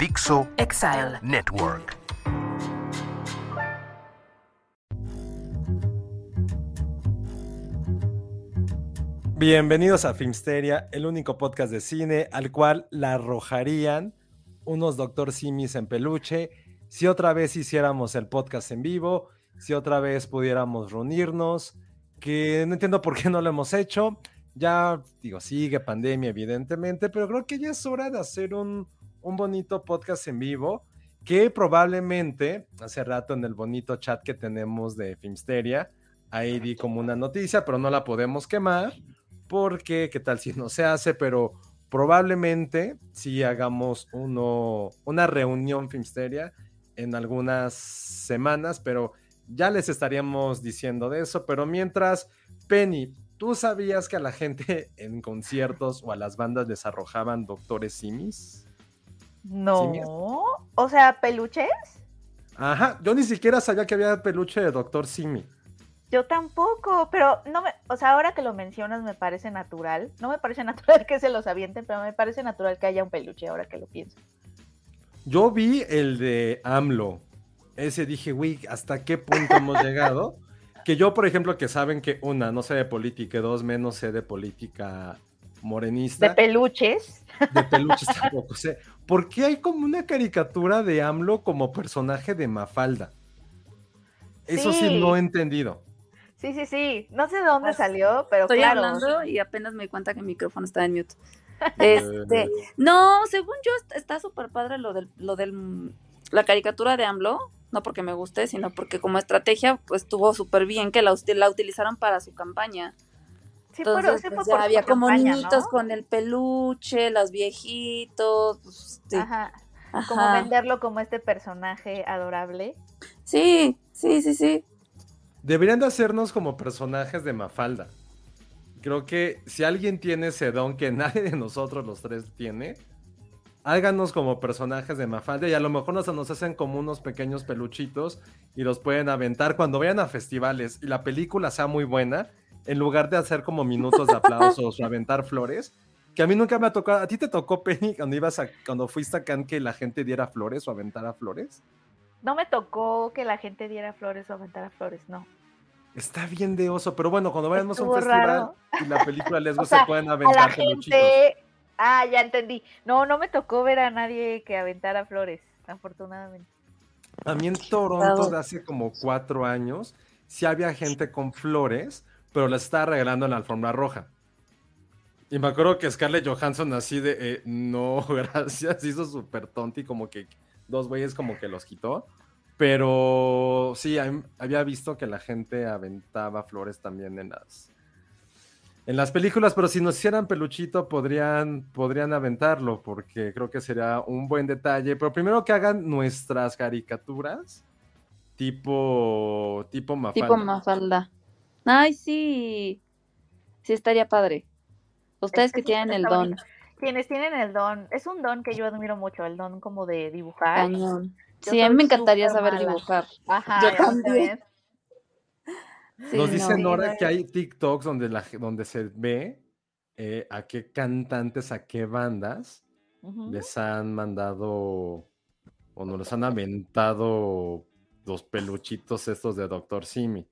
Dixo Exile. Network. Bienvenidos a Filmsteria, el único podcast de cine al cual la arrojarían unos Doctor Simis en peluche si otra vez hiciéramos el podcast en vivo, si otra vez pudiéramos reunirnos, que no entiendo por qué no lo hemos hecho. Ya, digo, sigue pandemia, evidentemente, pero creo que ya es hora de hacer un, un bonito podcast en vivo que probablemente hace rato en el bonito chat que tenemos de Filmsteria, ahí di como una noticia, pero no la podemos quemar porque qué tal si no se hace, pero probablemente si hagamos uno, una reunión Filmsteria en algunas semanas, pero ya les estaríamos diciendo de eso, pero mientras, Penny, ¿tú sabías que a la gente en conciertos o a las bandas les arrojaban doctores simis? No. O sea, peluches. Ajá, yo ni siquiera sabía que había peluche de doctor Simi. Yo tampoco, pero no me, o sea, ahora que lo mencionas me parece natural. No me parece natural que se los avienten, pero me parece natural que haya un peluche ahora que lo pienso. Yo vi el de AMLO. Ese dije, güey, ¿hasta qué punto hemos llegado? Que yo, por ejemplo, que saben que una, no sé de política, y dos, menos sé de política morenista. De peluches. De peluches tampoco sé. ¿Por qué hay como una caricatura de AMLO como personaje de Mafalda? Eso sí, Sí. no he entendido. Sí, sí, sí. No sé de dónde salió, pero Estoy claro. hablando y apenas me di cuenta que el micrófono está en mute. Este, no, según yo est- está súper padre lo del, lo del, la caricatura de AMLO, no porque me guste, sino porque como estrategia, pues estuvo súper bien que la, la utilizaron para su campaña. Sí, pero Entonces, fue pues, ya había como campaña, niñitos ¿no? con el peluche, los viejitos, pues, sí. Ajá. Como venderlo como este personaje adorable. Sí, sí, sí, sí. Deberían de hacernos como personajes de Mafalda. Creo que si alguien tiene ese don que nadie de nosotros los tres tiene, háganos como personajes de Mafalda y a lo mejor nos, nos hacen como unos pequeños peluchitos y los pueden aventar cuando vayan a festivales y la película sea muy buena, en lugar de hacer como minutos de aplausos o aventar flores, que a mí nunca me ha tocado. ¿A ti te tocó, Penny, cuando, ibas a, cuando fuiste a Cannes que la gente diera flores o aventara flores? No me tocó que la gente diera flores o aventara flores, no. Está bien de oso, pero bueno, cuando vayamos a un festival raro. y la película les O sea, pueden a la aventar peluchitos. gente. Ah, ya entendí. No, no me tocó ver a nadie que aventara flores, afortunadamente. A mí en Toronto de hace como cuatro años, sí había gente con flores, pero las estaba regalando en la alfombra roja. Y me acuerdo que Scarlett Johansson así de, eh, no, gracias, hizo súper tonti, como que dos güeyes como que los quitó. Pero sí, había visto que la gente aventaba flores también en las, en las películas, pero si nos hicieran peluchito podrían, podrían aventarlo, porque creo que sería un buen detalle. Pero primero que hagan nuestras caricaturas, tipo, tipo Mafalda. Tipo Mafalda. Ay, sí. Sí, estaría padre. Ustedes Es que tienen el don. bonito. Quienes tienen el don, es un don que yo admiro mucho, el don como de dibujar. Cañón. Sí, a mí me encantaría saber mala. dibujar. Ajá, Yo también. Sí, Nos no. dice Sí, Nora no, que hay TikToks donde, la, donde se ve eh, a qué cantantes, a qué bandas les han mandado o nos les han aventado los peluchitos estos de Doctor Simi.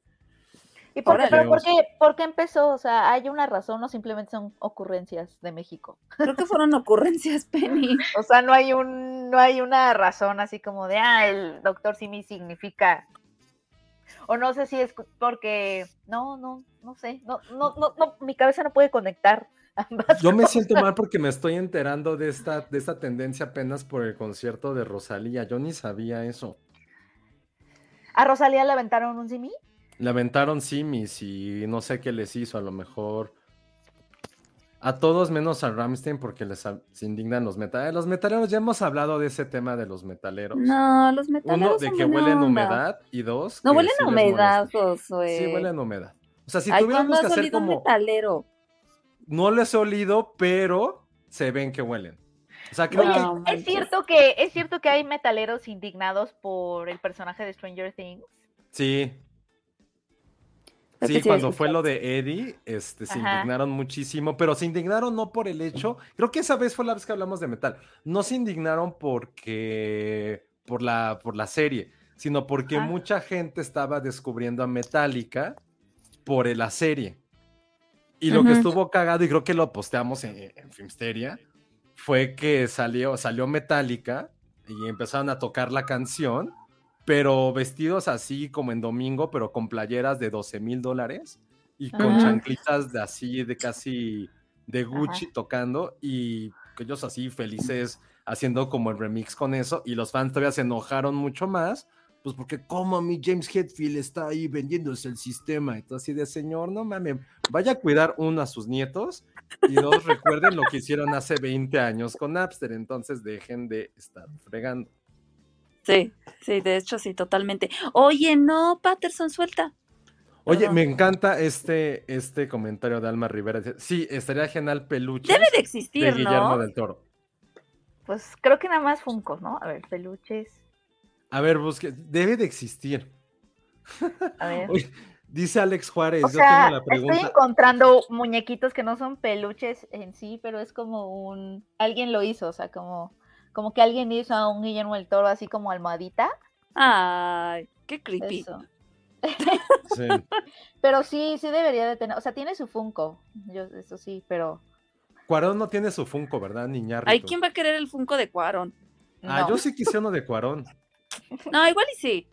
¿Y por qué, pero por qué, por qué empezó? O sea, ¿hay una razón o simplemente son ocurrencias de México? Creo que fueron ocurrencias, Penny. O sea, no hay un, no hay una razón así como de, ah, el doctor Simi significa. O no sé si es porque, no, no, no sé, no, no, no, no, mi cabeza no puede conectar ambas. Yo me siento mal porque me estoy enterando de esta, de esta tendencia apenas por el concierto de Rosalía. Yo ni sabía eso. ¿A Rosalía le aventaron un Simi? Le aventaron simis y no sé qué les hizo, a lo mejor. A todos menos a Ramstein porque les se indignan los metaleros. Los metaleros, ya hemos hablado de ese tema de los metaleros. No, los Uno, metaleros de son que huelen onda. humedad y dos, No que huelen sí humedad. Josué. Sí, huelen humedad. O sea, si Ay, ¿cuándo tuviéramos que has hacer un como... metalero? No les he olido, pero se ven que huelen. O sea, creo Oye, que... Es cierto que, es cierto que hay metaleros indignados por el personaje de Stranger Things. Sí. Creo Sí, que cuando fue lo de Eddie, este, se Ajá. indignaron muchísimo, pero se indignaron no por el hecho, creo que esa vez fue la vez que hablamos de metal, no se indignaron porque, por la, por la serie, sino porque Ajá. mucha gente estaba descubriendo a Metallica por la serie. Y lo que Ujú. estuvo cagado, y creo que lo posteamos en, en Filmsteria, fue que salió, salió Metallica y empezaron a tocar la canción, pero vestidos así como en domingo, pero con playeras de 12 mil dólares y con Ajá. chanclitas de así, de casi de Gucci tocando y ellos así felices haciendo como el remix con eso y los fans todavía se enojaron mucho más, pues porque como mi James Hetfield está ahí vendiéndose el sistema, entonces así de señor, no mames, vaya a cuidar uno a sus nietos y dos recuerden lo que hicieron hace 20 años con Napster, entonces dejen de estar fregando. Sí, sí, de hecho sí, totalmente. Oye, no, Patterson, suelta. Oye, Perdón. me encanta este, este comentario de Alma Rivera. Sí, estaría genial peluche Debe de de existir, Guillermo ¿no? del Toro. Pues creo que nada más Funkos, ¿no? A ver, peluches. A ver, busque, debe de existir. A ver. Oye, dice Alex Juárez, O yo sea, tengo la estoy pregunta. encontrando muñequitos que no son peluches en sí, pero es como un... Alguien lo hizo, o sea, como, como que alguien hizo a un Guillermo del Toro así como almohadita. Ay, qué creepy. Eso. Sí. Pero sí, sí debería de tener, o sea, tiene su Funko, yo, eso sí, pero Cuarón no tiene su Funko, ¿verdad? Niñarrito. Ay, ¿quién va a querer el Funko de Cuarón? Ah, no. yo sí quise uno de Cuarón. No, igual y sí.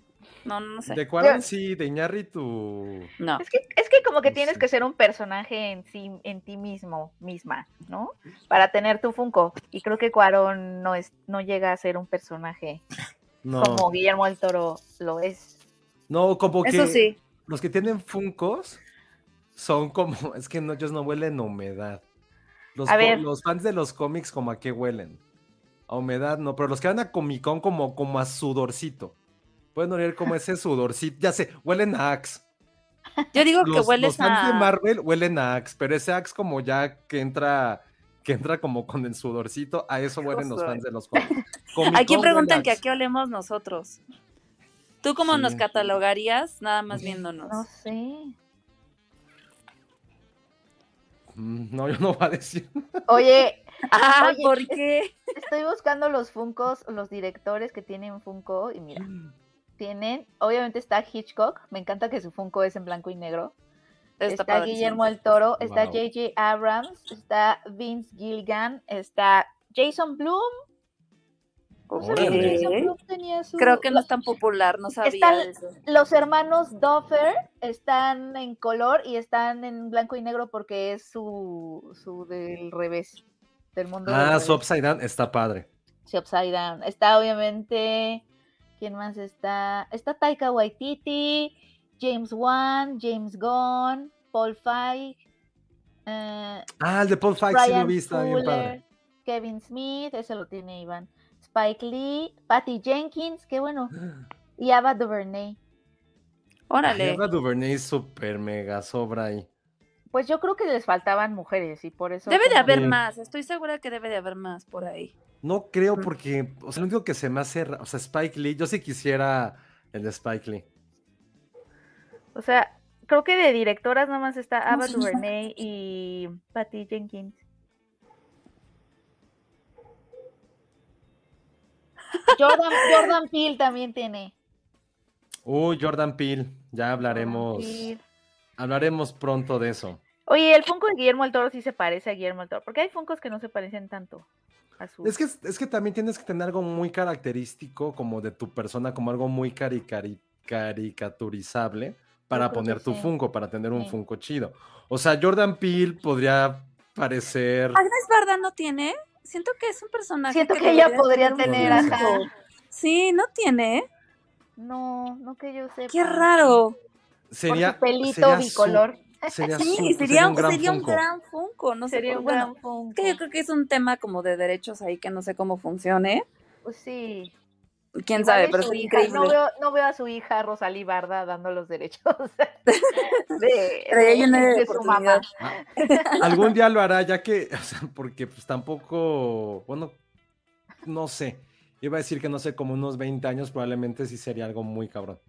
No, no sé. De Cuarón Yo- sí, de Iñárritu. No. Es que, es que como que No tienes sé. que ser un personaje en sí, en ti mismo, misma, ¿no? Para tener tu Funko. Y creo que Cuarón no es, no llega a ser un personaje No, como Guillermo del Toro lo es. no, como que Eso sí. los que tienen Funcos son como, es que no, ellos no huelen a humedad. Los, A ver. los fans de los cómics como a qué huelen. A humedad no, pero los que van a Comic Con como, como a sudorcito. Pueden oler como ese sudorcito, ya sé, huelen a Axe. Yo digo que Los, hueles los fans a. de Marvel huelen a Axe, pero ese Axe como ya que entra, que entra como con el sudorcito, a eso huelen los fans de los cómics. Aquí preguntan que a qué olemos nosotros. ¿Tú cómo nos catalogarías? Nada más viéndonos. No sé. Mm, No, yo no voy a decir. Oye, Ah, Oye, ¿por qué? estoy buscando los Funkos, los directores que tienen Funko y mira, tienen, obviamente está Hitchcock, me encanta que su Funko es en blanco y negro. Está. Guillermo del Toro, está Wow. J.J. Abrams, está Vince Gilligan, está Jason que tenía su- Creo que no es tan popular, no sabía eso. Los hermanos Duffer están en color y están en blanco y negro porque es su, su del revés, del mundo del Ah, revés. su Upside Down está padre. Sí, Upside Down. Está obviamente. ¿Quién más está? Está Taika Waititi, James Wan, James Gunn, Paul Feig, eh, Ah, el de Paul Feig sí lo vi, está bien padre. Kevin Smith, ese lo tiene Iván. Spike Lee, Patty Jenkins, qué bueno. Y Ava DuVernay. Órale. Eva DuVernay super mega sobra ahí. Pues yo creo que les faltaban mujeres y por eso. Debe de haber más, estoy segura que debe de haber más por ahí. No creo porque, o sea, lo único que se me hace, o sea, Spike Lee, yo sí quisiera el de Spike Lee. O sea, creo que de directoras nada más está Ava DuVernay y Patty Jenkins. Jordan, Jordan Peele también tiene. Uy, Jordan Peele, ya hablaremos. Peele. Hablaremos pronto de eso. Oye, el Funko de Guillermo del Toro sí se parece a Guillermo del Toro, porque hay Funkos que no se parecen tanto Es que, es que también tienes que tener algo muy característico como de tu persona, como algo muy cari- cari- caricaturizable para poner tu sí. Funko, para tener un Sí. Funko chido. O sea, Jordan Peele podría parecer... Agnes Barda no tiene. Siento que es un personaje. Siento que ella podría tener. Funko. Sí, no tiene. ¿eh? No, no que yo sepa. Qué raro. Sería, Por su pelito sería su- bicolor. Sería, Sí, sería, un gran sería un Funko. gran Funko. No Sería un bueno, gran Funko. que yo creo que es un tema como de derechos ahí que no sé cómo funcione. Pues sí. Quién Igual sabe, pero hija- increíble. No veo, no veo a su hija Rosalí Barda dando los derechos de, Pero ella no de- hay de su mamá. oportunidad. Algún día lo hará, ya que, o sea, porque pues tampoco, bueno, no sé. Iba a decir que no sé, como unos 20 años probablemente sí sería algo muy cabrón.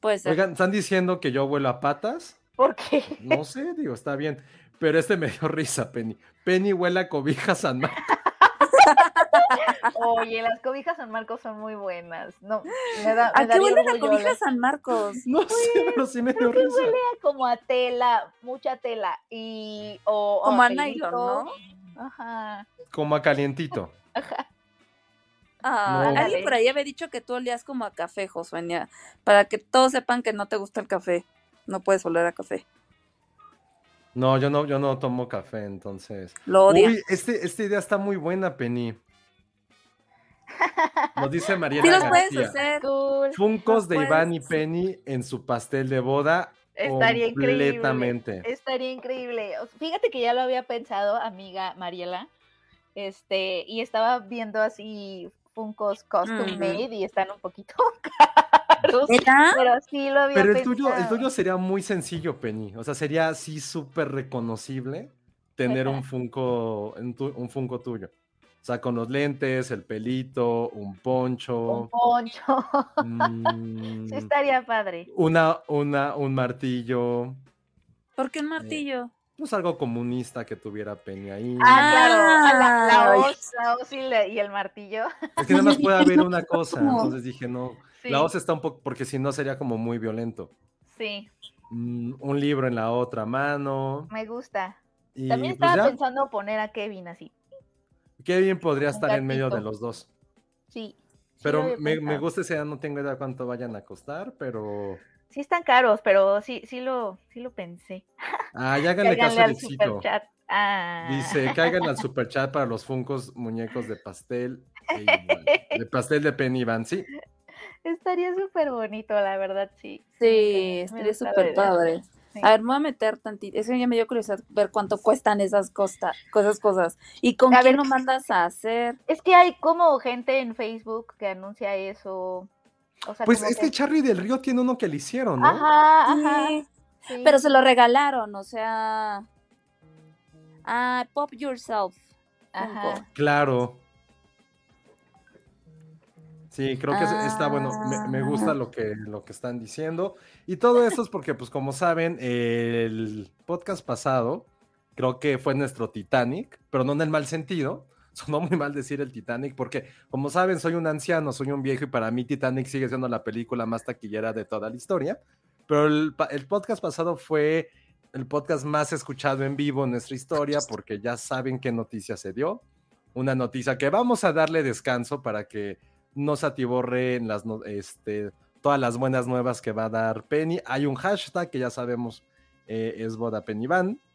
Puede ser. Oigan, ¿están diciendo que yo vuelo a patas? ¿Por qué? No sé, digo, está bien. Pero este me dio risa, Penny. Penny huele a cobija San Marcos. Oye, las cobijas San Marcos son muy buenas. No, me da, ¿A qué huele la cobija. San Marcos? No sé, pero sí me dio Creo que risa. huele a como a tela, mucha tela. Y, o, o Como a pelito. nylon, ¿no? Ajá. Como a calientito. Ah, No. alguien por ahí había dicho que tú olías como a café, Josuenia. Para que todos sepan que no te gusta el café. No puedes oler a café. No, yo no, yo no tomo café, entonces. Lo odia. Uy, este, esta idea está muy buena, Penny. Nos dice Mariela sí los puedes García. hacer. Cool. Funcos de Iván y Penny en su pastel de boda. Estaría increíble. completamente. Estaría increíble. O sea, Fíjate que ya lo había pensado, amiga Mariela. Este, y estaba viendo así Funkos custom made y están un poquito caros. Pero sí lo había Pero el pensado. tuyo, el tuyo sería muy sencillo, Penny. O sea, sería así súper reconocible tener un Funko, un, tu- un Funko tuyo. O sea, con los lentes, el pelito, un Un poncho, poncho. mm, Sí, estaría padre. una, una, un martillo. ¿Por qué un martillo? Pues algo comunista que tuviera Penny ahí. Ah, claro. ah, La, la hoz, la hoz y, la- y el martillo. Es que nada más puede haber una cosa. Entonces dije, no. Sí, La hoz está un poco, porque si no sería como muy violento. sí, Mm, un libro en la otra mano. me gusta. Y También pues estaba ya, pensando poner a Kevin así. Kevin podría un estar en medio de los dos. Sí. Pero me, me gusta ese, ya no tengo idea cuánto vayan a costar, pero. Sí están caros, pero sí, sí lo, sí lo pensé. Ah, ya háganle caso al Luisito. superchat. Ah. Dice, caigan al superchat para los funcos muñecos de pastel. e. De pastel de Penny Van, sí. Estaría súper bonito, la verdad, sí. Sí, estaría súper padre. Sí. A ver, me voy a meter tantito. Eso ya me dio curiosidad ver cuánto cuestan esas costa, cosas, cosas. ¿Y con A quién ver. lo mandas a hacer? Es que hay como gente en Facebook que anuncia eso. O sea, Pues este que- Charlie del Río tiene uno que le hicieron, ¿no? Ajá, ajá. Sí, sí. Pero se lo regalaron, o sea. Ah, Pop Yourself. Ajá. Claro. Sí, creo que es- está bueno. Me, me gusta Ah. lo que, lo que están diciendo. Y todo esto es porque, pues, como saben, el podcast pasado creo que fue nuestro Titanic, pero no en el mal sentido. Sonó muy mal decir el Titanic, porque, como saben, soy un anciano, soy un viejo, y para mí Titanic sigue siendo la película más taquillera de toda la historia. Pero el, el podcast pasado fue el podcast más escuchado en vivo en nuestra historia, porque ya saben qué noticia se dio. Una noticia que vamos a darle descanso para que no se atiborren las, este, todas las buenas nuevas que va a dar Penny. Hay un hashtag que ya sabemos eh, es boda Pennyvan. Pennyvan.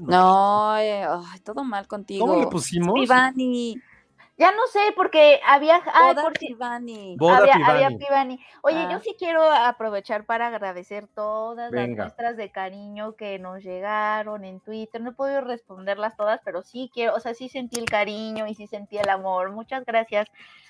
¿No? No, eh, ay, todo mal contigo. ¿Cómo le pusimos? Ivani. Ya no sé, porque había. Ay, Boda por si- Ivani. Boda había, Pivani. había Pivani. Oye, Ah. yo sí quiero aprovechar para agradecer todas Venga. las muestras de cariño que nos llegaron en Twitter. No he podido responderlas todas, pero sí quiero, o sea, sí sentí el cariño y sí sentí el amor. Muchas gracias,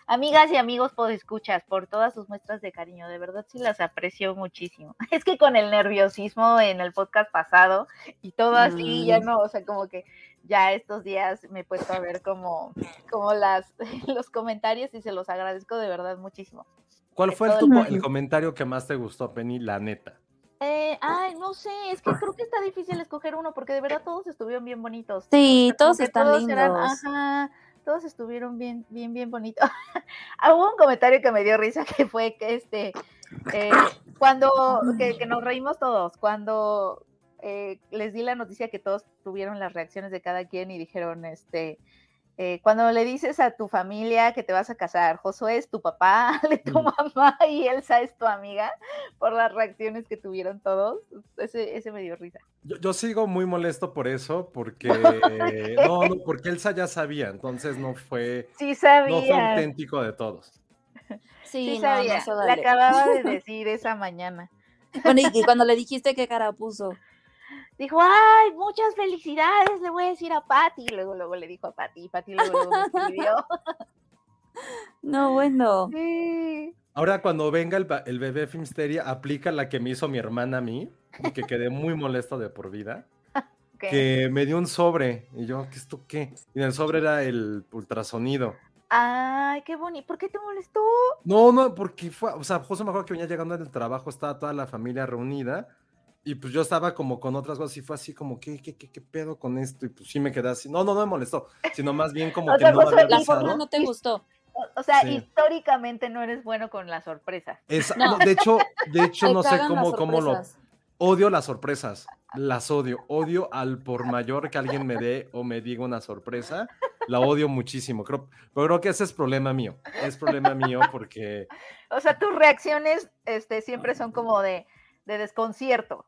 amigas y amigos escuchas por todas sus muestras de cariño. De verdad sí las aprecio muchísimo. Es que con el nerviosismo en el podcast pasado y todo así, ya no, o sea, como que ya estos días me he puesto a ver como, como las, los comentarios y se los agradezco de verdad muchísimo. ¿Cuál fue el, tu- comentario que más te gustó, Penny? La neta. Eh, ay, no sé, es que creo que está difícil escoger uno porque de verdad todos estuvieron bien bonitos. Sí, todos están todos eran- lindos. ajá, todos estuvieron bien, bien, bien bonitos. Hubo un comentario que me dio risa que fue que este, eh, Cuando, que, que nos reímos todos, cuando eh, les di la noticia que todos tuvieron las reacciones de cada quien y dijeron, este, eh, cuando le dices a tu familia que te vas a casar, Josué es tu papá, Ale tu Mm. mamá y Elsa es tu amiga, por las reacciones que tuvieron todos, ese, ese me dio risa. Yo, yo sigo muy molesto por eso, porque no, no, porque Elsa ya sabía, entonces no fue, Sí no fue auténtico de todos. sí Sí, no, sabía, no, dale. acababa de decir esa mañana. Bueno, y, y cuando le dijiste qué cara puso. Dijo, ay, muchas felicidades, le voy a decir a Patty, y luego, luego le dijo a Patty, y Patty luego, luego me escribió. No, bueno. Sí. Ahora cuando venga el, el bebé Filmsteria, aplica la que me hizo mi hermana a mí, y que quedé muy molesto de por vida, que me dio un sobre, y yo, ¿qué esto qué? Y en el sobre era el ultrasonido. Ay, qué bonito. ¿Por qué te molestó? No, no, porque fue, o sea, justo me acuerdo que venía llegando del trabajo, estaba toda la familia reunida, y pues yo estaba como con otras cosas, y fue así como, ¿qué, qué, qué, qué pedo con esto? Y pues sí me quedé así, no, no, no me molestó, sino más bien como O que sea, no me Josué, había La forma no te gustó. O, o sea, Sí. históricamente no eres bueno con las sorpresas. Esa- No. de hecho, de hecho, Te no sé cómo, cómo lo. Odio las sorpresas, las odio. Odio al por mayor que alguien me dé o me diga una sorpresa. La odio muchísimo. Creo, pero creo que ese es problema mío. Es problema mío porque O sea, tus reacciones este, siempre son como de, de desconcierto.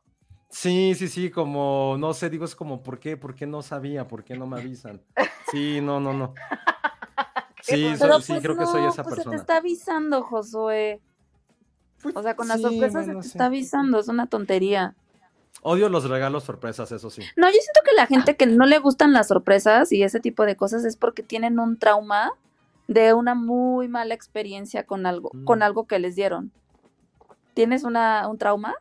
Sí, sí, sí, como no sé, digo, es como, ¿por qué? ¿Por qué no sabía? ¿Por qué no me avisan? Sí, no, no, no. Sí, soy- sí, pues creo que soy esa pues se te persona. está avisando, Josué. O sea, con las Sí, sorpresas bueno, se te sí. está avisando, es una tontería. Odio los regalos sorpresas, eso sí. No, yo siento que la gente que no le gustan las sorpresas y ese tipo de cosas es porque tienen un trauma de una muy mala experiencia con algo, con Mm. algo que les dieron. ¿Tienes una, un trauma?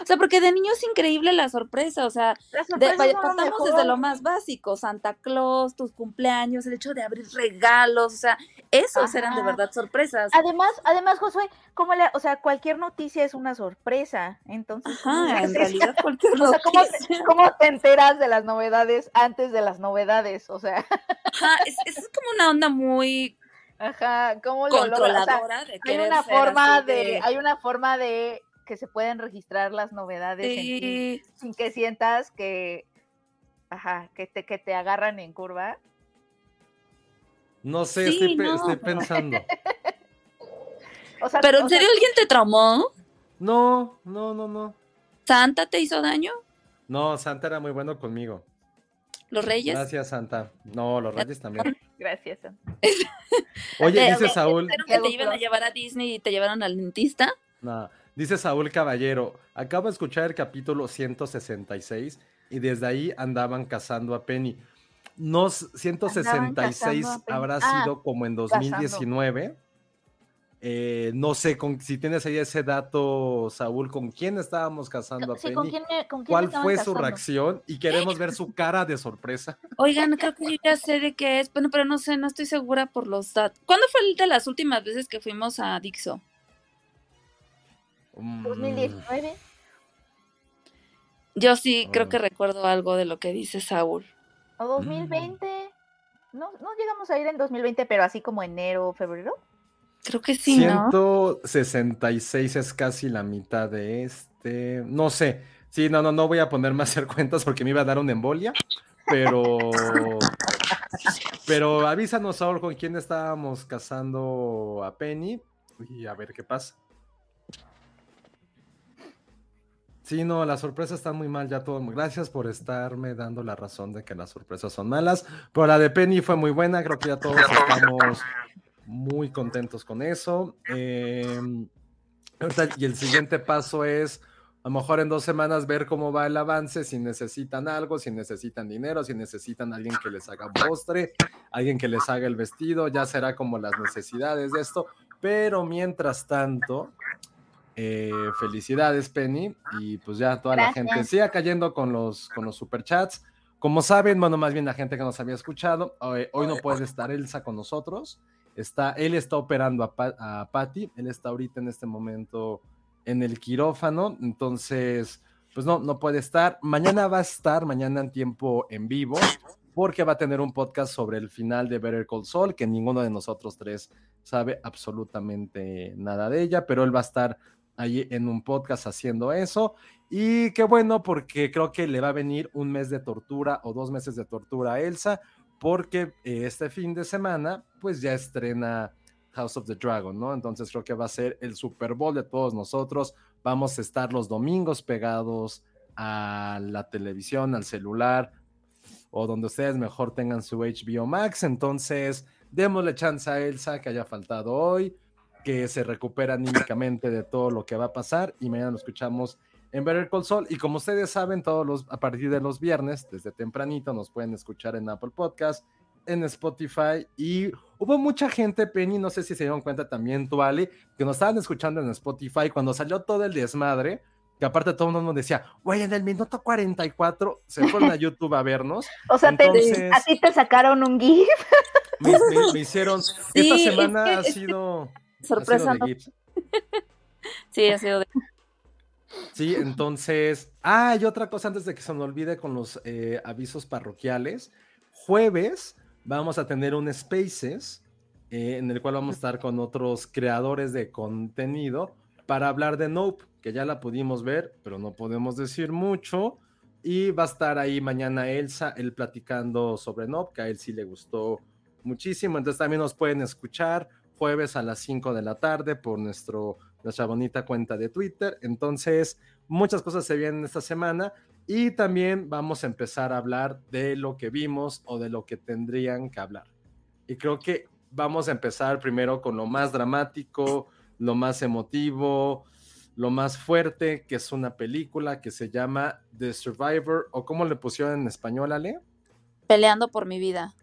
O sea, porque de niño es increíble la sorpresa, o sea, de- lo desde lo más básico, Santa Claus, tus cumpleaños, el hecho de abrir regalos, o sea, esos eran de verdad sorpresas. Además, además, Josué, como la, o sea, cualquier noticia es una sorpresa. Entonces, ¿cómo Ajá, en realidad cualquier O sea, ¿cómo te, cómo te enteras de las novedades antes de las novedades? O sea, Ajá, es, es como una onda muy ajá, ¿cómo lo logras? O sea, controladora de hay una forma de, hay una forma de que se pueden registrar las novedades en ti sin que sientas que, ajá, que te, que te agarran en curva. No sé, Sí, estoy, pe- no. estoy pensando. O sea, Pero o en sea, serio, ¿alguien te traumó? No, no, no, no. ¿Santa te hizo daño? No, Santa era muy bueno conmigo. ¿Los reyes? Gracias, Santa. No, los reyes también. gracias. Sam. Oye, dice Saúl. ¿Dijeron que te iban a llevar a Disney y te llevaron al dentista? No, dice Saúl Caballero. Acabo de escuchar el capítulo 166 y desde ahí andaban cazando a Penny. No, s- 166 cazando a Penny. habrá Ah, sido como en 2019. Eh, no sé con, si tienes ahí ese dato, Saúl, con quién estábamos cazando a Penny. ¿con quién, me- con quién ¿Cuál fue su reacción? Y queremos ver su cara de sorpresa. Oigan, creo que yo ya sé de qué es. Bueno, pero no sé, no estoy segura por los datos. ¿Cuándo fue el de las últimas veces que fuimos a Dixo? Mm, 2019. Yo sí creo Oh. que recuerdo algo de lo que dice Saúl. ¿O 2020? No, no llegamos a ir en 2020, pero así como enero, febrero. Creo que sí, ¿no? 166 es casi la mitad de este. No sé. Sí, no, no, no voy a ponerme a hacer cuentas porque me iba a dar una embolia. Pero. Pero avísanos, Saúl, con quién estábamos cazando a Penny y a ver qué pasa. Sí, no, las sorpresas están muy mal ya todo. Gracias por estarme dando la razón de que las sorpresas son malas. Pero la de Penny fue muy buena, creo que ya todos estamos muy contentos con eso. Eh, ahorita- y el siguiente paso es a lo mejor en dos semanas ver cómo va el avance, si necesitan algo, si necesitan dinero, si necesitan alguien que les haga postre, alguien que les haga el vestido, ya será como las necesidades de esto. Pero mientras tanto, eh, felicidades, Penny, y pues ya toda la gente siga cayendo con los, con los superchats. Como saben, bueno, más bien la gente que nos había escuchado, hoy, hoy no puede estar Elsa con nosotros. Está, él está operando a, Pa- a Patty, él está ahorita en este momento en el quirófano, entonces, pues no, no puede estar. Mañana va a estar, mañana en tiempo en vivo, porque va a tener un podcast sobre el final de Better Call Saul, que ninguno de nosotros tres sabe absolutamente nada de ella, pero él va a estar ahí en un podcast haciendo eso. Y qué bueno, porque creo que le va a venir un mes de tortura o dos meses de tortura a Elsa, porque eh, este fin de semana, pues ya estrena House of the Dragon, ¿no? Entonces creo que va a ser el Super Bowl de todos nosotros. Vamos a estar los domingos pegados a la televisión, al celular, o donde ustedes mejor tengan su HBO Max. Entonces, démosle chance a Elsa que haya faltado hoy, que se recupera anímicamente de todo lo que va a pasar y mañana lo escuchamos en Better Call Saul. Y como ustedes saben, todos los, a partir de los viernes, desde tempranito, nos pueden escuchar en Apple Podcast, en Spotify. Y hubo mucha gente, Penny, no sé si se dieron cuenta también tú, Ali, que nos estaban escuchando en Spotify cuando salió todo el desmadre. Que aparte todo el mundo decía, güey, en el minuto 44 se fueron a YouTube a vernos. O sea, te, a ti te sacaron un GIF. Me, me, hicieron. esta semana ha sido. Sorpresa. Ha sido de GIFs. sí, ha sido de. Sí, entonces. Ah, y otra cosa antes de que se me olvide con los eh, avisos parroquiales. Jueves vamos a tener un Spaces eh, en el cual vamos a estar con otros creadores de contenido para hablar de Nope, que ya la pudimos ver, pero no podemos decir mucho. Y va a estar ahí mañana Elsa, él platicando sobre Nope, que a él sí le gustó muchísimo. Entonces también nos pueden escuchar jueves a las 5 de la tarde por nuestro, nuestra bonita cuenta de Twitter. Entonces, muchas cosas se vienen esta semana y también vamos a empezar a hablar de lo que vimos o de lo que tendrían que hablar. Y creo que vamos a empezar primero con lo más dramático, lo más emotivo, lo más fuerte, que es una película que se llama The Survivor, o cómo le pusieron en español, Ale. Peleando por mi vida.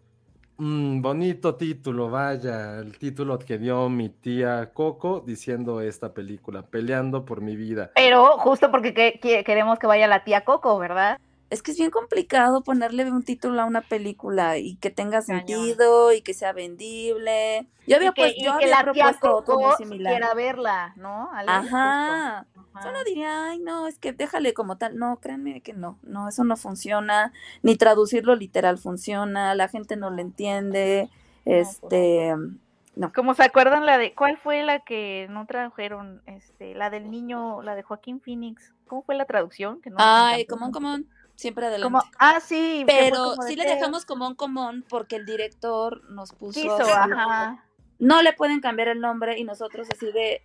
Mm, bonito título, vaya, el título que dio mi tía Coco diciendo esta película, Peleando por mi vida. Pero justo porque que, queremos que vaya la tía Coco, ¿verdad? Es que es bien complicado ponerle un título a una película y que tenga sentido y que sea vendible. Yo había, que, pues, yo que había la tía propuesto Coco similar. quiera verla, ¿no? Ajá. Ajá. Solo diría, ay, no, es que déjale como tal. No, créanme que no, no, eso no funciona. Ni traducirlo literal funciona, la gente no lo entiende. Este, no. Como se acuerdan la de, ¿cuál fue la que no tradujeron? Este, la del niño, la de Joaquín Phoenix. ¿Cómo fue la traducción? Que no Ay, común, común, siempre adelante. Como, ah, sí. Pero como sí le dejamos común, común, porque el director nos puso. Quiso, ajá. No le pueden cambiar el nombre y nosotros así de,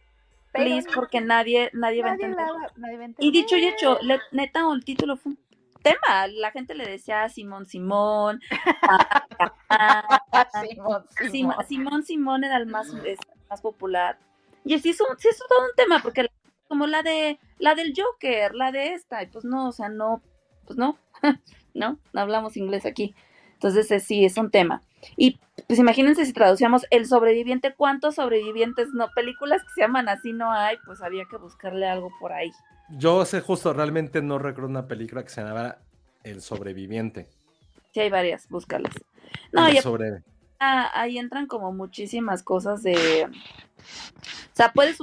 please, porque nadie, nadie va a entender. la va- nadie va a Y dicho y hecho, le- neta, el título fue un tema. La gente le decía Simón Simón. Simón, Sim- Simón. Simón Simón era el más, es- más popular. Y así es, un- sí es todo un tema, porque la- como la de la del Joker, la de esta, y pues no, o sea, no, pues no, no, no hablamos inglés aquí. Entonces sí, es un tema. Y pues imagínense si traducíamos El sobreviviente, ¿cuántos sobrevivientes no? Películas que se llaman así no hay, pues había que buscarle algo por ahí. Yo sé justo, realmente no recuerdo una película que se llamara El sobreviviente. Sí hay varias, búscalas. No, El y sobre... Ah, ahí entran como muchísimas cosas de... O sea, puedes...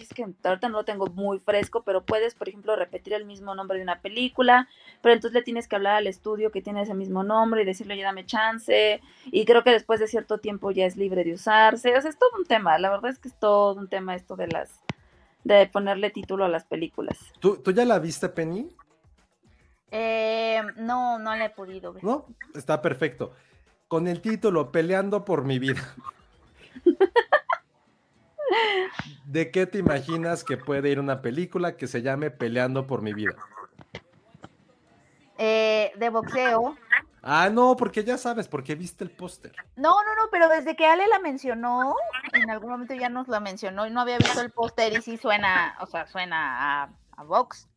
es que ahorita no lo tengo muy fresco, pero puedes, por ejemplo, repetir el mismo nombre de una película, pero entonces le tienes que hablar al estudio que tiene ese mismo nombre y decirle, ya dame chance, y creo que después de cierto tiempo ya es libre de usarse, o sea, es todo un tema, la verdad es que es todo un tema esto de las... de ponerle título a las películas. ¿Tú, ¿Tú ya la viste, Penny? Eh, no, no la he podido ver. No, está perfecto. Con el título Peleando por mi vida. ¿De qué te imaginas que puede ir una película que se llame Peleando por mi vida? Eh, de boxeo. Ah, no, porque ya sabes, porque viste el póster. No, no, no, pero desde que Ale la mencionó, en algún momento ya nos la mencionó y no había visto el póster y sí suena, o sea, suena a, a box.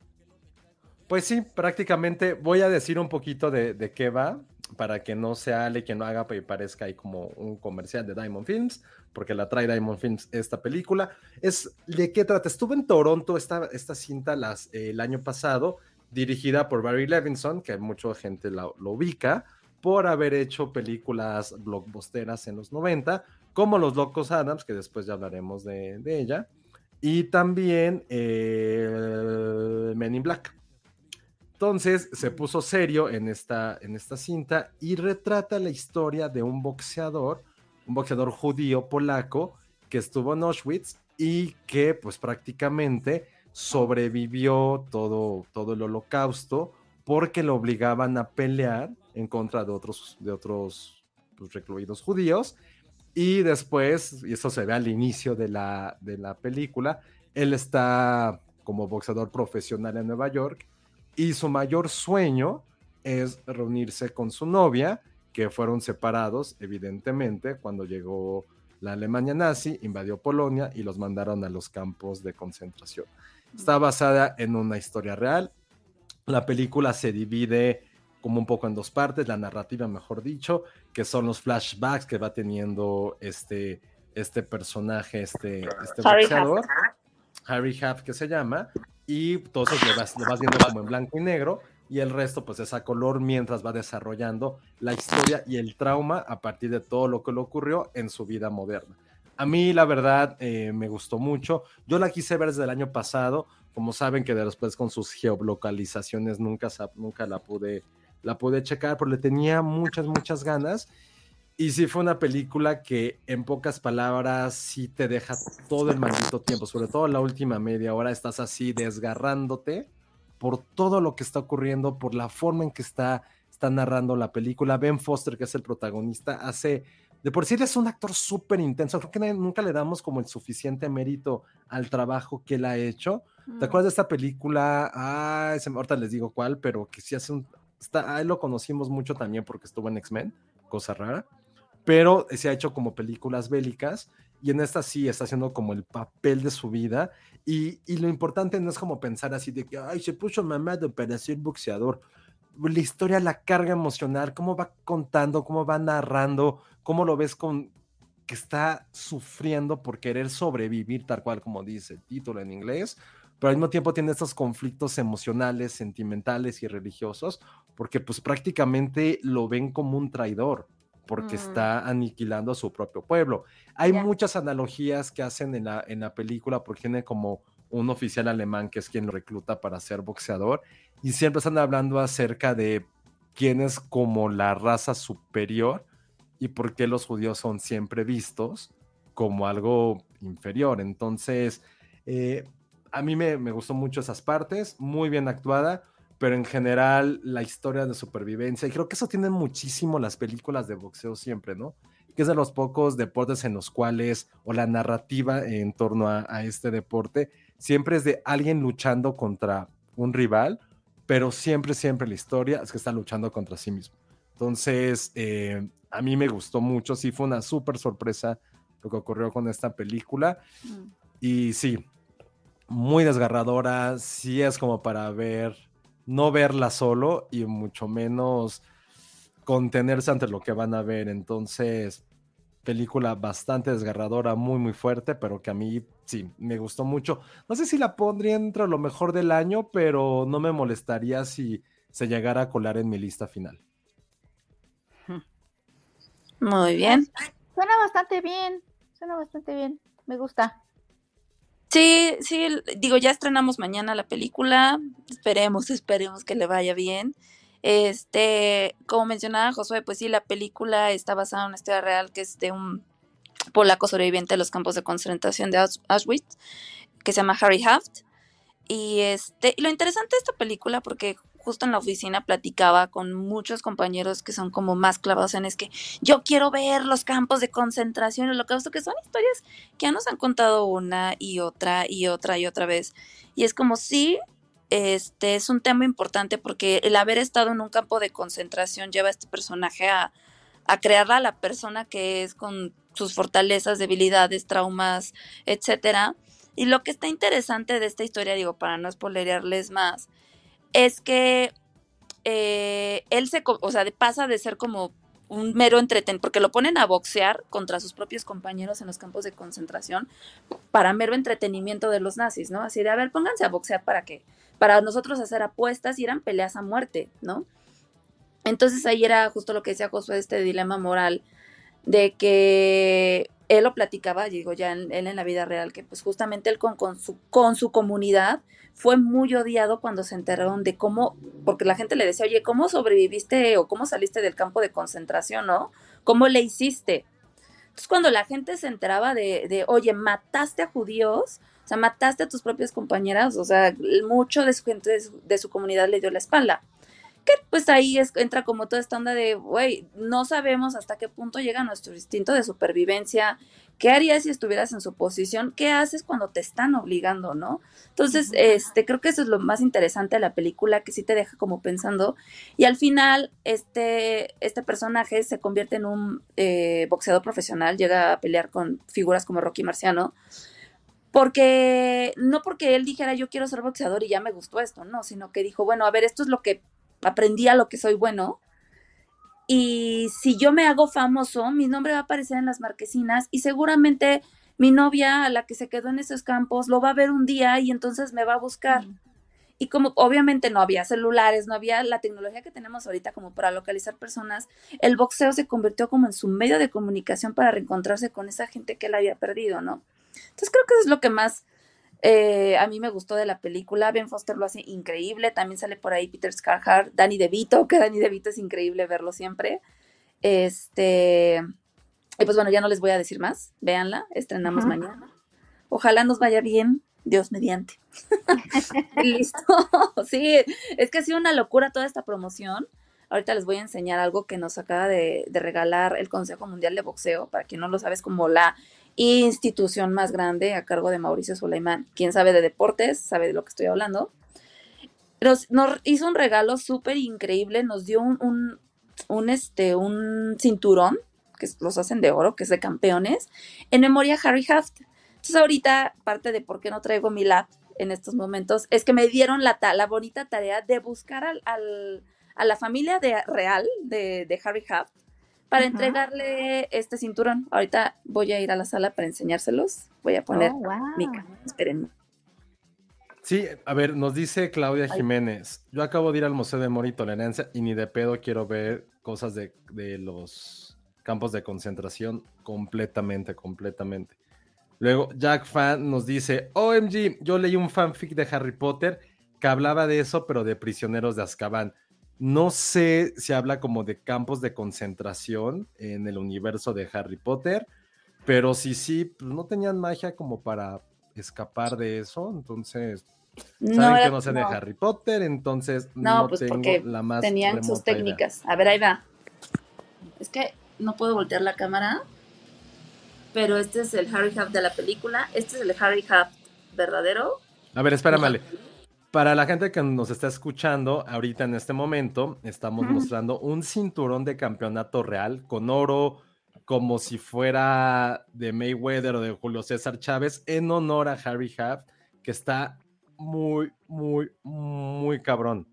Pues sí, prácticamente voy a decir un poquito de, de qué va, para que no sea Ale que no haga y parezca ahí como un comercial de Diamond Films, porque la trae Diamond Films esta película. Es de qué trata. Estuvo en Toronto esta, esta cinta las, eh, el año pasado, dirigida por Barry Levinson, que mucha gente la- lo ubica, por haber hecho películas blockbusteras en los 90, como Los Locos Adams, que después ya hablaremos de, de ella, y también eh, Men in Black. Entonces se puso serio en esta, en esta cinta y retrata la historia de un boxeador, un boxeador judío polaco que estuvo en Auschwitz y que pues prácticamente sobrevivió todo, todo el holocausto porque lo obligaban a pelear en contra de otros, de otros pues, recluidos judíos. Y después, y eso se ve al inicio de la, de la película, él está como boxeador profesional en Nueva York y su mayor sueño es reunirse con su novia, que fueron separados, evidentemente, cuando llegó la Alemania nazi, invadió Polonia y los mandaron a los campos de concentración. Está basada en una historia real. La película se divide como un poco en dos partes, la narrativa, mejor dicho, que son los flashbacks que va teniendo este, este personaje, este, este Harry boxeador, Harry Huff, que se llama, y eso lo vas, viendo como en blanco y negro, y el resto pues es a color mientras va desarrollando la historia y el trauma a partir de todo lo que le ocurrió en su vida moderna. A mí la verdad eh, me gustó mucho. Yo la quise ver desde el año pasado. Como saben que después con sus geolocalizaciones nunca, nunca la pude la pude checar, pero le tenía muchas, muchas ganas. Y sí fue una película que en pocas palabras sí te deja todo el maldito tiempo, sobre todo la última media hora estás así desgarrándote por todo lo que está ocurriendo, por la forma en que está, está narrando la película. Ben Foster, que es el protagonista, hace, de por sí es un actor súper intenso, creo que nunca le damos como el suficiente mérito al trabajo que él ha hecho. ¿Te acuerdas de esta película? Ah, ahorita les digo cuál, pero que sí hace un... Está, a él lo conocimos mucho también porque estuvo en X-Men, cosa rara, pero se ha hecho como películas bélicas y en esta sí está haciendo como el papel de su vida y, y lo importante no es como pensar así de que, ay, se puso mamado para ser boxeador. La historia, la carga emocional, cómo va contando, cómo va narrando, cómo lo ves con que está sufriendo por querer sobrevivir, tal cual como dice el título en inglés, pero al mismo tiempo tiene estos conflictos emocionales, sentimentales y religiosos, porque pues prácticamente lo ven como un traidor, porque Mm. está aniquilando a su propio pueblo. Hay muchas analogías que hacen en la, en la película, porque tiene como un oficial alemán que es quien lo recluta para ser boxeador, y siempre están hablando acerca de quién es como la raza superior y por qué los judíos son siempre vistos como algo inferior. Entonces, eh, a mí me, me gustó mucho esas partes, muy bien actuada, pero en general la historia de supervivencia, y creo que eso tienen muchísimo las películas de boxeo siempre, ¿no? Que es de los pocos deportes en los cuales, o la narrativa en torno a, a este deporte, siempre es de alguien luchando contra un rival, pero siempre, siempre la historia es que está luchando contra sí mismo. Entonces, eh, a mí me gustó mucho, sí fue una súper sorpresa lo que ocurrió con esta película. Mm. Y sí, muy desgarradora, sí es como para ver, no verla solo y mucho menos contenerse ante lo que van a ver. Entonces, película bastante desgarradora, muy, muy fuerte, pero que a mí sí, me gustó mucho. No sé si la pondría entre lo mejor del año, pero no me molestaría si se llegara a colar en mi lista final. Muy bien. Suena bastante bien. Suena bastante bien. Me gusta. Sí, sí, digo, ya estrenamos mañana la película. Esperemos, esperemos que le vaya bien. Este, como mencionaba Josué, pues sí, la película está basada en una historia real que es de un polaco sobreviviente de los campos de concentración de Aus- Auschwitz, que se llama Harry Haft. Y este, y lo interesante de esta película, porque justo en la oficina platicaba con muchos compañeros que son como más clavados en es que yo quiero ver los campos de concentración, el holocausto, que son historias que ya nos han contado una y otra y otra y otra vez. Y es como sí, este es un tema importante porque el haber estado en un campo de concentración lleva a este personaje a, a crearla a la persona que es con sus fortalezas, debilidades, traumas, etcétera. Y lo que está interesante de esta historia, digo, para no spoilerearles más, es que eh, él se, o sea, pasa de ser como un mero entretenimiento, porque lo ponen a boxear contra sus propios compañeros en los campos de concentración para mero entretenimiento de los nazis, ¿no? Así de, a ver, pónganse a boxear para qué, para nosotros hacer apuestas y eran peleas a muerte, ¿no? Entonces ahí era justo lo que decía Josué, este dilema moral de que él lo platicaba, digo ya en- él en la vida real, que pues justamente él con, con su, con su comunidad fue muy odiado cuando se enteraron de cómo, porque la gente le decía, oye, ¿cómo sobreviviste o cómo saliste del campo de concentración, no? ¿Cómo le hiciste? Entonces, cuando la gente se enteraba de, de, oye, mataste a judíos, o sea, mataste a tus propias compañeras, o sea, mucho de su gente, de de su comunidad le dio la espalda. Que pues ahí es, entra como toda esta onda de, güey, no sabemos hasta qué punto llega nuestro instinto de supervivencia, ¿Qué harías si estuvieras en su posición? ¿Qué haces cuando te están obligando, no? Entonces, este, creo que eso es lo más interesante de la película, que sí te deja como pensando. Y al final, este, este personaje se convierte en un eh, boxeador profesional, llega a pelear con figuras como Rocky Marciano. Porque, no porque él dijera yo quiero ser boxeador y ya me gustó esto, no, sino que dijo, bueno, a ver, esto es lo que aprendí a lo que soy bueno y si yo me hago famoso, mi nombre va a aparecer en las marquesinas y seguramente mi novia, a la que se quedó en esos campos, lo va a ver un día y entonces me va a buscar. Y como obviamente no había celulares, no había la tecnología que tenemos ahorita como para localizar personas, el boxeo se convirtió como en su medio de comunicación para reencontrarse con esa gente que él había perdido, ¿no? Entonces creo que eso es lo que más eh, a mí me gustó de la película. Ben Foster lo hace increíble. También sale por ahí Peter Scarhart, Danny DeVito, que Danny DeVito es increíble verlo siempre. Este. Y pues bueno, ya no les voy a decir más. Véanla, estrenamos mañana. Ojalá nos vaya bien, Dios mediante. Listo. sí, es que ha sido una locura toda esta promoción. Ahorita les voy a enseñar algo que nos acaba de, de regalar el Consejo Mundial de Boxeo, para quien no lo sabe, es como la institución más grande a cargo de Mauricio Suleiman. Quien sabe de deportes, sabe de lo que estoy hablando. Nos, hizo un regalo súper increíble, nos dio un, un, este, un cinturón, que los hacen de oro, que es de campeones, en memoria a Harry Haft. Entonces ahorita, parte de por qué no traigo mi lap en estos momentos, es que me dieron la, la bonita tarea de buscar al, al, a la familia de, real de, de Harry Haft para entregarle este cinturón. Ahorita voy a ir a la sala para enseñárselos. Voy a poner oh, mi cámara. Espérenme. Sí, a ver, nos dice Claudia Jiménez. Yo acabo de ir al Museo de Amor y Tolerancia y ni de pedo quiero ver cosas de, de los campos de concentración completamente, completamente. Luego, Jack Fan nos dice: OMG, yo leí un fanfic de Harry Potter que hablaba de eso, pero de prisioneros de Azkaban. No sé si habla como de campos de concentración en el universo de Harry Potter, pero sí, sí, pues no tenían magia como para escapar de eso, entonces saben que no sé de Harry Potter, entonces no, pues tengo la más tenían sus técnicas. A ver, ahí va. Es que no puedo voltear la cámara, pero este es el Harry Haft de la película, este es el Harry Haft verdadero. A ver, espérame. Para la gente que nos está escuchando ahorita en este momento, estamos mostrando un cinturón de campeonato real con oro, como si fuera de Mayweather o de Julio César Chávez, en honor a Harry Haft, que está muy, muy, muy cabrón.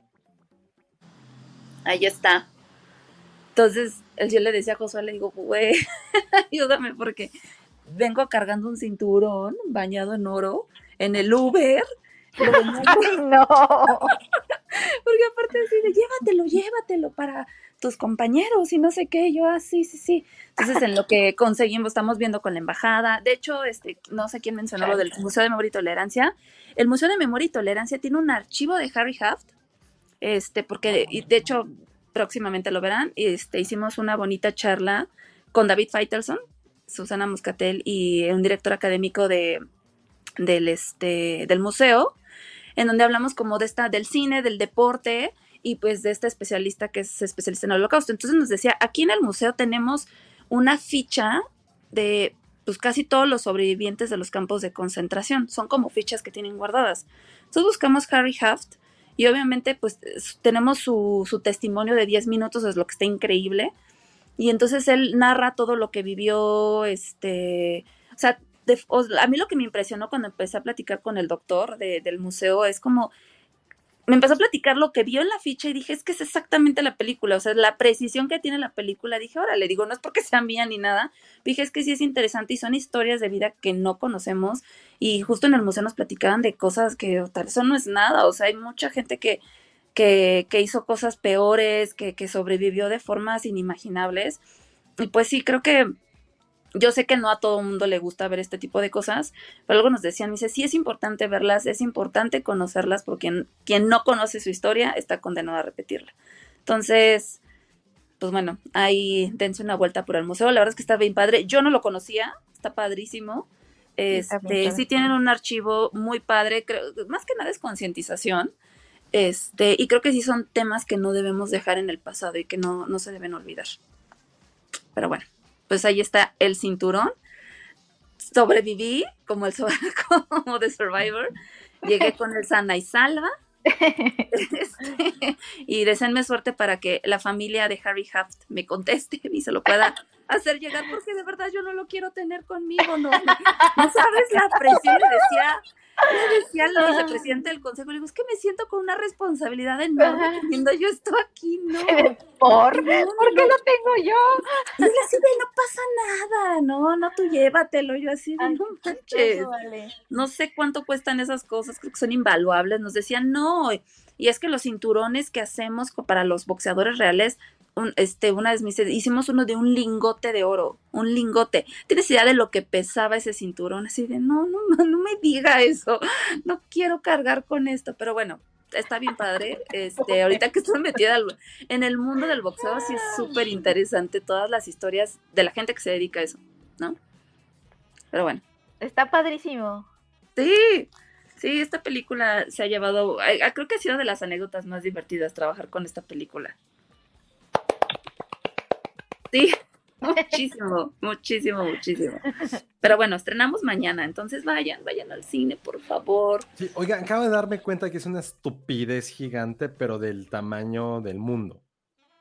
Ahí está. Entonces, yo le decía a Josué, le digo, güey, ayúdame porque vengo cargando un cinturón bañado en oro en el Uber no. Porque aparte decide, llévatelo, llévatelo para tus compañeros y no sé qué. yo, ah, sí, sí, sí. Entonces, en lo que conseguimos, estamos viendo con la embajada. De hecho, este, no sé quién mencionó lo del Museo de Memoria y Tolerancia. El Museo de Memoria y Tolerancia tiene un archivo de Harry Haft, este, porque, y de hecho, próximamente lo verán. Este, hicimos una bonita charla con David Feitelson, Susana Muscatel y un director académico de, del, este, del museo en donde hablamos como de esta, del cine, del deporte y pues de esta especialista que es especialista en el holocausto. Entonces nos decía, aquí en el museo tenemos una ficha de pues casi todos los sobrevivientes de los campos de concentración. Son como fichas que tienen guardadas. Entonces buscamos Harry Haft y obviamente pues tenemos su, su testimonio de 10 minutos, es lo que está increíble. Y entonces él narra todo lo que vivió, este, o sea, a mí lo que me impresionó cuando empecé a platicar con el doctor del museo es como, me empezó a platicar lo que vio en la ficha y dije, es que es exactamente la película, o sea, la precisión que tiene la película, dije, ahora le digo, no es porque sea mía ni nada, dije, es que sí es interesante y son historias de vida que no conocemos y justo en el museo nos platicaban de cosas que tal eso no es nada, o sea, hay mucha gente que, que, que hizo cosas peores, que, que sobrevivió de formas inimaginables y pues sí, creo que yo sé que no a todo mundo le gusta ver este tipo de cosas, pero algo nos decían, me dice, sí es importante verlas, es importante conocerlas, porque quien, no conoce su historia está condenado a repetirla. Entonces, pues bueno, ahí dense una vuelta por el museo. La verdad es que está bien padre. Yo no lo conocía, está padrísimo. Este, sí tienen un archivo muy padre, creo, más que nada es concientización. Este, y creo que sí son temas que no debemos dejar en el pasado y que no, no se deben olvidar. Pero bueno, pues ahí está el cinturón. Sobreviví como el como de Survivor. Llegué con el sana y salva. Este, y deseenme suerte para que la familia de Harry Haft me conteste y se lo pueda hacer llegar, porque de verdad yo no lo quiero tener conmigo, no, no, sabes la presión, decía, le decía al vicepresidente del consejo, le digo, es que me siento con una responsabilidad enorme teniendo yo esto aquí, no. ¿Por? No, ¿Por qué no. lo tengo yo? Y él así de, no pasa nada, no, no, tú llévatelo, yo así de, Ay, no manches vale. no sé cuánto cuestan esas cosas, creo que son invaluables. Nos decían, no, y es que los cinturones que hacemos para los boxeadores reales, un- este, una vez me dice, hicimos uno de un lingote de oro, un lingote. ¿Tienes idea de lo que pesaba ese cinturón? Así de, no, no, no me diga eso, no quiero cargar con esto, pero bueno. Está bien padre. Este, ahorita que estoy metida en el mundo del boxeo, sí es súper interesante todas las historias de la gente que se dedica a eso, ¿no? Pero bueno. Está padrísimo. Sí, sí, esta película se ha llevado, a- a- creo que ha sido de las anécdotas más divertidas trabajar con esta película. Sí, muchísimo, muchísimo, muchísimo. Pero bueno, estrenamos mañana, entonces vayan, vayan al cine, por favor. Sí, oigan, acabo de darme cuenta que es una estupidez gigante, pero del tamaño del mundo.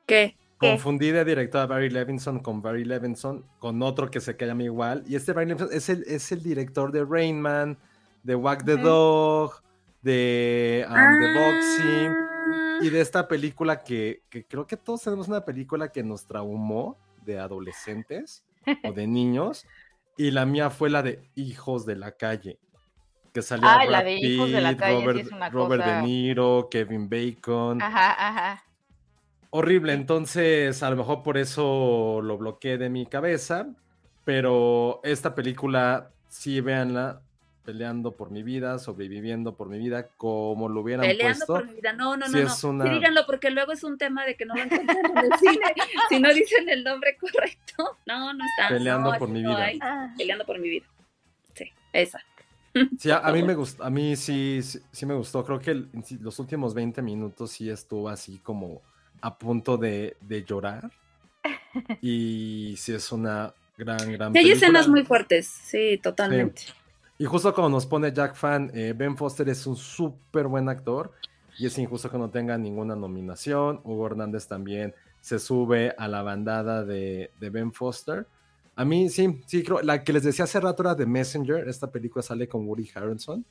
¿Qué? Confundí de director a Barry Levinson con Barry Levinson, con otro que se llama igual. Y este Barry Levinson es el, es el director de Rain Man, de Wag the. Dog, de um, The Boxing. Ah, Y de esta película que, que creo que todos tenemos una película que nos traumó de adolescentes o de niños. Y la mía fue la de Hijos de la Calle. Que salía Ay, la de Hijos de la Calle sí Robert, es una Robert cosa- De Niro, Kevin Bacon. Ajá, ajá. Horrible, entonces a lo mejor por eso lo bloqueé de mi cabeza. Pero esta película, sí, véanla, peleando por mi vida, sobreviviendo por mi vida, como lo hubieran Peleando puesto. por mi vida. No, no, sí no, una- Sí, díganlo, porque luego es un tema de que no lo encuentran en el cine. si no dicen el nombre correcto. No, no está. Peleando no, por mi no vida. hay. Ah, Peleando por mi vida. Sí, esa. Sí, a, a mí me gustó, a mí sí, sí, sí me gustó. Creo que el- sí, los últimos 20 minutos sí estuvo así como a punto de, de llorar. Y sí es una gran, gran Sí, hay escenas muy fuertes, sí, totalmente. Y justo como nos pone Jack Fan, eh, Ben Foster es un súper buen actor y es injusto que no tenga ninguna nominación. Hugo Hernández también se sube a la bandada de, de Ben Foster. A mí sí, sí, creo, la que les decía hace rato era The Messenger, esta película sale con Woody Harrelson,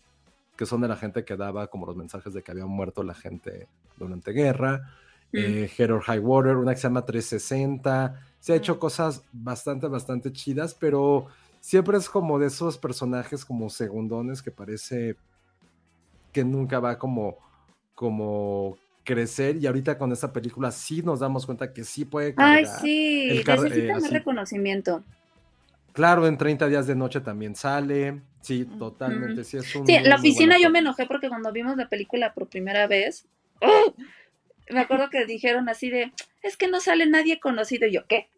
que son de la gente que daba como los mensajes de que había muerto la gente durante guerra. Mm. Eh, Head or High Water, una que se llama 360. Se ha hecho Mm. cosas bastante, bastante chidas, pero siempre es como de esos personajes como segundones que parece que nunca va como, como crecer. Y ahorita con esta película sí nos damos cuenta que sí puede Ay, sí, el necesita eh, más reconocimiento. Claro, en 30 días de noche también sale. Sí, totalmente. Sí, es un Sí, en la oficina yo me enojé porque cuando vimos la película por primera vez, ¡oh! me acuerdo que dijeron así de, es que no sale nadie conocido. Y yo, ¿qué?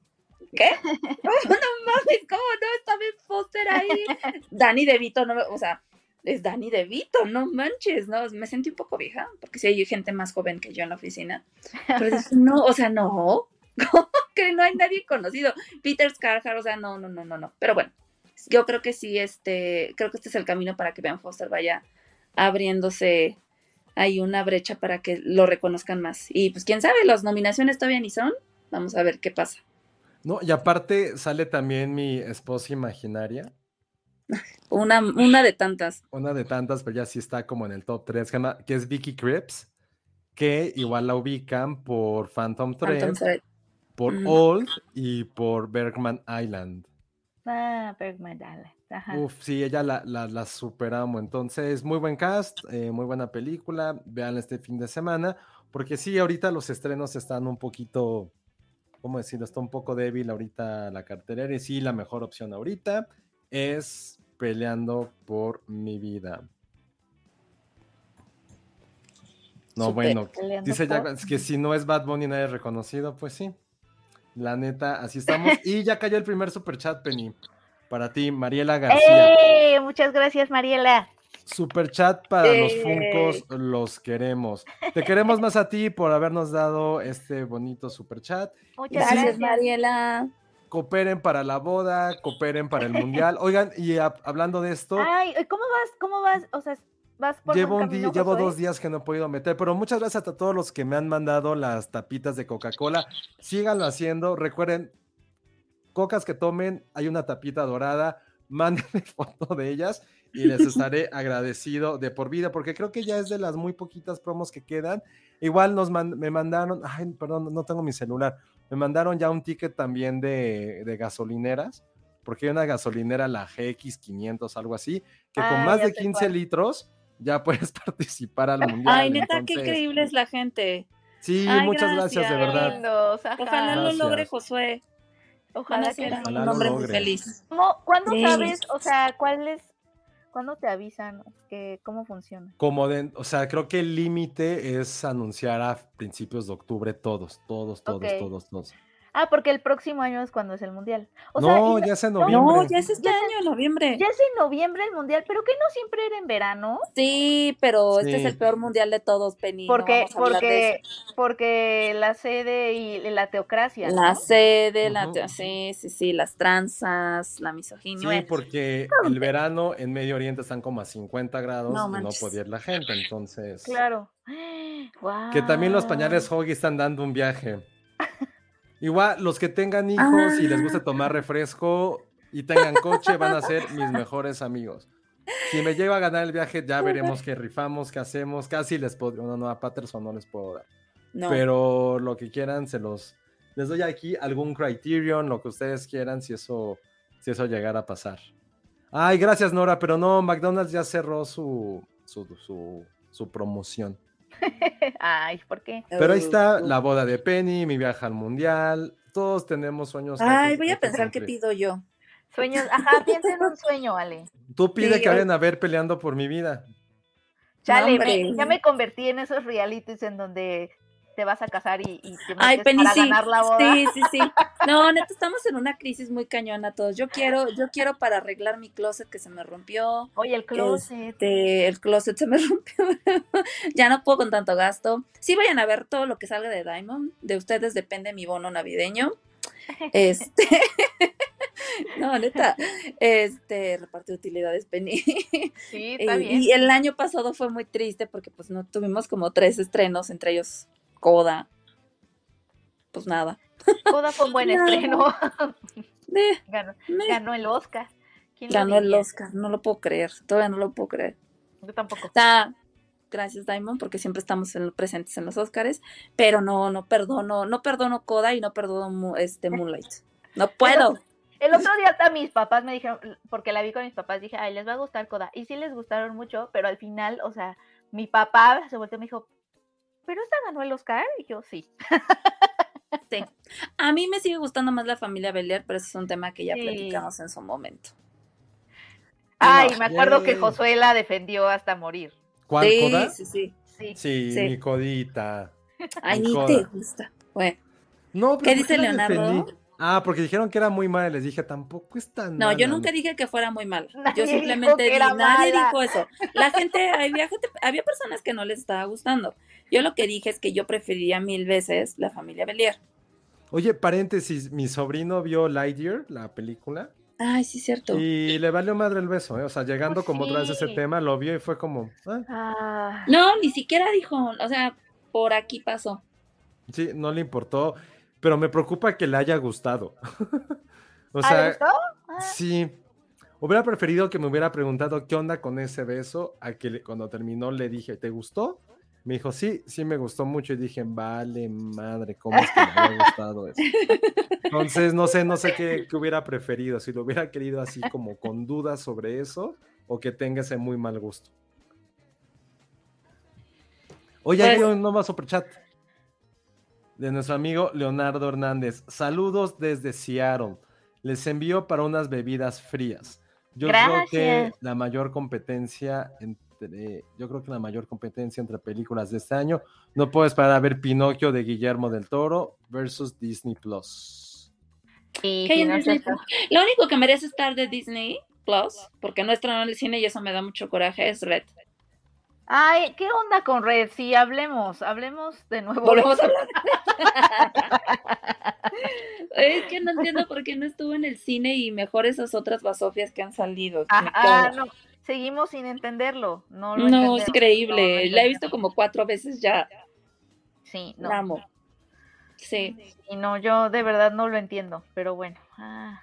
¿Qué? Oh, no mames, ¿cómo no? Está Ben Foster ahí. Danny DeVito, no, o sea, es Danny DeVito, no manches, ¿no? Me sentí un poco vieja, porque sí hay gente más joven que yo en la oficina. Pero dije, no, o sea, no, ¿cómo que no hay nadie conocido? Peter Scarhart, o sea, no, no, no, no, no. Pero bueno, yo creo que sí, este, creo que este es el camino para que Ben Foster vaya abriéndose ahí una brecha para que lo reconozcan más. Y pues quién sabe, las nominaciones todavía ni son. Vamos a ver qué pasa. No, y aparte sale también mi esposa imaginaria. Una, una de tantas. una de tantas, pero ya sí está como en el top 3, que, es Vicky Cripps, que igual la ubican por Phantom Thread, Phantom Thread. por Mm. Old y por Bergman Island. Ah, Bergman, dale. Ajá. Uf, sí, ella la, la. Entonces, muy buen cast, eh, muy buena película. Vean este fin de semana, porque sí, ahorita los estrenos están un poquito, ¿cómo decirlo? Está un poco débil ahorita la cartelera. Y sí, la mejor opción ahorita es Peleando por mi vida. No, bueno, dice Jack, es que si no es Bad Bunny nadie reconocido, pues sí. La neta, así estamos. Y ya cayó el primer super chat, Penny. Para ti, Mariela García. ¡Eh! Muchas gracias, Mariela. Super chat para los Eh. Funcos, los queremos. Te queremos más a ti por habernos dado este bonito super chat. Muchas sí. Gracias. Mariela. Cooperen para la boda, cooperen para el mundial. Oigan, y a- hablando de esto, Ay, ¿cómo vas? ¿Cómo vas? O sea, vas por llevo un día, llevo dos días que no he podido meter, pero muchas gracias a todos los que me han mandado las tapitas de Coca-Cola. Síganlo haciendo. Recuerden, cocas que tomen, hay una tapita dorada. Mándenme foto de ellas y les estaré agradecido de por vida, porque creo que ya es de las muy poquitas promos que quedan. Igual nos man- me mandaron, ay, perdón, no tengo mi celular. Me mandaron ya un ticket también de, de gasolineras, porque hay una gasolinera, la GX500, algo así, que con Ah, más de sé 15 cuál. litros ya puedes participar al mundial. Ay, neta, qué increíble es la gente. Sí, Ay, muchas gracias, de verdad. Lindos. Ojalá lo logre Josué. Ojalá que un Ojalá lo hombre muy feliz. ¿Cómo- ¿Cuándo Sí. sabes? O sea, ¿cuál es? ¿Cuándo te avisan que cómo funciona? Como de, o sea, creo que el límite es anunciar a principios de octubre todos, todos, todos, todos, todos. Ah, porque el próximo año es cuando es el mundial. O no, ya es en no, noviembre. No, ya es este Ya- año, en noviembre. ya es en noviembre el mundial, pero que no siempre era en verano. Sí, pero este es el peor mundial de todos, Penny. no Porque, porque, porque la sede y la teocracia. La ¿no? sede, la te- sí, sí, sí, las tranzas, la misoginia. Sí, bueno, porque el verano en Medio Oriente están como a 50 grados No y no podía ir la gente, entonces. Claro. Que también los pañales Hoggy están dando un viaje. Igual, los que tengan hijos y les guste tomar refresco y tengan coche van a ser mis mejores amigos. Si me llego a ganar el viaje, ya veremos qué rifamos, qué hacemos. Casi les puedo. No, no, a Patterson no les puedo dar. no. Pero lo que quieran, se los. Les doy aquí algún criterion, lo que ustedes quieran, si eso, si eso llegara a pasar. Ay, gracias, Nora, pero no, McDonald's ya cerró su, su, su, su promoción. Ay, ¿por qué? Pero ahí está Uh, la boda de Penny, mi viaje al mundial. Todos tenemos sueños. Ay, voy a pensar qué pido yo. Sueños, ajá, piensa en un sueño, Ale. Tú pide Sí, que ay. vayan a ver peleando por mi vida. Chale, me- ya me convertí en esos realities en donde te vas a casar y, y te Ay, Penny, para sí. ganar la boda. Sí, sí, sí. No, neta, estamos en una crisis muy cañona todos. Yo quiero, yo quiero para arreglar mi closet que se me rompió. Oye, el closet. Este, el closet se me rompió. ya no puedo con tanto gasto. Sí, vayan a ver todo lo que salga de Diamond. De ustedes depende mi bono navideño. Este. no, neta. Este, reparte utilidades, Penny. Sí, está Eh, bien. Y el año pasado fue muy triste porque pues no tuvimos como tres estrenos, entre ellos Coda. Pues nada. Coda fue un buen No. estreno. Eh, ganó, me- ganó el Oscar. ¿Quién lo ganó el? Oscar, no lo puedo creer, todavía no lo puedo creer. Yo tampoco. O sea, gracias Diamond, porque siempre estamos en- presentes en los Oscars, pero no, no perdono, no perdono Coda y no perdono este Moonlight. No puedo. El otro día hasta mis papás me dijeron, porque la vi con mis papás, dije, ay, les va a gustar Coda. Y sí les gustaron mucho, pero al final, o sea, mi papá se volteó y me dijo, ¿pero esta ganó el Oscar? Y yo, sí. Sí. A mí me sigue gustando más la familia Belier, pero ese es un tema que ya Sí. platicamos en su momento. Ay, no, me acuerdo que. Josué la defendió hasta morir. ¿Cuál sí, Coda? sí, sí. Sí. Sí, Sí. mi codita. Ay, Mi ni Coda. te gusta. Bueno, No, pero ¿Qué ¿por dice Leonardo? defendí? Ah, porque dijeron que era muy mala y les dije, tampoco es tan no, mala, yo nunca dije que fuera muy mala. Nadie Yo dijo simplemente que di, era nadie mala. dijo eso. La gente, había gente, había personas que no les estaba gustando. Yo lo que dije es que yo preferiría mil veces la familia Belier. Oye, paréntesis, mi sobrino vio Lightyear, la película, Ay, sí, cierto. y le valió madre el beso, ¿eh? O sea, llegando Pues como otra vez a ese sí. tema, lo vio y fue como, ah, Ah, No, ni siquiera dijo, o sea, por aquí pasó. sí, no le importó, pero me preocupa que le haya gustado. o ¿ah, ¿le sea, gustó? Ah, sí, hubiera preferido que me hubiera preguntado qué onda con ese beso, a que le- cuando terminó le dije, ¿te gustó? Me dijo, sí, sí me gustó mucho y dije, vale madre, ¿cómo es que le había gustado eso? Entonces, no sé, no sé qué, qué hubiera preferido, si lo hubiera querido así como con dudas sobre eso o que tenga ese muy mal gusto. Oye, hay Pues- un nuevo superchat de nuestro amigo Leonardo Hernández. Saludos desde Seattle. Les envío para unas bebidas frías. Yo creo que la mayor competencia en entre, yo creo que la mayor competencia entre películas de este año. No puedo esperar a ver Pinocchio de Guillermo del Toro versus Disney Plus. Y ¿Qué hay en Pinocho Disney está- Plus? Lo único que merece estar de Disney Plus, porque no estrenó en el cine y eso me da mucho coraje, es Red. Ay, ¿qué onda con Red? Sí, hablemos, hablemos de nuevo. Volvemos a hablar. es que no entiendo por qué no estuvo en el cine y mejor esas otras basofias que han salido. Ah, ah, no, seguimos sin entenderlo. No, lo No, es increíble. no La he visto como cuatro veces ya. Sí, no. La amo. Sí. Y no, yo de verdad no lo entiendo, pero bueno. ah,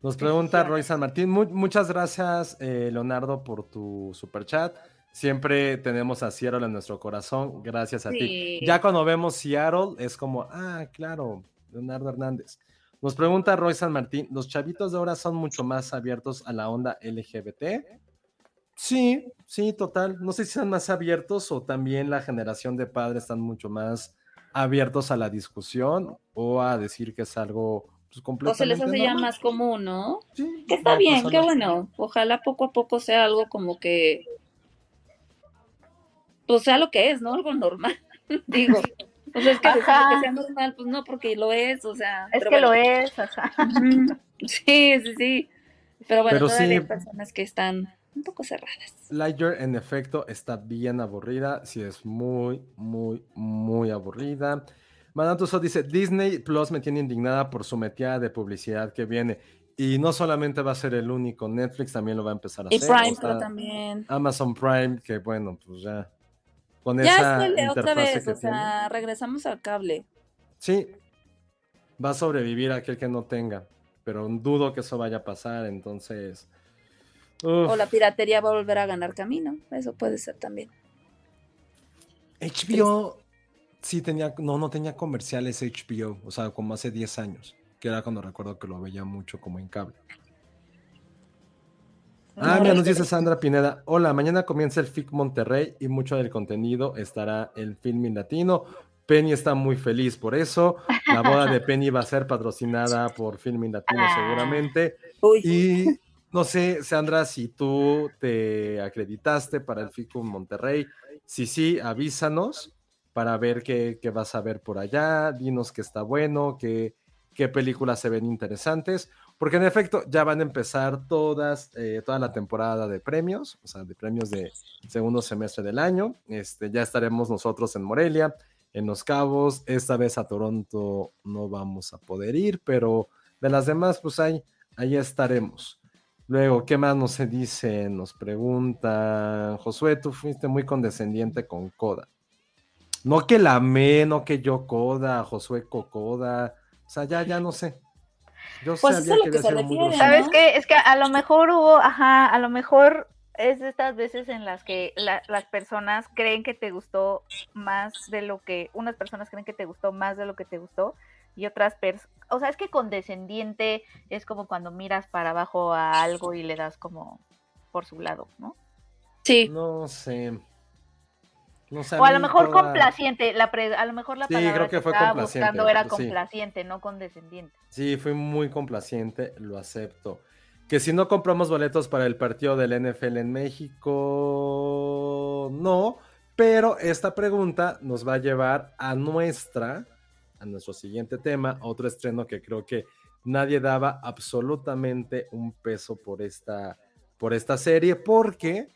Nos pregunta. Roy San Martín. Mu- muchas gracias, eh, Leonardo, por tu super chat. Siempre tenemos a Seattle en nuestro corazón. Gracias a ti. Sí. Ya cuando vemos Seattle es como, ah, claro, Leonardo Hernández. Nos pregunta Roy San Martín, ¿los chavitos de ahora son mucho más abiertos a la onda LGBT? Sí, sí, total. No sé si sean más abiertos o también la generación de padres están mucho más abiertos a la discusión o a decir que es algo pues, O se completamente les hace ya más común, ¿no? Sí, Que está no bien, qué bueno. Ojalá poco a poco sea algo como que. Pues sea lo que es, ¿no? Algo normal. Digo. O sea, es que que sea normal, pues no, porque lo es, o sea. es que lo es, ajá. Sí, sí, sí. Pero bueno, Pero todavía sí. hay personas que están un poco cerradas. Lightyear en efecto está bien aburrida, sí es muy, muy, muy aburrida. Tussauds dice, Disney Plus me tiene indignada por su metida de publicidad que viene. Y no solamente va a ser el único, Netflix también lo va a empezar a Y hacer. Prime o sea, Pro también. Amazon Prime, que bueno, pues ya. Con Ya esa es otra vez, o sea, regresamos al cable. Sí, va a sobrevivir aquel que no tenga, pero dudo que eso vaya a pasar, entonces... uf. O la piratería va a volver a ganar camino. Eso puede ser también. HBO sí tenía, no, no tenía comerciales HBO, o sea, como hace 10 años, que era cuando recuerdo que lo veía mucho como en cable. Ah, mira, nos dice Sandra Pineda. Hola, mañana comienza el FIC Monterrey y mucho del contenido estará el Filming Latino. Penny está muy feliz por eso. La boda de Penny va a ser patrocinada por Filming Latino Ah. seguramente. Uy, Y no sé, Sandra, si tú te acreditaste para el FICUM Monterrey. Si sí, avísanos para ver qué, qué vas a ver por allá. Dinos que está bueno, qué, qué películas se ven interesantes. Porque en efecto, ya van a empezar todas, eh, toda la temporada de premios, o sea, de premios de segundo semestre del año. Este, ya estaremos nosotros en Morelia, en Los Cabos. Esta vez a Toronto no vamos a poder ir, pero de las demás, pues ahí, ahí estaremos. Luego, ¿qué más nos se dice? Nos preguntan, Josué, tú fuiste muy condescendiente con Coda. No que la amé, no que yo Coda, Josué Cocoda. O sea, ya, ya no sé. Yo Pues sabía eso es lo que que se refiere. ¿Sabes qué? Es que a lo mejor hubo, ajá, a lo mejor es de estas veces en las que la- las personas creen que te gustó más de lo que, unas personas creen que te gustó más de lo que te gustó y otras personas, o sea, es que condescendiente es como cuando miras para abajo a algo y le das como por su lado, ¿no? sí. No sé. No sé, O a lo mejor complaciente, la pre- a lo mejor la Sí, palabra creo que fue estaba complaciente, buscando era sí. complaciente, no condescendiente. Sí, fui muy complaciente, lo acepto. Que si no compramos boletos para el partido del NFL en México, no, pero esta pregunta nos va a llevar a nuestra, a nuestro siguiente tema, otro estreno que creo que nadie daba absolutamente un peso por esta, por esta serie, porque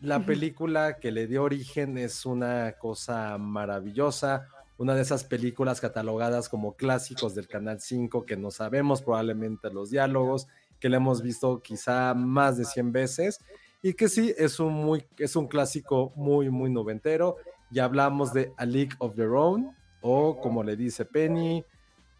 la película que le dio origen es una cosa maravillosa, una de esas películas catalogadas como clásicos del Canal 5 que no sabemos probablemente los diálogos, que le hemos visto quizá más de 100 veces y que sí es un, muy, es un clásico muy, muy noventero. Y hablamos de A League of Their Own o como le dice Penny,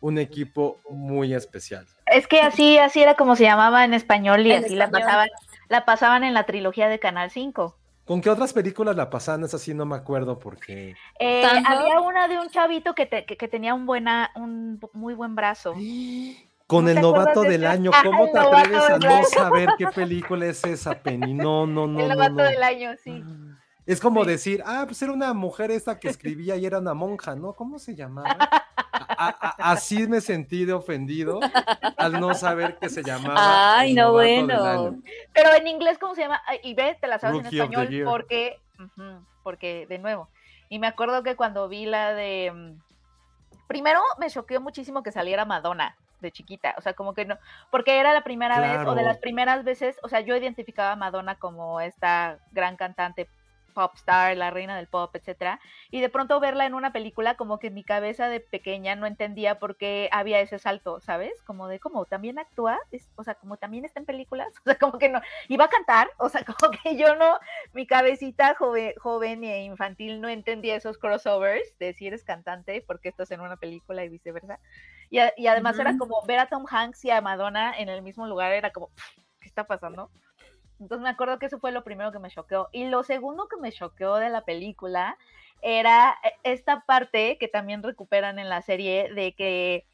un equipo muy especial. Es que así, así era como se llamaba en español y En así la pasaban, la pasaban en la trilogía de Canal 5. ¿Con qué otras películas la pasan? Es así, no me acuerdo porque... Eh, había una de un chavito que, te- que, que tenía un buena, un muy buen brazo. Con ¿No el novato de del esa? año, Ajá, ¿cómo te atreves a no saber qué película es esa, Penny? No, no, no. el no, novato no. del año, sí. Es como decir, ah, pues era una mujer esta que escribía y era una monja, ¿no? ¿Cómo se llamaba? A- a- así me sentí de ofendido al no saber que se llamaba. Ay, no, bueno. Pero en inglés, ¿cómo se llama? Ay, Y ve, te la sabes Rookie en español porque, porque, de nuevo. Y me acuerdo que cuando vi la de. mm, Primero me choqueó muchísimo que saliera Madonna de chiquita, o sea, como que no, porque era la primera vez o de las primeras veces, o sea, yo identificaba a Madonna como esta gran cantante pop star, la reina del pop, etcétera, y de pronto verla en una película como que en mi cabeza de pequeña no entendía por qué había ese salto, ¿sabes? Como de cómo también actúa, Es- o sea, como también está en películas, o sea, como que no, va a cantar, o sea, como que yo no, mi cabecita joven, joven e infantil no entendía esos crossovers de si eres cantante, porque estás en una película y viceversa. Y, a- y además era como ver a Tom Hanks y a Madonna en el mismo lugar, era como, ¿qué está pasando? Entonces me acuerdo que eso fue lo primero que me choqueó. Y lo segundo que me choqueó de la película era eh, esta parte que también recuperan en la serie de que,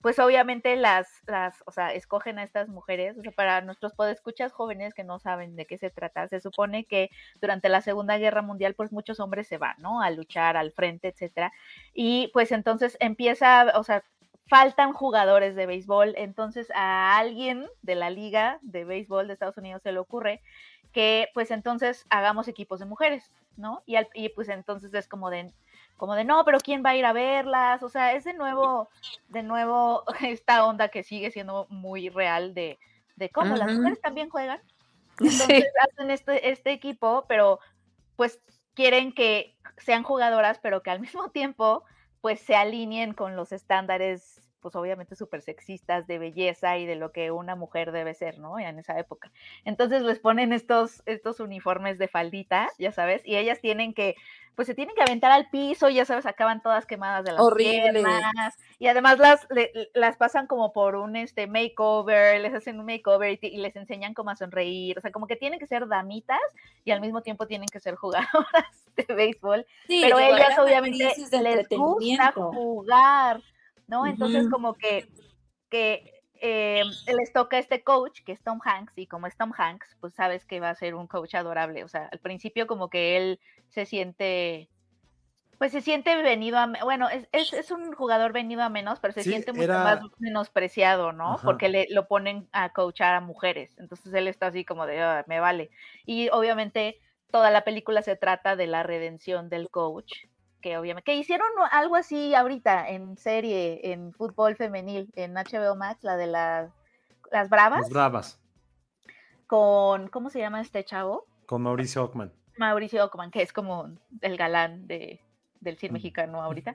pues obviamente las, las, o sea, escogen a estas mujeres, o sea, para nuestros podescuchas jóvenes que no saben de qué se trata, se supone que durante la Segunda Guerra Mundial, pues muchos hombres se van, ¿no? A luchar al frente, etcétera. Y pues entonces empieza, o sea, faltan jugadores de béisbol, entonces a alguien de la liga de béisbol de Estados Unidos se le ocurre que pues entonces hagamos equipos de mujeres, ¿no? Y, al- y pues entonces es como de, como de, no, pero ¿quién va a ir a verlas? O sea, es de nuevo, de nuevo esta onda que sigue siendo muy real de, de cómo las mujeres también juegan. Sí. Entonces hacen este, este equipo, pero pues quieren que sean jugadoras, pero que al mismo tiempo pues se alineen con los estándares, pues obviamente súper sexistas de belleza y de lo que una mujer debe ser, ¿no? En esa época. Entonces les ponen estos, estos uniformes de faldita, ya sabes, y ellas tienen que, pues se tienen que aventar al piso, ya sabes, acaban todas quemadas de las Horrible. piernas, y además las, le- las pasan como por un este makeover, les hacen un makeover y, les enseñan cómo a sonreír, o sea, como que tienen que ser damitas y al mismo tiempo tienen que ser jugadoras de béisbol Sí, pero ellas obviamente les gusta jugar, ¿no? Entonces como que, que eh, les toca este coach, que es Tom Hanks, y como es Tom Hanks, pues sabes que va a ser un coach adorable, o sea, al principio como que él se siente, pues se siente venido a, bueno, es, es, es un jugador venido a menos, pero se Sí, siente mucho era- más menospreciado, ¿no? Ajá. Porque le, lo ponen a coachar a mujeres, entonces él está así como de, "Ah, me vale. Y obviamente toda la película se trata de la redención del coach, que obviamente, que hicieron algo así ahorita en serie, en fútbol femenil, en HBO Max, la de las, las Bravas, Los Bravas, con, ¿cómo se llama este chavo? con Mauricio Ockman. Mauricio Ockman, que es como el galán de, del cine mexicano ahorita.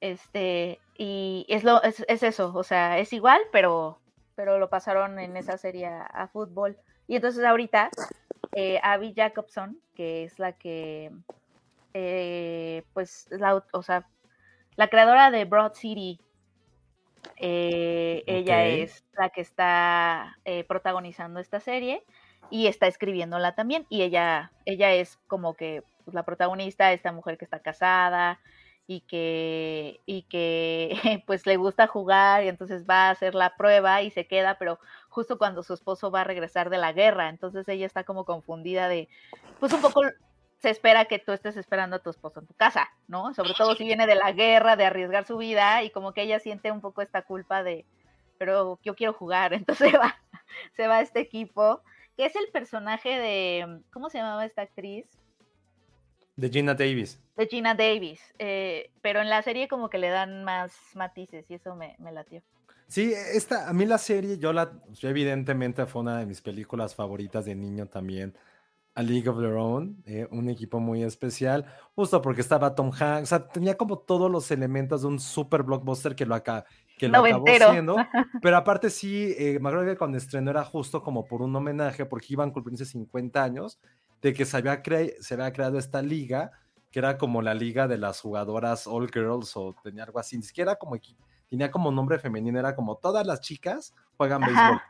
Este, y es lo, es, es eso, o sea, es igual, pero, pero lo pasaron en esa serie a, a fútbol. Y entonces ahorita, eh, Abby Jacobson, que es la que, eh, pues, la, o sea, la creadora de Broad City, eh, ella es la que está eh, protagonizando esta serie y está escribiéndola también. Y ella, ella es como que pues, la protagonista, esta mujer que está casada y que, y que pues le gusta jugar y entonces va a hacer la prueba y se queda, pero justo cuando su esposo va a regresar de la guerra, entonces ella está como confundida de, pues un poco se espera que tú estés esperando a tu esposo en tu casa, ¿no? Sobre todo si viene de la guerra, de arriesgar su vida y como que ella siente un poco esta culpa de, pero yo quiero jugar, entonces se va, se va a este equipo, que es el personaje de, ¿cómo se llamaba esta actriz? De Gina Davis. De Gina Davis, eh, pero en la serie como que le dan más matices y eso me, me latió. Sí, esta, a mí la serie, yo la, yo evidentemente fue una de mis películas favoritas de niño también. A League of Their Own, eh, un equipo muy especial, justo porque estaba Tom Hanks, o sea, tenía como todos los elementos de un super blockbuster que lo, acá, que lo acabó siendo, pero aparte sí, eh, me acuerdo que cuando estrenó era justo como por un homenaje, porque iban cumpliendo 50 años de que se había, cre- se había creado esta liga, que era como la liga de las jugadoras All Girls o tenía algo así, ni siquiera como tenía como nombre femenino, era como todas las chicas juegan béisbol.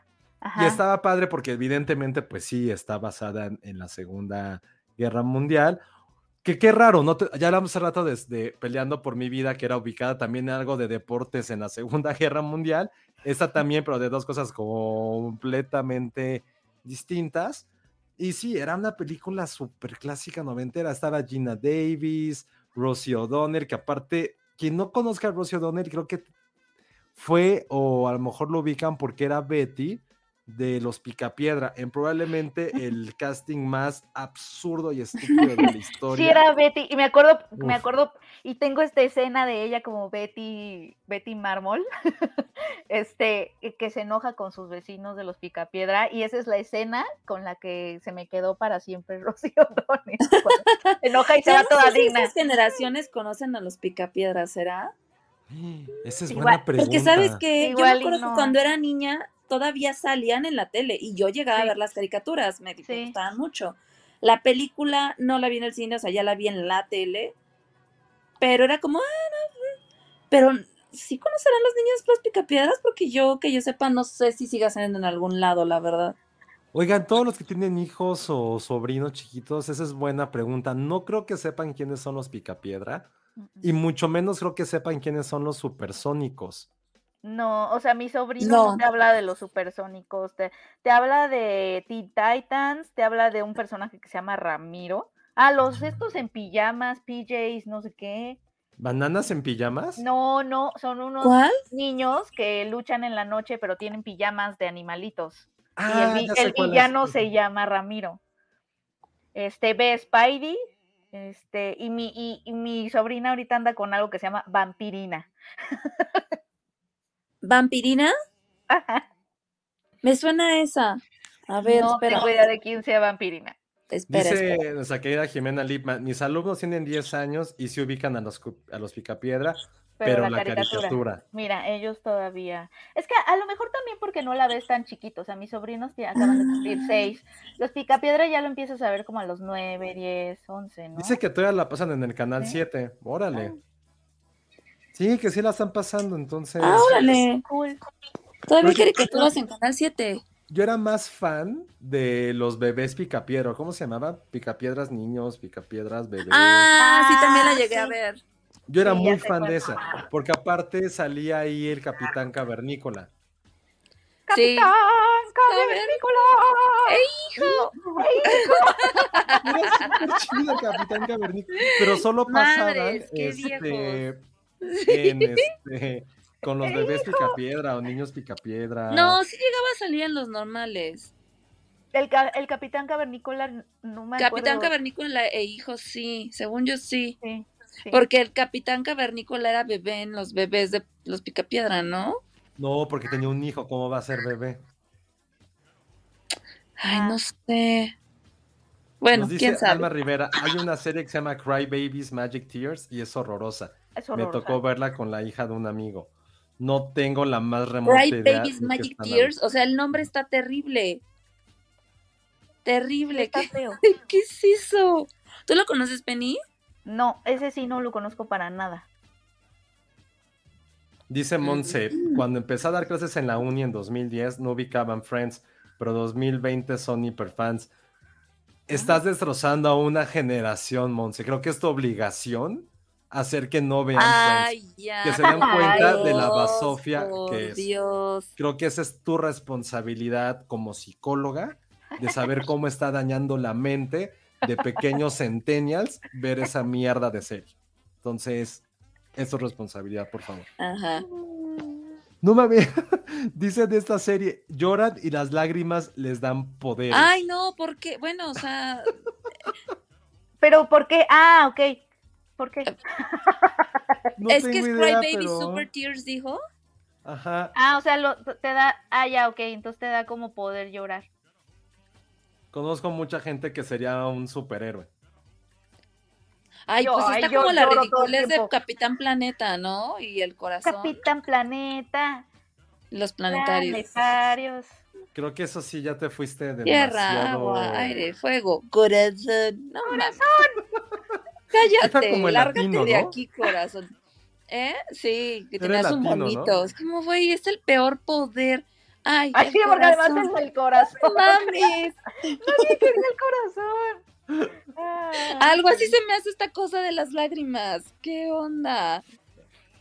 Ajá, Y estaba padre porque evidentemente, pues sí, está basada en, en la Segunda Guerra Mundial. Que qué raro, ¿no? Te- ya hablamos hace rato desde Peleando por mi vida, que era ubicada también en algo de deportes en la Segunda Guerra Mundial. Esta también, pero de dos cosas completamente distintas. Y sí, era una película súper clásica noventera. Estaba Gina Davis, Rosie O'Donnell, que aparte, quien no conozca a Rosie O'Donnell, creo que fue, o a lo mejor lo ubican porque era Betty de los Picapiedra, en probablemente el casting más absurdo y estúpido de la historia. Sí, era Betty, y me acuerdo, me acuerdo, y tengo esta escena de ella como Betty, Betty Mármol, este, que- se enoja con sus vecinos de los Picapiedra, y esa es la escena con la que se me quedó para siempre Rocío cuando Se enoja y se va toda digna. esas generaciones conocen a los picapiedras, ¿será? Esa es Igual, buena pregunta. Porque sabes que yo Igual me acuerdo no. que cuando era niña todavía salían en la tele y yo llegaba Sí. a ver las caricaturas, me Sí. gustaban mucho. La película no la vi en el cine, o sea, ya la vi en la tele, pero era como, ah, no, mm". pero sí conocerán los niños los picapiedras porque yo, que yo sepa, no sé si siga saliendo en algún lado, la verdad. Oigan, todos los que tienen hijos o sobrinos chiquitos, esa es buena pregunta. No creo que sepan quiénes son los Picapiedra y mucho menos creo que sepan quiénes son los supersónicos. No, o sea, mi sobrino no, No. te habla de los supersónicos, te, te habla de Teen Titans, te habla de un personaje que se llama Ramiro. Ah, los estos en pijamas, PJs, no sé qué. ¿Bananas en pijamas? No, no, son unos ¿Cuál? niños que luchan en la noche, pero tienen pijamas de animalitos. y el, Ah, sé el cuál es. villano se llama Ramiro. Este ve Spidey, este, y mi, y, y mi sobrina ahorita anda con algo que se llama vampirina. ¿Vampirina? Me suena esa. A ver, no espera. tengo idea de quién sea vampirina. Espera, Dice espera. nuestra querida Jimena Lipman, mis alumnos tienen 10 años y se ubican a los, cu- a los Picapiedra, pero, la, caricatura. Mira, ellos todavía. Es que a lo mejor también porque no la ves tan chiquito. O sea, mis sobrinos ya acaban de cumplir seis. Los Picapiedra ya lo empiezas a ver como a los nueve, diez, once, ¿no? Dice que todavía la pasan en el canal Sí. 7. Órale. Sí, que sí la están pasando, entonces. Ah, órale. Cool. Todavía hay Pero yo- caricaturas en Canal 7. Yo era más fan de los bebés Picapiedra. ¿Cómo se llamaba? Picapiedras niños, Picapiedras bebés. Ah, sí, también la Ah, llegué a ver. Yo era sí, muy fan de esa, porque aparte salía ahí el Capitán Cavernícola. Sí. ¡Capitán Cavernícola! Era súper chido el Capitán Cavernícola. Pero solo pasaban Madres, qué este, en, este, con los bebés Picapiedra o niños Picapiedra. No, sí llegaba a salir en los normales. El, ca- el Capitán Cavernícola, no me Capitán acuerdo. Cavernícola e hijos, sí. Según yo, sí. Sí, sí. Porque el Capitán Cavernícola era bebé en los bebés de los Picapiedra, ¿no? No, porque tenía un hijo, ¿cómo va a ser bebé? Ay, Ah. no sé. Bueno, Nos dice quién sabe. Alma Rivera, hay una serie que se llama Cry Babies Magic Tears y es horrorosa. Es Me tocó verla con la hija de un amigo. No tengo la más remota Bright idea Babies Magic Tears. O sea, el nombre está terrible. Terrible. Está ¿Qué, feo. ¿Qué es eso? ¿Tú lo conoces, Penny? No, ese sí no lo conozco para nada. Dice Monse, cuando empecé a dar clases en la uni en 2010 no ubicaban Friends, pero 2020 son hiperfans. Estás destrozando a una generación, Monse. Creo que es tu obligación hacer que no vean Friends. Ay, ya. Que se den cuenta de la basofia que es. Dios. Creo que esa es tu responsabilidad como psicóloga de saber cómo está dañando la mente de pequeños centennials ver esa mierda de serie. Entonces, es tu responsabilidad, por favor. Ajá. No me había. Dice de esta serie, lloran y las lágrimas les dan poder. Ay, no, porque, bueno, o sea, Pero ¿por qué? Ah, ok. ¿Por qué? No es que Cry Baby pero- Super Tears, dijo. Ajá. Ah, o sea, lo, te da. Ah, ya, ok. Entonces te da como poder llorar. Conozco mucha gente que sería un superhéroe. Ay, Yo- pues ay, está yo como la ridiculez de. Capitán Planeta, ¿no? Y el corazón, Capitán Planeta. los planetarios. Planetarios. Creo que eso sí ya te fuiste de Tierra, agua, aire, fuego, corazón. No, corazón. Cállate, como lárgate latino, de aquí, corazón. ¿Eh? Sí, que tenías un latino, ¿no? bonito. Es como, güey, es el peor poder. Ay, Ay, sí, porque además es el corazón. No mames. Nadie quería el corazón. Ah. Algo así se me hace esta cosa de las lágrimas. ¿Qué onda?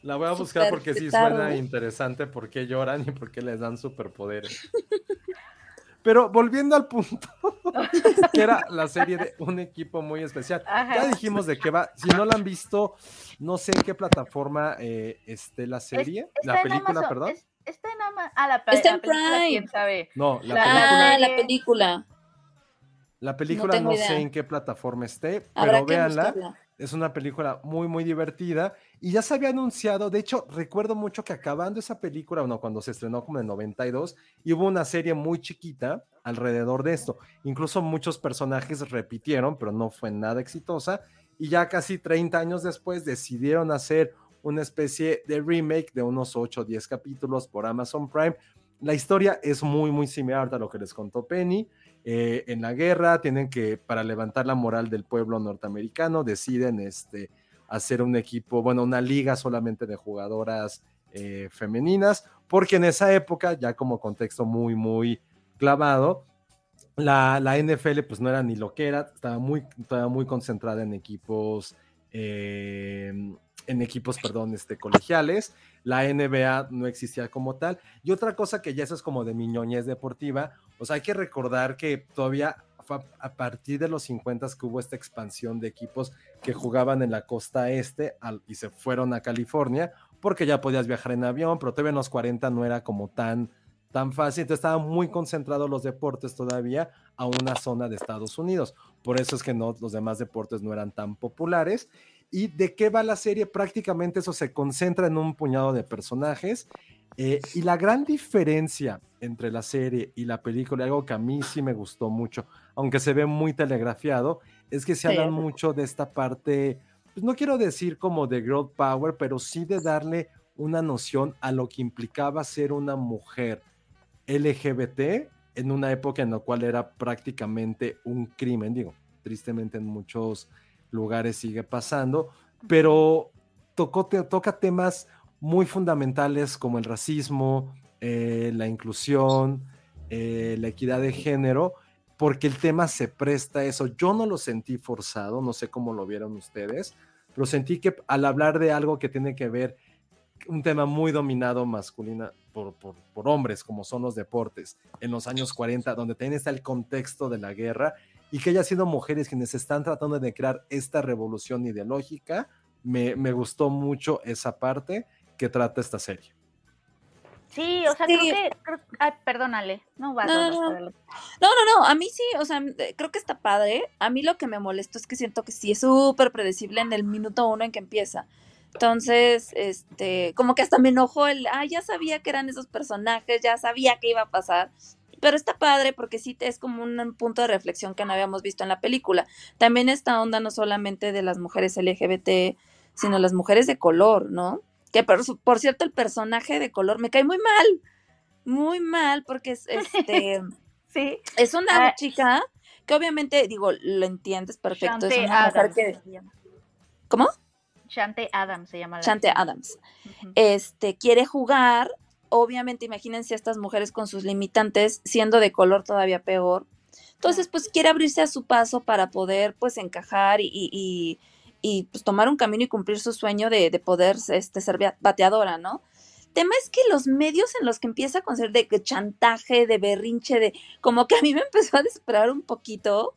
La voy a buscar porque sí suena interesante por qué lloran y por qué les dan superpoderes. Pero volviendo al punto, que era la serie de un equipo muy especial. Ya dijimos de qué va. Si no la han visto, no sé en qué plataforma eh, esté la serie, la película, perdón. está en Amazon. Ah, la, está en película, Prime. quién sabe. No, la Ah, película, la película. la película no, idea. sé en qué plataforma esté, Habrá pero que véanla. Es una película muy, muy divertida y ya se había anunciado, de hecho, recuerdo mucho que acabando esa película, bueno, cuando se estrenó como en el 92, y hubo una serie muy chiquita alrededor de esto. Incluso muchos personajes repitieron, pero no fue nada exitosa. Y ya casi 30 años después decidieron hacer una especie de remake de unos 8 o 10 capítulos por Amazon Prime. La historia es muy, muy similar a lo que les contó Penny. Eh, en la guerra tienen que, para levantar la moral del pueblo norteamericano, deciden este, hacer un equipo, bueno, una liga solamente de jugadoras eh, femeninas, porque en esa época, ya como contexto muy, muy clavado, la, la NFL pues no era ni lo que era, estaba muy, estaba muy concentrada en equipos, eh, en equipos, perdón, este, colegiales. La NBA no existía como tal. Y otra cosa que ya eso es como de mi ñoñez deportiva, o sea, hay que recordar que todavía fue a, partir de los 50 que hubo esta expansión de equipos que jugaban en la costa este y se fueron a California, porque ya podías viajar en avión, pero todavía en los 40 no era como tan, tan fácil. Entonces estaban muy concentrados los deportes todavía a una zona de Estados Unidos. Por eso es que no, los demás deportes no eran tan populares. ¿Y de qué va la serie? Prácticamente eso se concentra en un puñado de personajes. eh, y la gran diferencia entre la serie y la película, algo que a mí sí me gustó mucho, aunque se ve muy telegrafiado, es que se Sí. hablan mucho de esta parte, pues no quiero decir como de girl power, pero sí de darle una noción a lo que implicaba ser una mujer LGBT en una época en la cual era prácticamente un crimen, digo, tristemente en muchos lugares sigue pasando, pero tocó, te- toca temas muy fundamentales como el racismo, eh, la inclusión, eh, la equidad de género, porque el tema se presta a eso. Yo no lo sentí forzado, no sé cómo lo vieron ustedes, pero sentí que al hablar de algo que tiene que ver un tema muy dominado masculina por, por, por hombres, como son los deportes, en los años 40, donde también está el contexto de la guerra, y que haya sido mujeres quienes están tratando de crear esta revolución ideológica, me, me gustó mucho esa parte que trata esta serie. Sí, o sea, Sí. creo que. creo- Ay, perdónale. No vas No, a no, no. No, no, no, a mí sí, o sea, eh, creo que está padre. A mí lo que me molestó es que siento que sí es súper predecible en el minuto uno en que empieza. Entonces, este, como que hasta me enojó el, ah, ya sabía que eran esos personajes, ya sabía que iba a pasar. Pero está padre porque sí es como un punto de reflexión que no habíamos visto en la película. También esta onda no solamente de las mujeres LGBT, sino las mujeres de color, ¿no? Que por, por cierto, el personaje de color me cae muy mal, muy mal, porque es este. Sí. Es una Ah. chica que obviamente, digo, lo entiendes perfecto. Es una mujer que. ¿Cómo? Shante Adams se llama la Chante chica. Adams. Este quiere jugar. Obviamente, imagínense a estas mujeres con sus limitantes, siendo de color todavía peor. Entonces, pues quiere abrirse a su paso para poder, pues, encajar y, y, y- pues, tomar un camino y cumplir su sueño de, de poder este, ser bateadora, ¿no? Tema es que los medios en los que empieza con ser de chantaje, de berrinche, de como que a mí me empezó a desesperar un poquito.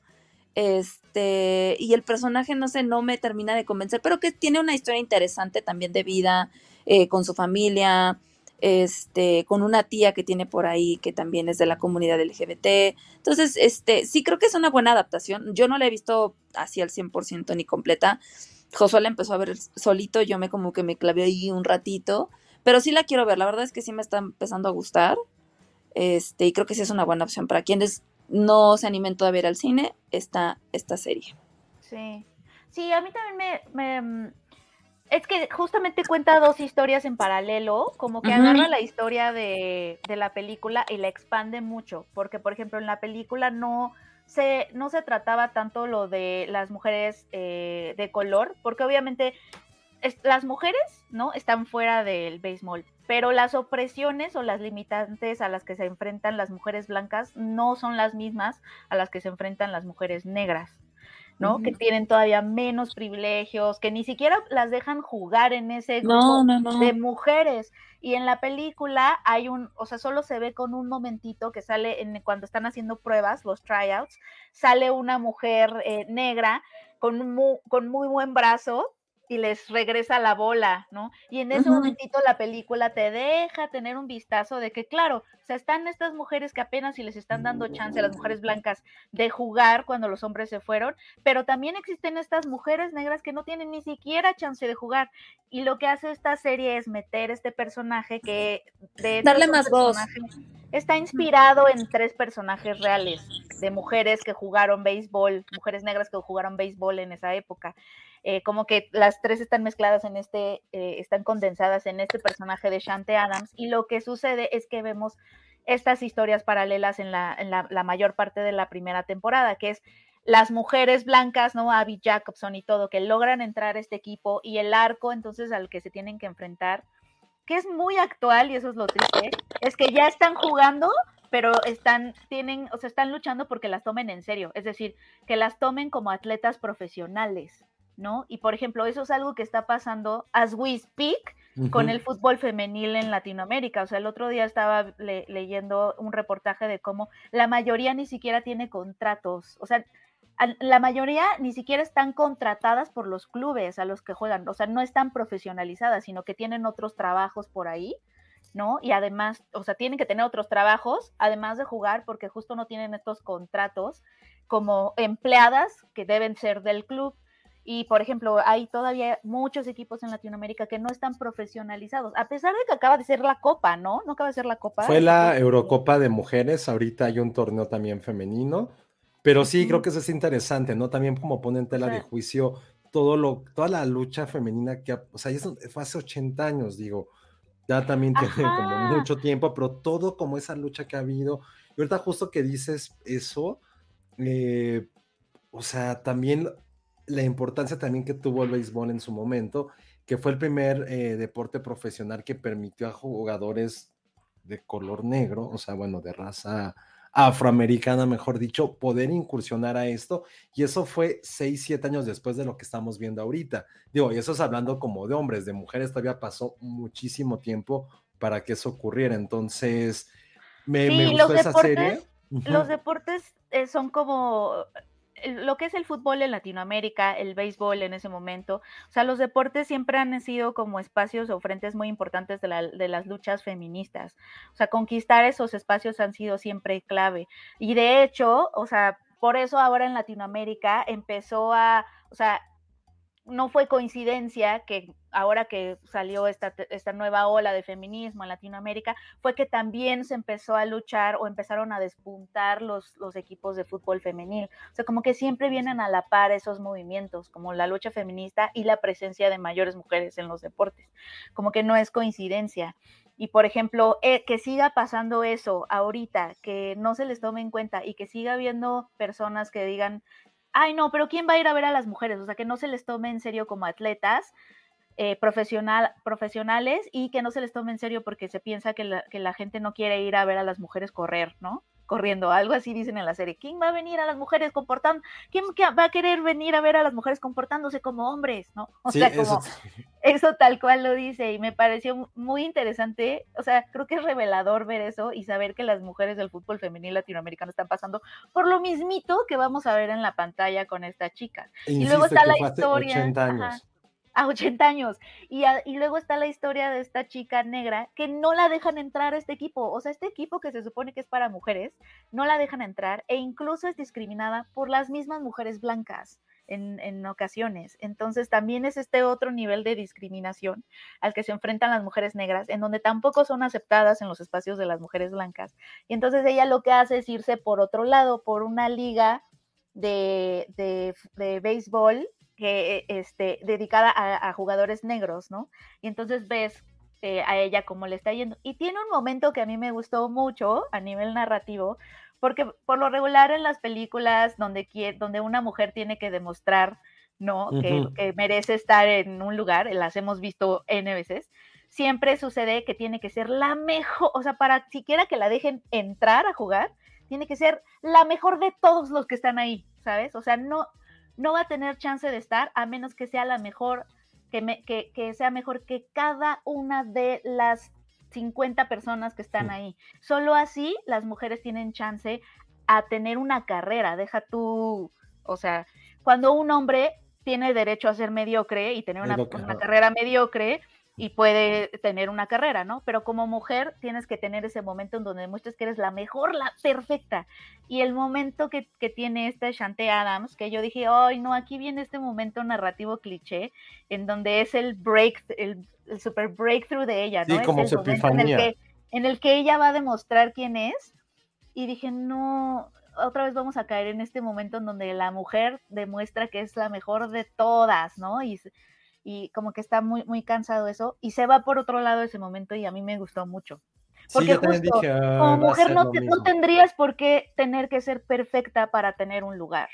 Este, y el personaje, no sé, no me termina de convencer, pero que tiene una historia interesante también de vida, eh, con su familia, este, con una tía que tiene por ahí que también es de la comunidad LGBT. Entonces, este, sí creo que es una buena adaptación. Yo no la he visto así al 100% ni completa. Josué la empezó a ver solito, yo me como que me clavé ahí un ratito, pero sí la quiero ver. La verdad es que sí me está empezando a gustar. Este, y creo que sí es una buena opción para quienes no se animen todavía a ir al cine, esta, esta serie. Sí. Sí, a mí también me, me, Es que justamente cuenta dos historias en paralelo, como que agarra la historia de, de la película y la expande mucho, porque por ejemplo en la película no se, no se trataba tanto lo de las mujeres eh, de color, porque obviamente es- las mujeres, ¿no? Están fuera del béisbol, pero las opresiones o las limitantes a las que se enfrentan las mujeres blancas no son las mismas a las que se enfrentan las mujeres negras. ¿No? Que tienen todavía menos privilegios, que ni siquiera las dejan jugar en ese grupo No, no, no. de mujeres. Y en la película hay un, o sea, solo se ve con un momentito que sale en, cuando están haciendo pruebas, los tryouts, sale una mujer eh, negra con, un mu- con muy buen brazo y les regresa la bola, ¿no? Y en ese momentito la película te deja tener un vistazo de que, claro, o sea, están estas mujeres que apenas si les están dando chance a las mujeres blancas de jugar cuando los hombres se fueron, pero también existen estas mujeres negras que no tienen ni siquiera chance de jugar. Y lo que hace esta serie es meter este personaje que de Darle más voz. Está inspirado en tres personajes reales de mujeres que jugaron béisbol, mujeres negras que jugaron béisbol en esa época. Eh, como que las tres están mezcladas en este, eh, están condensadas en este personaje de Shante Adams. Y lo que sucede es que vemos estas historias paralelas en la, en la, la mayor parte de la primera temporada, que es las mujeres blancas, ¿no? Abby Jacobson y todo, que logran entrar a este equipo y el arco entonces al que se tienen que enfrentar, que es muy actual y eso es lo triste, es que ya están jugando, pero están, tienen, o sea, están luchando porque las tomen en serio, es decir, que las tomen como atletas profesionales, ¿no? Y por ejemplo, eso es algo que está pasando as we speak con el fútbol femenil en Latinoamérica. O sea, el otro día estaba le- leyendo un reportaje de cómo la mayoría ni siquiera tiene contratos. O sea, la mayoría ni siquiera están contratadas por los clubes a los que juegan. O sea, no están profesionalizadas, sino que tienen otros trabajos por ahí. ¿no? Y además, o sea, tienen que tener otros trabajos, además de jugar, porque justo no tienen estos contratos como empleadas que deben ser del club. Y, por ejemplo, hay todavía muchos equipos en Latinoamérica que no están profesionalizados, a pesar de que acaba de ser la Copa, ¿no? ¿No acaba de ser la Copa? Fue la Eurocopa de mujeres, ahorita hay un torneo también femenino, pero sí, creo que eso es interesante, ¿no? También como pone en tela de juicio todo lo, toda la lucha femenina que, o sea, eso fue hace 80 años, digo, ya también tiene como mucho tiempo, pero todo como esa lucha que ha habido, y ahorita justo que dices eso, eh, o sea, también la importancia también que tuvo el béisbol en su momento, que fue el primer eh, deporte profesional que permitió a jugadores de color negro, o sea, bueno, de raza afroamericana, mejor dicho, poder incursionar a esto. Y eso fue seis, siete años después de lo que estamos viendo ahorita. Digo, y eso es hablando como de hombres, de mujeres todavía pasó muchísimo tiempo para que eso ocurriera. Entonces, me, gustó los esa serie. deportes, los deportes eh, son como lo que es el fútbol en Latinoamérica, el béisbol en ese momento. O sea, los deportes siempre han sido como espacios o frentes muy importantes de, la- de las luchas feministas. O sea, conquistar esos espacios han sido siempre clave. Y de hecho, o sea, por eso ahora en Latinoamérica empezó a, o sea, no fue coincidencia que ahora que salió esta, esta nueva ola de feminismo en Latinoamérica, fue que también se empezó a luchar o empezaron a despuntar los, los equipos de fútbol femenil. O sea, como que siempre vienen a la par esos movimientos, como la lucha feminista y la presencia de mayores mujeres en los deportes. Como que no es coincidencia. Y por ejemplo, eh, que siga pasando eso ahorita, que no se les tome en cuenta y que siga habiendo personas que digan, ay no, pero ¿quién va a ir a ver a las mujeres? O sea, que no se les tome en serio como atletas eh, profesional, profesionales y que no se les tome en serio porque se piensa que la, que la gente no quiere ir a ver a las mujeres correr, ¿no? Corriendo, algo así dicen en la serie. ¿Quién va a venir a las mujeres comportando? ¿Quién va a querer venir a ver a las mujeres comportándose como hombres, ¿no? O Sí, sea, eso como eso tal cual lo dice y me pareció mu- muy interesante. O sea, creo que es revelador ver eso y saber que las mujeres del fútbol femenil latinoamericano están pasando por lo mismito que vamos a ver en la pantalla con esta chica. Y luego está la historia. 80 ajá, años. A 80 años. Y, a- y luego está la historia de esta chica negra que no la dejan entrar a este equipo. O sea, este equipo que se supone que es para mujeres, no la dejan entrar e incluso es discriminada por las mismas mujeres blancas en, en ocasiones. Entonces también es este otro nivel de discriminación al que se enfrentan las mujeres negras, en donde tampoco son aceptadas en los espacios de las mujeres blancas. Y entonces ella lo que hace es irse por otro lado, por una liga de, de, de béisbol que este, dedicada a, a, jugadores negros, ¿no? Y entonces ves eh, a ella cómo le está yendo. Y tiene un momento que a mí me gustó mucho a nivel narrativo, porque por lo regular en las películas donde, donde una mujer tiene que demostrar, ¿no? Uh -huh. que, que, merece estar en un lugar, las hemos visto N veces, siempre sucede que tiene que ser la mejor, o sea, para siquiera que la dejen entrar a jugar, tiene que ser la mejor de todos los que están ahí, ¿sabes? O sea, no, no va a tener chance de estar a menos que sea la mejor, que, me, que, que sea mejor que cada una de las 50 personas que están ahí. Solo así las mujeres tienen chance a tener una carrera. Deja tú, o sea, cuando un hombre tiene derecho a ser mediocre y tener una, una carrera mediocre, y puede tener una carrera, ¿no? Pero como mujer tienes que tener ese momento en donde demuestres que eres la mejor, la perfecta. Y el momento que, tiene esta Shante Adams, que yo dije, ay, no, aquí viene este momento narrativo cliché, en donde es el break, el, super breakthrough de ella, ¿no? Sí, como su epifanía. En el, que, en el que ella va a demostrar quién es. Y dije, no, otra vez vamos a caer en este momento en donde la mujer demuestra que es la mejor de todas, ¿no? Y y como que está muy, muy cansado eso y se va por otro lado ese momento y a mí me gustó mucho. Porque justo, como mujer no, no, tendrías por qué tener que ser perfecta para tener un lugar,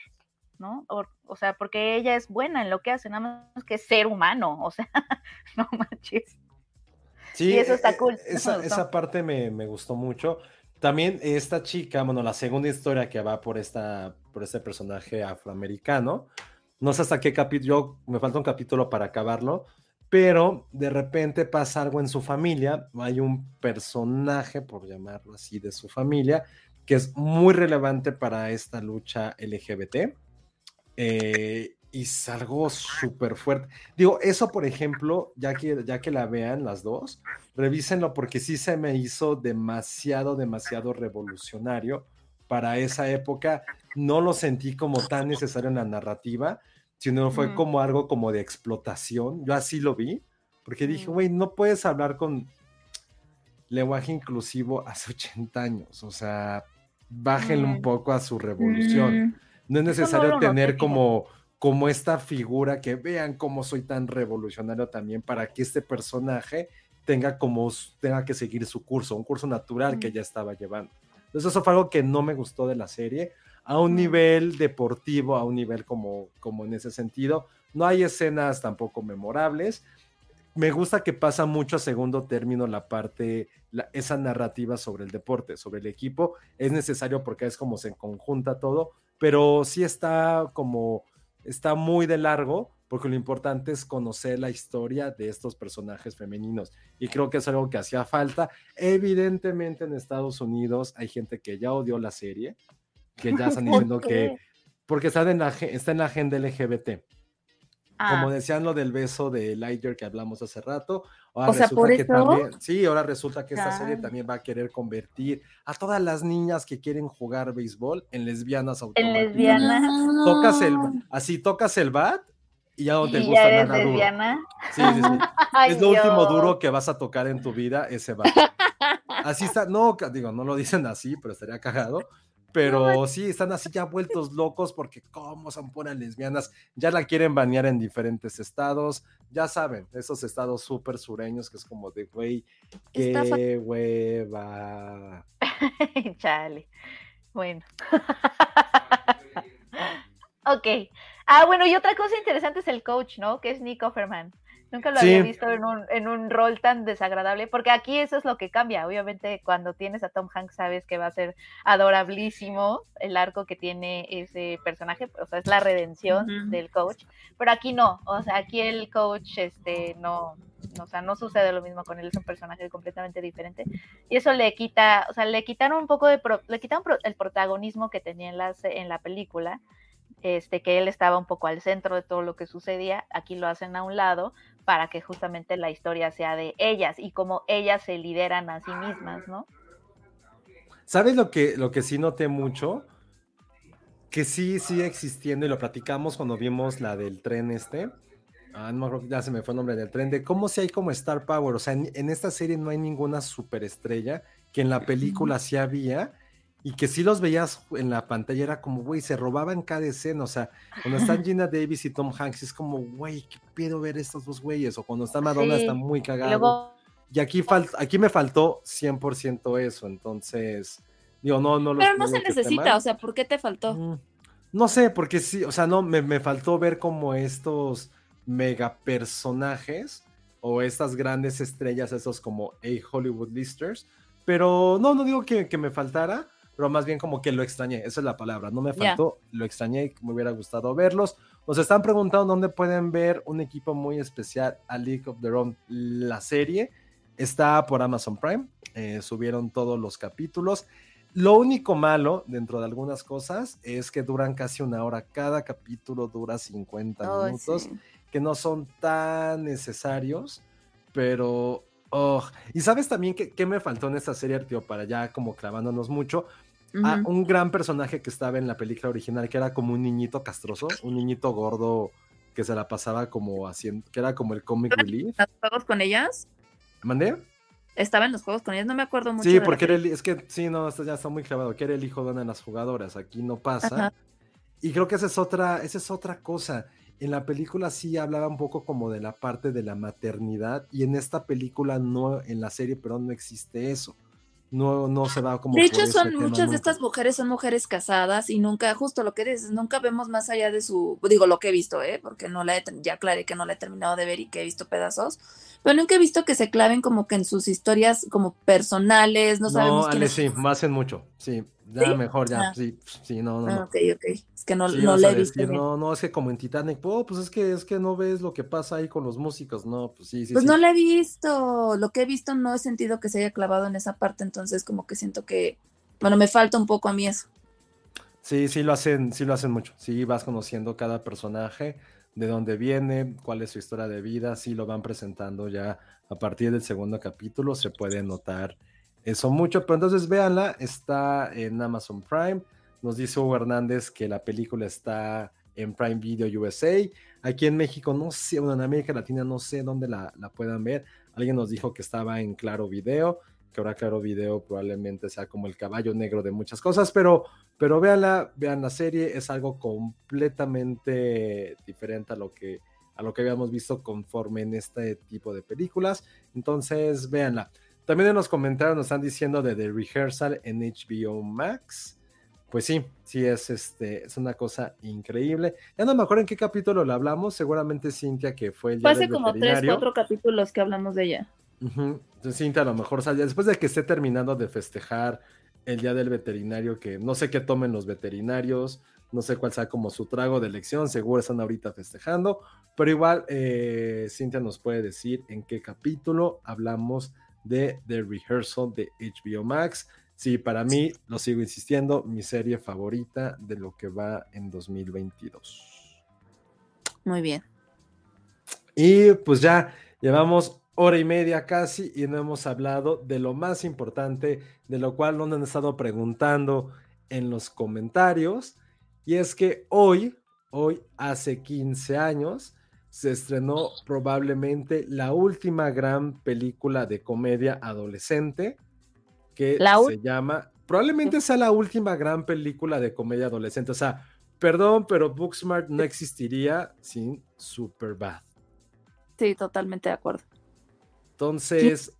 ¿no? O, sea, porque ella es buena en lo que hace, nada más que ser humano, o sea, no manches. Sí, y eso está e, cool. E, esa, esa parte me, me, gustó mucho. También esta chica, bueno, la segunda historia que va por, esta, por este personaje afroamericano, no sé hasta qué capítulo, me falta un capítulo para acabarlo, pero de repente pasa algo en su familia, hay un personaje, por llamarlo así, de su familia, que es muy relevante para esta lucha LGBT. Eh, y es algo súper fuerte. Digo, eso, por ejemplo, ya que, ya que la vean las dos, revísenlo porque sí se me hizo demasiado, demasiado revolucionario para esa época no lo sentí como tan necesario en la narrativa, sino fue como algo como de explotación. Yo así lo vi, porque dije, güey, no puedes hablar con lenguaje inclusivo hace 80 años, o sea, bájenle un poco a su revolución. No es necesario tener como como esta figura que vean cómo soy tan revolucionario también para que este personaje tenga como tenga que seguir su curso, un curso natural que ya estaba llevando. Entonces eso fue algo que no me gustó de la serie, a un nivel deportivo, a un nivel como, como en ese sentido. No hay escenas tampoco memorables. Me gusta que pasa mucho a segundo término la parte, esa narrativa sobre el deporte, sobre el equipo. Es necesario porque es como se conjunta todo, pero sí está como, está muy de largo porque lo importante es conocer la historia de estos personajes femeninos. Y creo que es algo que hacía falta. Evidentemente en Estados Unidos hay gente que ya odió la serie, que ya están diciendo que, porque está en la, está en la agenda LGBT. Como ah. decían lo del beso de Liger que hablamos hace rato, ahora resulta que también, sí, ahora resulta que esta serie también va a querer convertir a todas las niñas que quieren jugar béisbol en lesbianas automáticas. En lesbianas. Tocas el, así tocas el bat y ya no te gusta nada duro. Sí, sí, sí. es lo último duro que vas a tocar en tu vida, ese bat. Así está, no, digo, no lo dicen así, pero estaría cagado. Pero sí, están así ya vueltos locos porque cómo son puras lesbianas, ya la quieren banear en diferentes estados, ya saben, esos estados súper sureños que es como de, güey, qué hueva. Chale, bueno. ok. Ah, bueno, y otra cosa interesante es el coach, ¿no? Que es Nick Offerman. Nunca lo había visto en un, en un rol tan desagradable, porque aquí eso es lo que cambia. Obviamente, cuando tienes a Tom Hanks, sabes que va a ser adorablísimo el arco que tiene ese personaje, o sea, es la redención del coach, pero aquí no, o sea, aquí el coach, este, no, o sea, no sucede lo mismo con él, es un personaje completamente diferente, y eso le quita, o sea, le quitaron un poco de, le quitaron el protagonismo que tenía en, las, en la película, este, que él estaba un poco al centro de todo lo que sucedía, aquí lo hacen a un lado para que justamente la historia sea de ellas y como ellas se lideran a sí mismas, ¿no? ¿Sabes lo que, lo que sí noté mucho? Que sí sigue existiendo y lo platicamos cuando vimos la del tren este. Ah, no, ya se me fue el nombre del tren, de cómo si hay como Star Power. O sea, en, en esta serie no hay ninguna superestrella que en la película sí había y que si los veías en la pantalla era como, güey, se robaban cada escena, o sea, cuando están Gina Davis y Tom Hanks es como, güey, qué pedo ver estos dos güeyes, o cuando está Madonna está muy cagado. Y, aquí, aquí me faltó 100% eso, entonces, digo, no, no Pero no, se necesita, o sea, ¿por qué te faltó? Mm, no sé, porque sí, o sea, no, me, me faltó ver como estos mega personajes o estas grandes estrellas, esos como A Hollywood Listers, pero no, no digo que, que me faltara, pero más bien como que lo extrañé, esa es la palabra, no me faltó, lo extrañé, me hubiera gustado verlos. Nos están preguntando dónde pueden ver un equipo muy especial a League of Their Own, la serie. Está por Amazon Prime, eh, subieron todos los capítulos. Lo único malo dentro de algunas cosas es que duran casi una hora. Cada capítulo dura 50 Ay, minutos, sí. que no son tan necesarios, pero... oh, Y sabes también que, me faltó en esta serie, tío, para ya como clavándonos mucho. Un gran personaje que estaba en la película original, que era como un niñito castroso, un niñito gordo que se la pasaba como haciendo, que era como el comic relief. ¿Los juegos con ellas? ¿Mandé? Estaba en los juegos con ellas, no me acuerdo mucho. Sí, porque era el- es que sí, no, ya está muy clavado, que era el hijo de una de las jugadoras, aquí no pasa. Ajá. Y creo que esa es otra, esa es otra cosa. En la película sí hablaba un poco como de la parte de la maternidad y en esta película no, en la serie, perdón, no existe eso. No, no se va como De hecho, son muchas de nunca. estas mujeres son mujeres casadas y nunca, justo lo que dices, nunca vemos más allá de su, digo lo que he visto, ¿eh? porque no la he, ya aclaré que no la he terminado de ver y que he visto pedazos, pero nunca he visto que se claven como que en sus historias como personales, no sabemos No, Ale, sí, me hacen mucho. Sí, ya ¿Sí? mejor, ya, Ah. sí, sí, no, no, Ah, no. ok, ok, es que no, Sí, a he visto. no, no, es que como en Titanic, oh, pues es que es que no ves lo que pasa ahí con los músicos, no, pues sí, sí, Pues sí. no la he visto, lo que he visto no he sentido que se haya clavado en esa parte, entonces como que siento que, bueno, me falta un poco a mí eso. Sí, sí lo hacen, sí lo hacen mucho. Sí, vas conociendo cada personaje, de dónde viene, cuál es su historia de vida, sí lo van presentando ya a partir del segundo capítulo, se puede notar eso mucho, pero entonces véanla, está en Amazon Prime, nos dice Hugo Hernández que la película está en Prime Video USA, aquí en México no sé, bueno, en América Latina no sé dónde la, la puedan ver, alguien nos dijo que estaba en Claro Video, que ahora Claro Video probablemente sea como el caballo negro de muchas cosas, pero pero véanla, vean la serie, es algo completamente diferente a lo que a lo que habíamos visto conforme en este tipo de películas. Entonces, véanla. También en los comentarios nos están diciendo de The Rehearsal en HBO Max. Pues sí, sí es este, es una cosa increíble. Ya no me acuerdo en qué capítulo lo hablamos, seguramente Cintia que fue el día hace del como tres, cuatro capítulos que hablamos de ella. Ujú. Entonces, Cintia, a lo mejor, ya después de que esté terminando de festejar el día del veterinario, que no sé qué tomen los veterinarios, no sé cuál sea como su trago de elección, seguro están ahorita festejando, pero igual eh, Cintia nos puede decir en qué capítulo hablamos de The Rehearsal de HBO Max. Sí, para mí, lo sigo insistiendo, mi serie favorita de lo que va en 2022. Muy bien. Y pues ya llevamos hora y media casi y no hemos hablado de lo más importante, de lo cual nos han estado preguntando en los comentarios. Y es que hoy, hoy hace 15 años, se estrenó probablemente la última gran película de comedia adolescente que La se llama, probablemente sea la última gran película de comedia adolescente. O sea, perdón, pero Booksmart no existiría sin Superbad. Sí, totalmente de acuerdo. Entonces,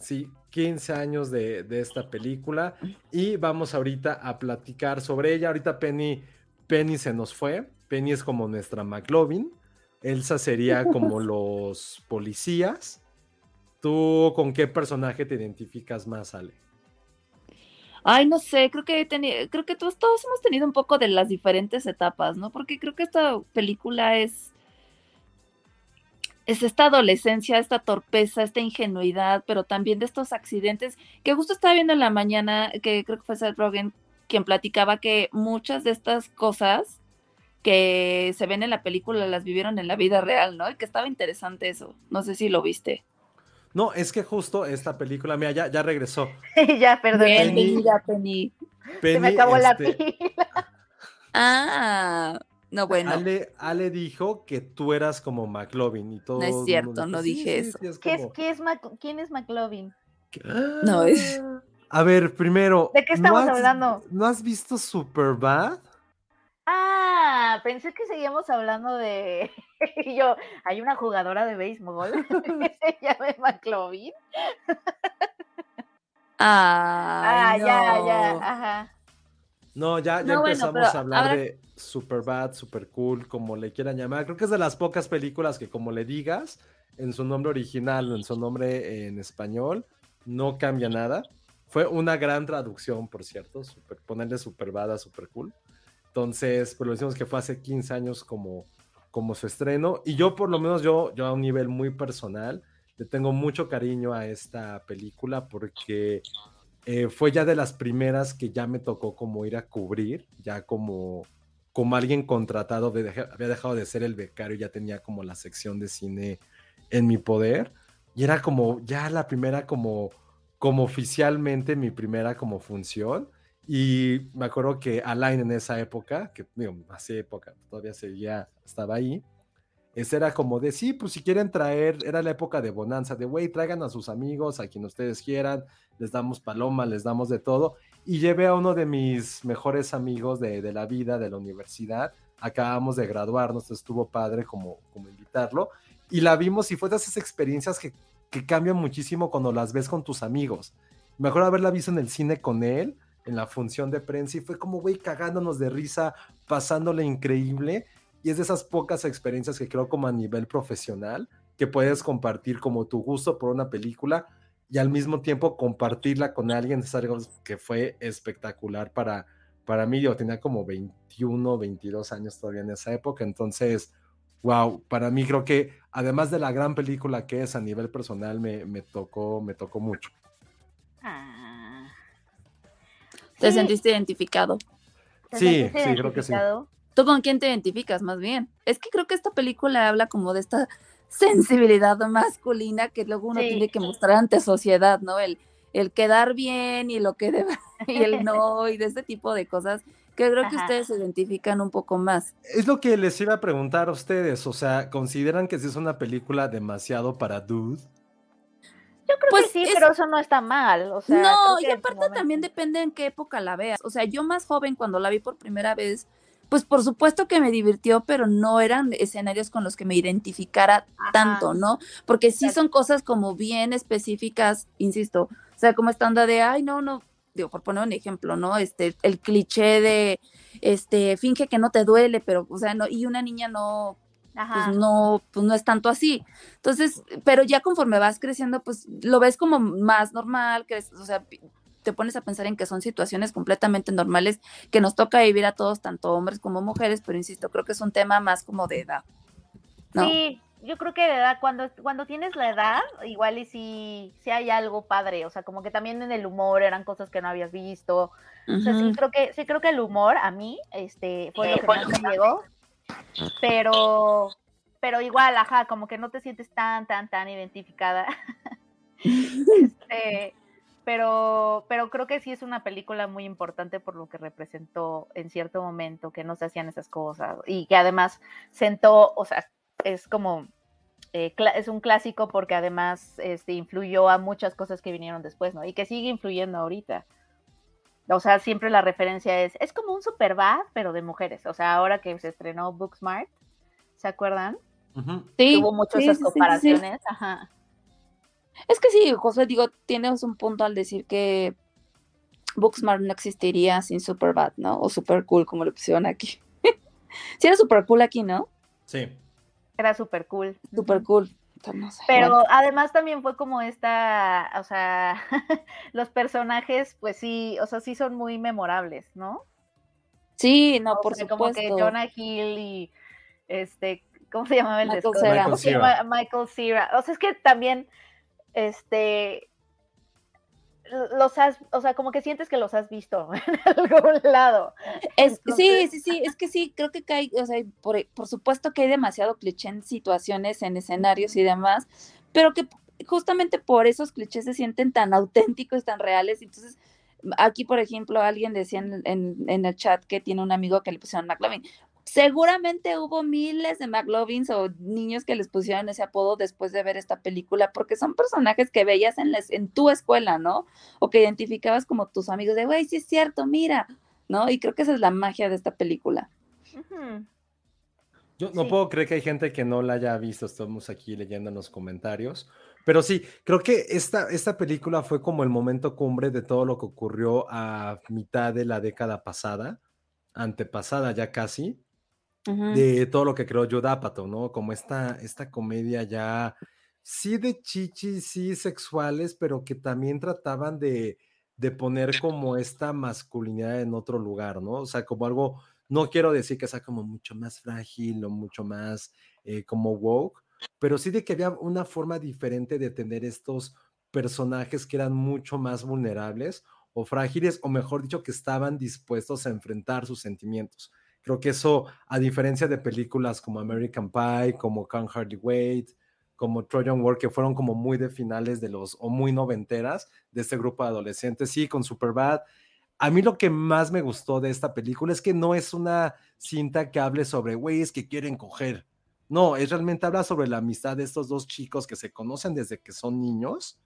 sí, 15 años de, de esta película y vamos ahorita a platicar sobre ella. Ahorita Penny, Penny se nos fue. Penny es como nuestra McLovin. Elsa sería como los policías. ¿Tú con qué personaje te identificas más, Ale? Ay, no sé, creo que creo que todos, todos hemos tenido un poco de las diferentes etapas, ¿no? Porque creo que esta película es, es esta adolescencia, esta torpeza, esta ingenuidad, pero también de estos accidentes que justo estaba viendo en la mañana, que creo que fue Seth Rogen quien platicaba que muchas de estas cosas que se ven en la película las vivieron en la vida real, ¿no? Y que estaba interesante eso. No sé si lo viste. No, es que justo esta película, mira, ya, ya regresó. ya, perdón. Penny. linda, Penny. Se me acabó la este, pila. Ah, no, bueno. Ale, Ale dijo que tú eras como McLovin y todo. es el mundo cierto, dijo, no "Sí, dije sí, eso". sí, es ¿Qué es, qué es Mac- ¿Quién es McLovin? No, es- A ver, primero. ¿De qué estamos has- hablando? ¿No has visto Superbad? Ah, pensé que seguíamos hablando de. y yo, hay una jugadora de béisbol que se llama McLovin. Ah, ya, no. ya, ajá. No, ya, ya No, bueno, empezamos pero a hablar ahora- de Superbad, Super Cool, como le quieran llamar. Creo que es de las pocas películas que, como le digas, en su nombre original o en su nombre en español, no cambia nada. Fue una gran traducción, por cierto, super, ponerle super bada, super cool. Entonces, pues lo decimos que fue hace 15 años como, como su estreno. Y yo, por lo menos, yo, yo a un nivel muy personal, le tengo mucho cariño a esta película porque eh, fue ya de las primeras que ya me tocó como ir a cubrir, ya como, como alguien contratado, había dejado de ser el becario, ya tenía como la sección de cine en mi poder. Y era como ya la primera como, como oficialmente mi primera como función. Y me acuerdo que Alain en esa época, que digo, hace época, todavía seguía, estaba ahí, ese era como de, sí, pues si quieren traer, era la época de bonanza, de, güey, traigan a sus amigos, a quien ustedes quieran, les damos paloma, les damos de todo. Y llevé a uno de mis mejores amigos de, de la vida, de la universidad, acabamos de graduarnos, estuvo padre como, como invitarlo, y la vimos y fue de esas experiencias que, que cambian muchísimo cuando las ves con tus amigos. Me acuerdo haberla visto en el cine con él, en la función de prensa y fue como, güey, cagándonos de risa, pasándole increíble. Y es de esas pocas experiencias que creo como a nivel profesional, que puedes compartir como tu gusto por una película y al mismo tiempo compartirla con alguien. Es algo que fue espectacular para, para mí. Yo tenía como 21, 22 años todavía en esa época. Entonces, wow, para mí creo que además de la gran película que es a nivel personal, me, me tocó, me tocó mucho. Ah. ¿Te Sí. sentiste identificado? ¿Te Sí, sentiste sí, creo que sí. ¿Tú con quién te identificas más bien? Es que creo que esta película habla como de esta sensibilidad masculina que luego uno Sí. tiene que mostrar ante sociedad, ¿no? El, el quedar bien y lo que debe y el no y de este tipo de cosas que creo que ustedes se identifican un poco más. Es lo que les iba a preguntar a ustedes, o sea, ¿consideran que si es una película demasiado para dude? Yo creo Pues que sí, es- pero eso no está mal. O sea, no, y aparte también depende en qué época la veas. O sea, yo más joven cuando la vi por primera vez, pues por supuesto que me divirtió, pero no eran escenarios con los que me identificara Ajá. tanto, ¿no? Porque sí Exacto. son cosas como bien específicas, insisto, o sea, como esta onda de, ay, no, no, digo, por poner un ejemplo, ¿no? Este, el cliché de, este, finge que no te duele, pero, o sea, no, y una niña no, Ajá. pues no, pues no es tanto así. Entonces, pero ya conforme vas creciendo, pues lo ves como más normal, que o sea, te pones a pensar en que son situaciones completamente normales que nos toca vivir a todos, tanto hombres como mujeres, pero insisto, creo que es un tema más como de edad. ¿no? Sí, yo creo que de edad, cuando, cuando tienes la edad, igual y si, si hay algo padre, o sea, como que también en el humor eran cosas que no habías visto. O sea, sí creo que, sí creo que el humor a mí, este, fue lo que más me llegó, pero, pero igual, ajá, como que no te sientes tan, tan, tan identificada. Este, pero, pero creo que sí es una película muy importante por lo que representó en cierto momento, que no se hacían esas cosas y que además sentó, o sea, es como, eh, es un clásico porque además este, influyó a muchas cosas que vinieron después, ¿no? Y que sigue influyendo ahorita. O sea, siempre la referencia es, es como un super bad, pero de mujeres. O sea, ahora que se estrenó Booksmart, ¿se acuerdan? Sí, hubo muchas sí, esas sí, sí, comparaciones. Ajá. Es que sí, José, digo, tienes un punto al decir que Booksmart no existiría sin Superbad, ¿no? O Super Cool, como lo pusieron aquí. sí era Super Cool aquí, ¿no? Sí. Era súper cool. Super Cool. Entonces, no sé, Pero bueno. además también fue como esta, o sea, los personajes, pues sí, o sea, sí son muy memorables, ¿no? Sí, no, O por sea, supuesto. Como que Jonah Hill y este, ¿cómo se llamaba el de Michael. Michael Cera. O sea, es que también, este, los has, o sea, como que sientes que los has visto en algún lado. Es, sí, sí, sí, es que sí, creo que hay, o sea, por, por supuesto que hay demasiado cliché en situaciones, en escenarios y demás, pero que justamente por esos clichés se sienten tan auténticos, tan reales. Entonces, aquí, por ejemplo, alguien decía en, en- en el chat que tiene un amigo que le pusieron McLovin. Seguramente hubo miles de McLovins o niños que les pusieron ese apodo después de ver esta película, porque son personajes que veías en, tu escuela, ¿no? O que identificabas como tus amigos de, güey, sí es cierto, mira, ¿no? Y creo que esa es la magia de esta película. Yo no Sí. puedo creer que hay gente que no la haya visto, estamos aquí leyendo en los comentarios, pero sí, creo que esta, esta película fue como el momento cumbre de todo lo que ocurrió a mitad de la década pasada, antepasada ya casi, De todo lo que creó Judd Apatow, ¿no? Como esta, esta comedia ya, sí de chichis, sí sexuales, pero que también trataban de, de poner como esta masculinidad en otro lugar, ¿no? O sea, como algo, no quiero decir que sea como mucho más frágil o mucho más eh, como woke, pero sí de que había una forma diferente de tener estos personajes que eran mucho más vulnerables o frágiles, o mejor dicho, que estaban dispuestos a enfrentar sus sentimientos. Creo que eso, a diferencia de películas como American Pie, como Can't Hardly Wait, como Trojan War, que fueron como muy de finales de los, o muy noventeras, de este grupo de adolescentes, sí, con Superbad. A mí lo que más me gustó de esta película es que no es una cinta que hable sobre güeyes que quieren coger. No, es realmente habla sobre la amistad de estos dos chicos que se conocen desde que son niños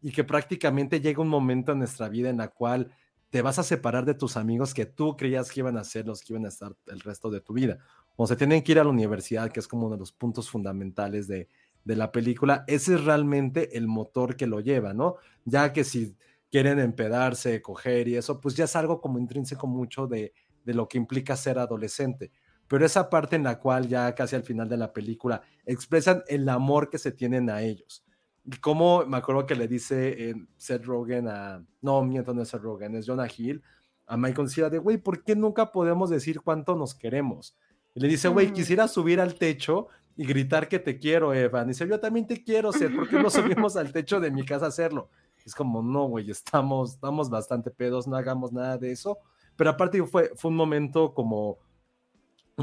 y que prácticamente llega un momento en nuestra vida en la cual te vas a separar de tus amigos que tú creías que iban a ser los que iban a estar el resto de tu vida. O se tienen que ir a la universidad, que es como uno de los puntos fundamentales de, de la película, ese es realmente el motor que lo lleva, ¿no? Ya que si quieren empedarse, coger y eso, pues ya es algo como intrínseco mucho de, de lo que implica ser adolescente. Pero esa parte en la cual ya casi al final de la película expresan el amor que se tienen a ellos. Y como me acuerdo que le dice eh, Seth Rogen a, no, miento, no es Seth Rogen, es Jonah Hill, a Michael Cera de, güey, ¿por qué nunca podemos decir cuánto nos queremos? Y le dice, güey, quisiera subir al techo y gritar que te quiero, Evan. Y dice, yo también te quiero, Seth, ¿por qué no subimos al techo de mi casa a hacerlo? Es como, no, güey, estamos, estamos bastante pedos, no hagamos nada de eso. Pero aparte fue, fue un momento como...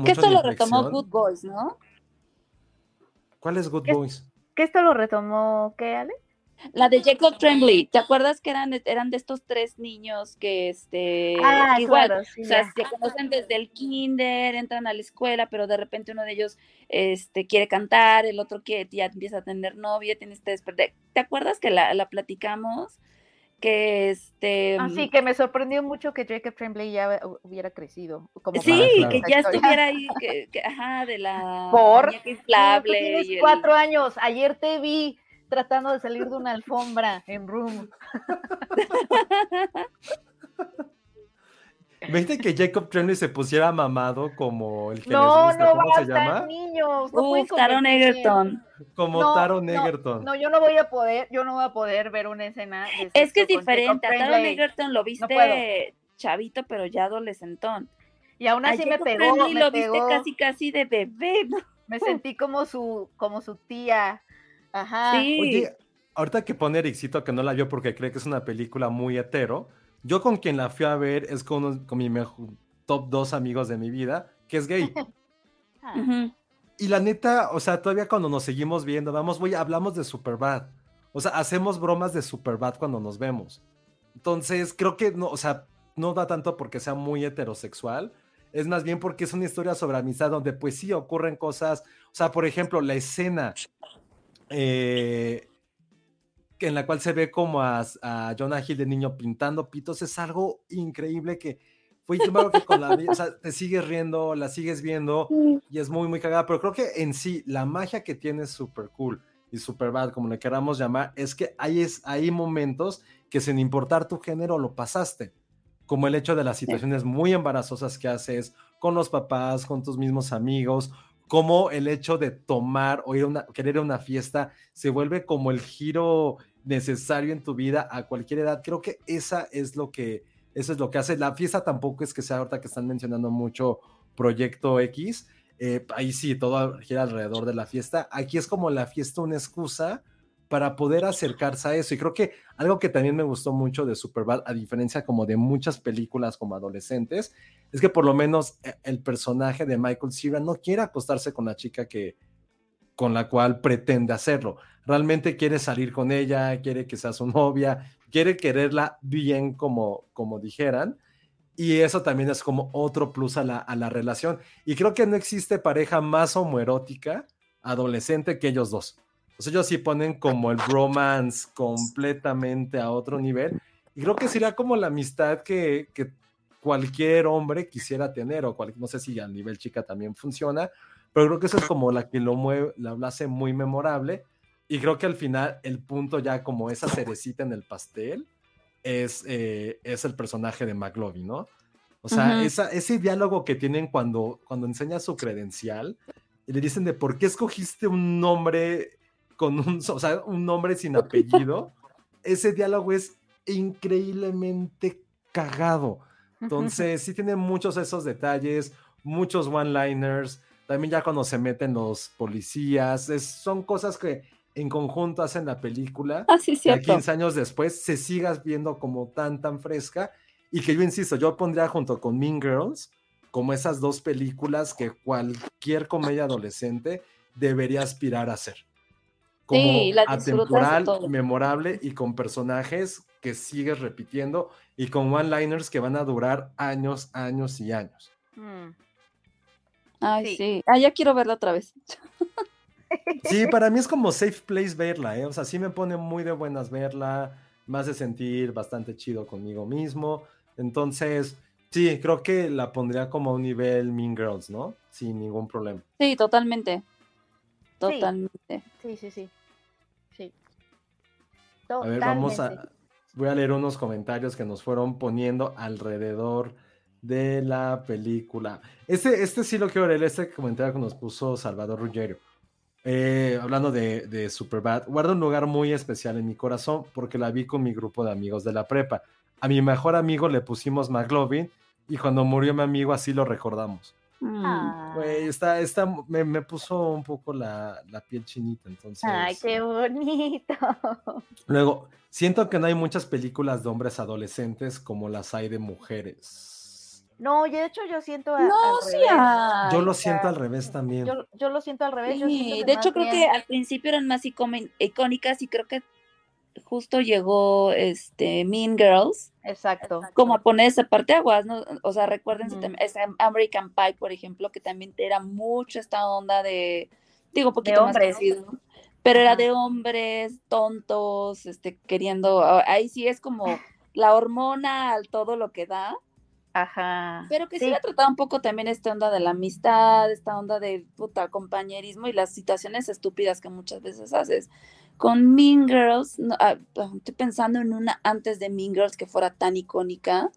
Que esto lo retomó Good Boys, ¿no? ¿Cuál es Good Boys? Que esto lo retomó, ¿qué, Ale? La de Jacob Tremblay, ¿te acuerdas que eran, eran de estos tres niños que, este, Ah, igual, claro, sí, o sea, se conocen desde el kinder, entran a la escuela, pero de repente uno de ellos, este, quiere cantar, el otro que ya empieza a tener novia, tiene este despertar. ¿Te acuerdas que la, la platicamos? Que, este, Ah, sí, que me sorprendió mucho que Jacob Tremblay ya hu- hubiera crecido. Como sí, claro. que ya estuviera ahí, que, que- ajá, de la Por- inflable tienes y el- cuatro años. Ayer te vi tratando de salir de una alfombra en Room. ¿Viste que Jacob Tremblay se pusiera mamado como el que No, les gusta? no ¿Cómo se basta, llama? niños. No Uf, Taron. Egerton. Como No, Taron no, Egerton. No, yo no voy a poder, yo no voy a poder ver una escena. de Es que es diferente. A Taron. Egerton lo viste chavito, pero ya adolescentón. Y aún A así me Jacob pegó, Tremblay me lo pegó. viste casi casi de bebé, ¿no? Me sentí como su, como su tía. Ajá. Sí. Oye, ahorita que pone Ericito que no la vio porque cree que es una película muy hetero, yo con quien la fui a ver es con, con mi mejor, top dos amigos de mi vida, que es gay. Ah. Y la neta, o sea, todavía cuando nos seguimos viendo, vamos, güey, hablamos de Superbad. O sea, hacemos bromas de Superbad cuando nos vemos. Entonces, creo que no, o sea, no da tanto porque sea muy heterosexual. Es más bien porque es una historia sobre amistad donde pues sí ocurren cosas. O sea, por ejemplo, la escena eh, en la cual se ve como a, a Jonah Hill de niño pintando pitos es algo increíble que fue acuerdo que con la o sea, te sigues riendo, la sigues viendo y es muy muy cagada, pero creo que en sí la magia que tiene es súper cool y super bad, como le queramos llamar, es que hay, es, hay momentos que sin importar tu género lo pasaste, como el hecho de las situaciones muy embarazosas que haces con los papás, con tus mismos amigos, como el hecho de tomar o ir a una, querer a una fiesta se vuelve como el giro necesario en tu vida a cualquier edad. Creo que esa es lo que, eso es lo que hace. La fiesta tampoco es que sea ahorita que están mencionando mucho Proyecto X. eh, ahí sí, todo gira alrededor de la fiesta. Aquí es como la fiesta una excusa para poder acercarse a eso. Y creo que algo que también me gustó mucho de Superbad, a diferencia como de muchas películas como adolescentes, es que por lo menos eh, el personaje de Michael Cera no quiere acostarse con la chica que con la cual pretende hacerlo. Realmente quiere salir con ella, quiere que sea su novia, quiere quererla bien como, como dijeran. Y eso también es como otro plus a la, a la relación. Y creo que no existe pareja más homoerótica adolescente que ellos dos. O sea, ellos sí ponen como el bromance completamente a otro nivel. Y creo que sería como la amistad que, que cualquier hombre quisiera tener, o cual, no sé si a nivel chica también funciona, pero creo que eso es como la que lo mueve, la hace muy memorable. Y creo que al final el punto ya como esa cerecita en el pastel es, eh, es el personaje de McLovin, ¿no? O sea, Ujú. esa, ese diálogo que tienen cuando, cuando enseña su credencial y le dicen de por qué escogiste un nombre con un, o sea, un nombre sin apellido. ese diálogo es increíblemente cagado. Entonces, sí tiene muchos esos detalles, muchos one-liners. También ya cuando se meten los policías, es- son cosas que en conjunto hacen la película. Ah, sí, que a cierto. 15 años después se sigas viendo como tan, tan fresca. Y que yo insisto, yo pondría junto con Mean Girls como esas dos películas que cualquier comedia adolescente debería aspirar a ser. Como Sí, la atemporal, todo. memorable y con personajes que sigues repitiendo y con one-liners que van a durar años, años y años. Mm. Ay, Sí. sí. Ah, ya quiero verla otra vez. Sí, para mí es como safe place verla, ¿eh? O sea, sí me pone muy de buenas verla, me hace sentir bastante chido conmigo mismo. Entonces, sí, creo que la pondría como a un nivel Mean Girls, ¿no? Sin ningún problema. Sí, totalmente. Totalmente. Sí, sí, sí. Sí. A ver, vamos Totalmente. a... Voy a leer unos comentarios que nos fueron poniendo alrededor de la película. Este, este sí lo quiero leer, este comentario que nos puso Salvador Ruggiero. Eh, hablando de, de Superbad, guarda un lugar muy especial en mi corazón porque la vi con mi grupo de amigos de la prepa. A mi mejor amigo le pusimos McLovin y cuando murió mi amigo así lo recordamos. Mm. Ah. Güey, está, está, me, me puso un poco la, la piel chinita, entonces... Ay, qué bonito. Luego, siento que no hay muchas películas de hombres adolescentes como las hay de mujeres. No, y de hecho yo siento a- No, al sí revés. Yo lo siento al revés también. Yo, yo lo siento al revés. yo Sí, siento de hecho creo que al principio eran más icónicas y creo que justo llegó este Mean Girls Exacto. como a poner esa parte aguas, ¿no? O sea, recuérdense también, ese American Pie, por ejemplo, que también era mucho esta onda de, digo, un poquito más hombres. conocido, pero era de hombres tontos, este, queriendo, ahí sí es como la hormona al todo lo que da, Ajá. pero que sí, la trataba un poco también esta onda de la amistad, esta onda de puta compañerismo y las situaciones estúpidas que muchas veces haces. Con Mean Girls, no, ah, estoy pensando en una antes de Mean Girls que fuera tan icónica.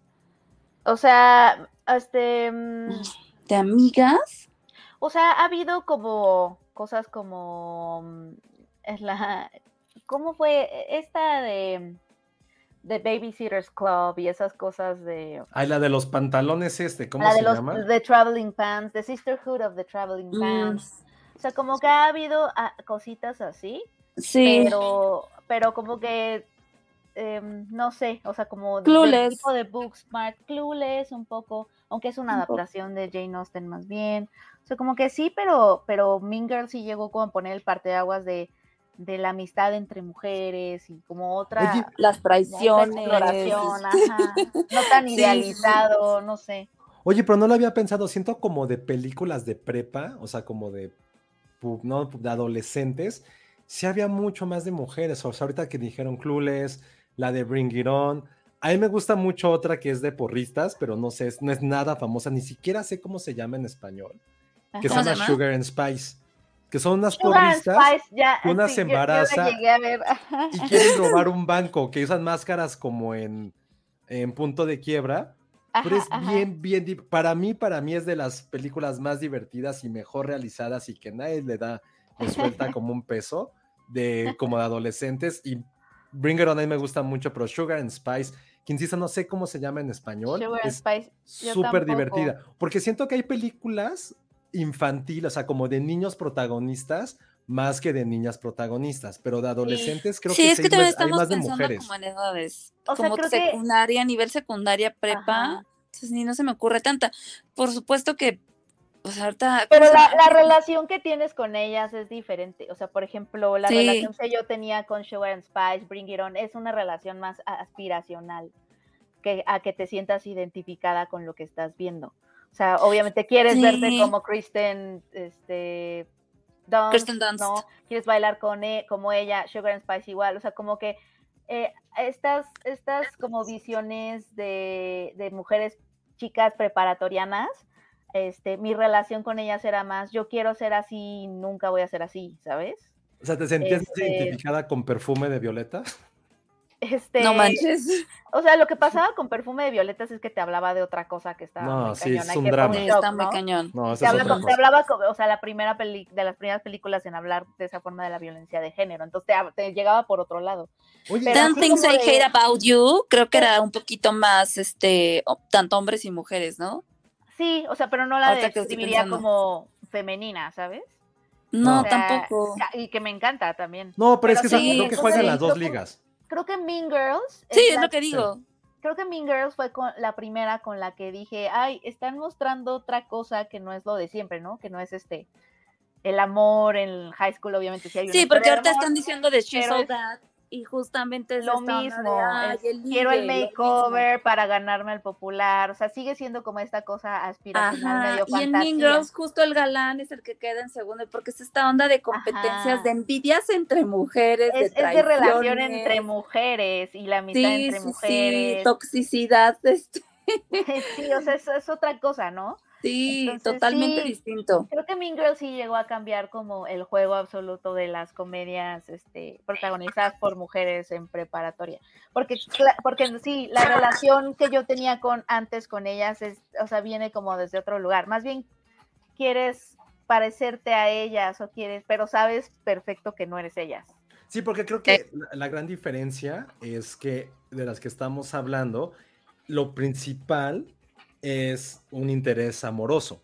O sea, este. mm, ¿De amigas? O sea, ha habido como cosas como. mm, Es la. ¿Cómo fue esta de. De Babysitters Club y esas cosas de. Ay, la de los pantalones este, ¿cómo la de se los llama? The Traveling Pants, The Sisterhood of the Traveling Mm, Pants. O sea, como que ha habido ah, cositas así, sí. pero, pero como que em, no sé, o sea, como del Clueless. tipo de Booksmart, Clueless un poco, aunque es una Un poco. adaptación de Jane Austen más bien. O sea, como que sí, pero, pero Mean sí llegó como a poner el parteaguas de, de la amistad entre mujeres y como otra, Oye, Las traiciones. exploración, ajá, no tan Sí, sí, sí. idealizado, no sé. Oye, pero no lo había pensado, siento como de películas de prepa, o sea, como de, no, de adolescentes, sí había mucho más de mujeres, o sea, ahorita que dijeron Clueless, la de Bring It On, a mí me gusta mucho otra que es de porristas, pero no sé, no es nada famosa, ni siquiera sé cómo se llama en español, que se ¿Cómo se llama? Sugar and Spice, que son unas Sugar and porristas Spice, ya, que una sí, se embaraza y quieren robar un banco, que usan máscaras como en, en punto de quiebra, pero Ajá, es ajá. bien, bien, para mí, para mí es de las películas más divertidas y mejor realizadas y que nadie le da, le suelta como un peso de como de adolescentes y Bring It On a mí me gusta mucho, pero Sugar and Spice, que insisto, no sé cómo se llama en español, Sugar and es súper divertida, porque siento que hay películas infantiles, o sea, como de niños protagonistas más que de niñas protagonistas, pero de adolescentes creo sí, que, es sí que también hay estamos más de pensando mujeres. como en edades, O sea, como que- secundaria, nivel secundaria, prepa, Ajá. entonces ni no se me ocurre tanta. Por supuesto que, pues ahorita... Pero ¿cómo se la, la relación que tienes con ellas es diferente. O sea, por ejemplo, la Sí. relación que yo tenía con Sugar and Spice, Bring It On, es una relación más aspiracional que a que te sientas identificada con lo que estás viendo. O sea, obviamente quieres verte Sí. como Kristen, este, Dunst, Kirsten Dunst. ¿no? Quieres bailar con e- como ella, Sugar and Spice igual. O sea, como que eh, estas, estas como visiones de, de mujeres chicas preparatorianas, este, mi relación con ellas era más, yo quiero ser así, nunca voy a ser así, ¿sabes? O sea, ¿te sentías Este- identificada con perfume de Violeta? Este, No manches. O sea, lo que pasaba con perfume de violetas es que te hablaba de otra cosa que estaba No, muy sí, cañona es un que drama. Sí, está muy ¿no? cañón. No, Te, habla- te hablaba, o sea, la primera peli, de las primeras películas en hablar de esa forma de la violencia de género. Entonces te, llegaba por otro lado. Oye, Things I de- Hate About You, creo que era un poquito más, este, tanto hombres y mujeres, ¿no? Sí, o sea, pero no la describiría como femenina, ¿sabes? No, O sea, tampoco. Y que me encanta también. no, pero es que sí, creo que eso juega en sí, las dos ligas. Creo que Mean Girls. Sí, es la- lo que digo. Creo que Mean Girls fue con la primera con la que dije, ay, están mostrando otra cosa que no es lo de siempre, ¿no? Que no es este el amor en high school, obviamente sí hay una Sí, historia porque ahorita amor, están diciendo de She's All es That y justamente es lo mismo. "Ay, es, el quiero el ligue", lo mismo. makeover para ganarme al popular. O sea, sigue siendo como esta cosa aspiracional, medio y en Mean. Girls justo el galán es el que queda en segundo, porque es esta onda de competencias, Ajá. de envidias entre mujeres, Es, de es de relación entre mujeres y la amistad Sí, entre sí, sí, mujeres. toxicidad, este, Sí, o sea, es, es otra cosa, ¿no? Sí, Entonces, totalmente sí. distinto. Creo que Mean Girls sí llegó a cambiar como el juego absoluto de las comedias este, protagonizadas por mujeres en preparatoria. Porque, porque sí, la relación que yo tenía con antes con ellas es, o sea, viene como desde otro lugar. Más bien quieres parecerte a ellas o quieres, pero sabes perfecto que no eres ellas. Sí, porque creo que la gran diferencia es que de las que estamos hablando, lo principal es un interés amoroso.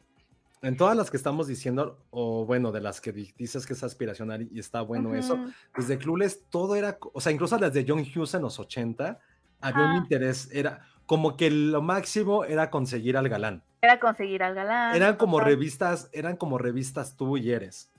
En todas las que estamos diciendo, o bueno, de las que di- dices que es aspiracional y está bueno eso, Ujú. desde Clueless todo era, o sea, incluso las de John Hughes en los 80, había un Ajá. interés, era como que lo máximo era conseguir al galán. Era conseguir al galán. Eran como total. revistas, eran como revistas tú y eres.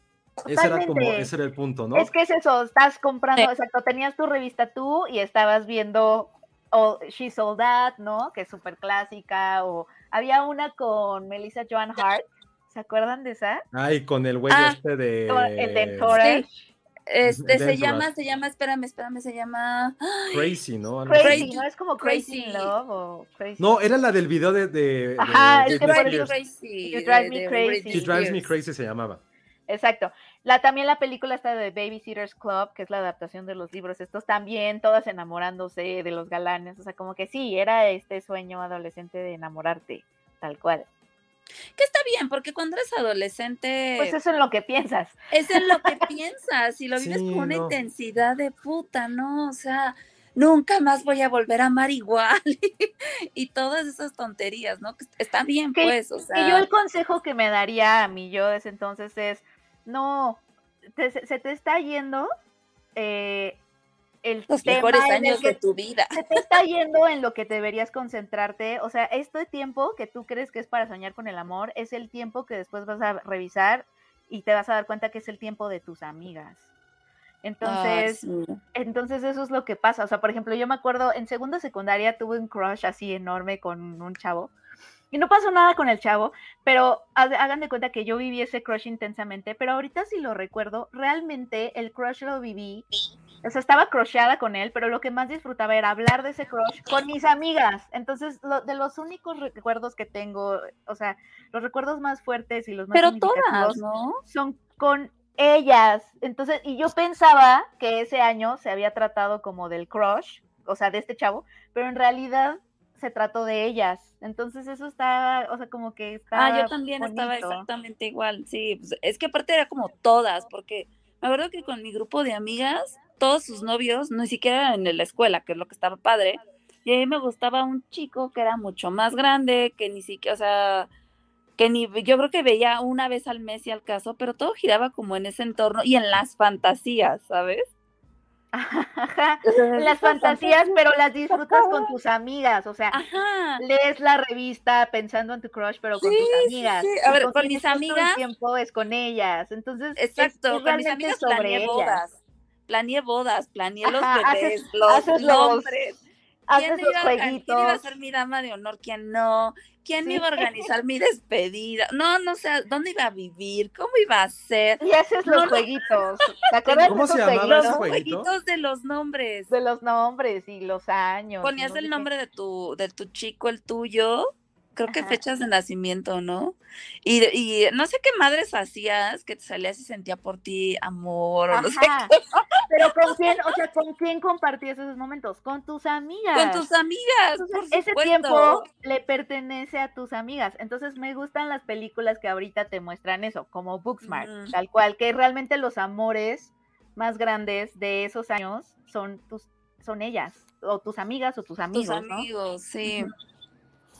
Ese era como, Totalmente. ese era el punto, ¿no? Es que es eso, estás comprando, Sí. exacto, tenías tu revista tú y estabas viendo oh, She Sold That, ¿no? Que es súper clásica, o había una con Melissa Joan Hart, ¿se acuerdan de esa? Ay, con el güey Ah, este de. El de. Sí. Este de se llama, se llama, espérame, espérame, se llama. Crazy, ¿no? Crazy, ¿no? Es como Crazy. Love o Crazy. No, era la del video de. de, de Ajá, You. Crazy. You Drive de- Me de Crazy. She Drives Me. Crazy se llamaba. Exacto. La, también la película está de Babysitter's Club, que es la adaptación de los libros estos también, todas enamorándose de los galanes, o sea, como que sí, era este sueño adolescente de enamorarte, tal cual. Que está bien, porque cuando eres adolescente, Pues eso es lo que piensas. es en lo que piensas y lo vives Sí, con una no. intensidad de puta, ¿no? O sea, nunca más voy a volver a amar igual y todas esas tonterías, ¿no? Que está bien, Que- pues, o Y yo sea, el consejo que me daría a mí yo de ese entonces es, no, te- se, te está yendo eh, el los tema mejores años que de tu vida. se te está yendo en lo que deberías concentrarte. O sea, este tiempo que tú crees que es para soñar con el amor es el tiempo que después vas a revisar y te vas a dar cuenta que es el tiempo de tus amigas. Ay, Entonces, sí. entonces eso es lo que pasa. O sea, por ejemplo, yo me acuerdo en segunda secundaria tuve un crush así enorme con un chavo. Y no pasó nada con el chavo, pero hagan de cuenta que yo viví ese crush intensamente, pero ahorita si lo recuerdo, realmente el crush lo viví, o sea, estaba crushada con él, pero lo que más disfrutaba era hablar de ese crush con mis amigas. Entonces, lo- de los únicos recuerdos que tengo, o sea, los recuerdos más fuertes y los más Pero todas, ¿no? son con ellas. Entonces, y yo pensaba que ese año se había tratado como del crush, o sea, de este chavo, pero en realidad se trató de ellas. Entonces, eso está, o sea, como que está. Ah, yo también estaba exactamente igual, sí, pues, es que aparte era como todas, porque me acuerdo que con mi grupo de amigas, todos sus novios, ni siquiera en la escuela, que es lo que estaba padre, y a mí me gustaba un chico que era mucho más grande, que ni siquiera, o sea, que ni, yo creo que veía una vez al mes y al caso, pero todo giraba como en ese entorno y en las fantasías, ¿sabes? Ajá, las fantasías, pero las disfrutas con tus amigas, o sea, Ajá. lees la revista pensando en tu crush, pero con Sí, tus amigas. sí. A ver, con mis todo el amigas- tiempo es con ellas. Entonces, es- Exacto, es con mis realmente amigas sobre planeé ellas. bodas. Planeé bodas, planeé los Ajá, haces- bebés, los haces nombres. ¿Quién Haces me los iba, a- ¿Quién iba a ser mi dama de honor? ¿Quién no? ¿Quién Sí. iba a organizar mi despedida? No, no sé, ¿dónde iba a vivir? ¿Cómo iba a ser? Y haces No, los no. jueguitos. ¿Te acuerdas ¿Cómo de se esos llamaba Los ese jueguitos? jueguito? jueguitos de los nombres. De los nombres y los años. Ponías no el qué. nombre de tu, de tu chico, el tuyo, creo que Ajá. fechas de nacimiento, ¿no? Y, y no sé qué madres hacías que te salías y sentía por ti amor o no sé Ajá. Pero con quién, o sea, ¿con quién compartías esos momentos? Con tus amigas. Con tus amigas, Entonces, por ese tiempo le pertenece a tus amigas. Entonces me gustan las películas que ahorita te muestran eso, como Booksmart, tal cual, que realmente los amores más grandes de esos años son tus, son ellas, o tus amigas o tus Tus amigos, ¿no? amigos, sí.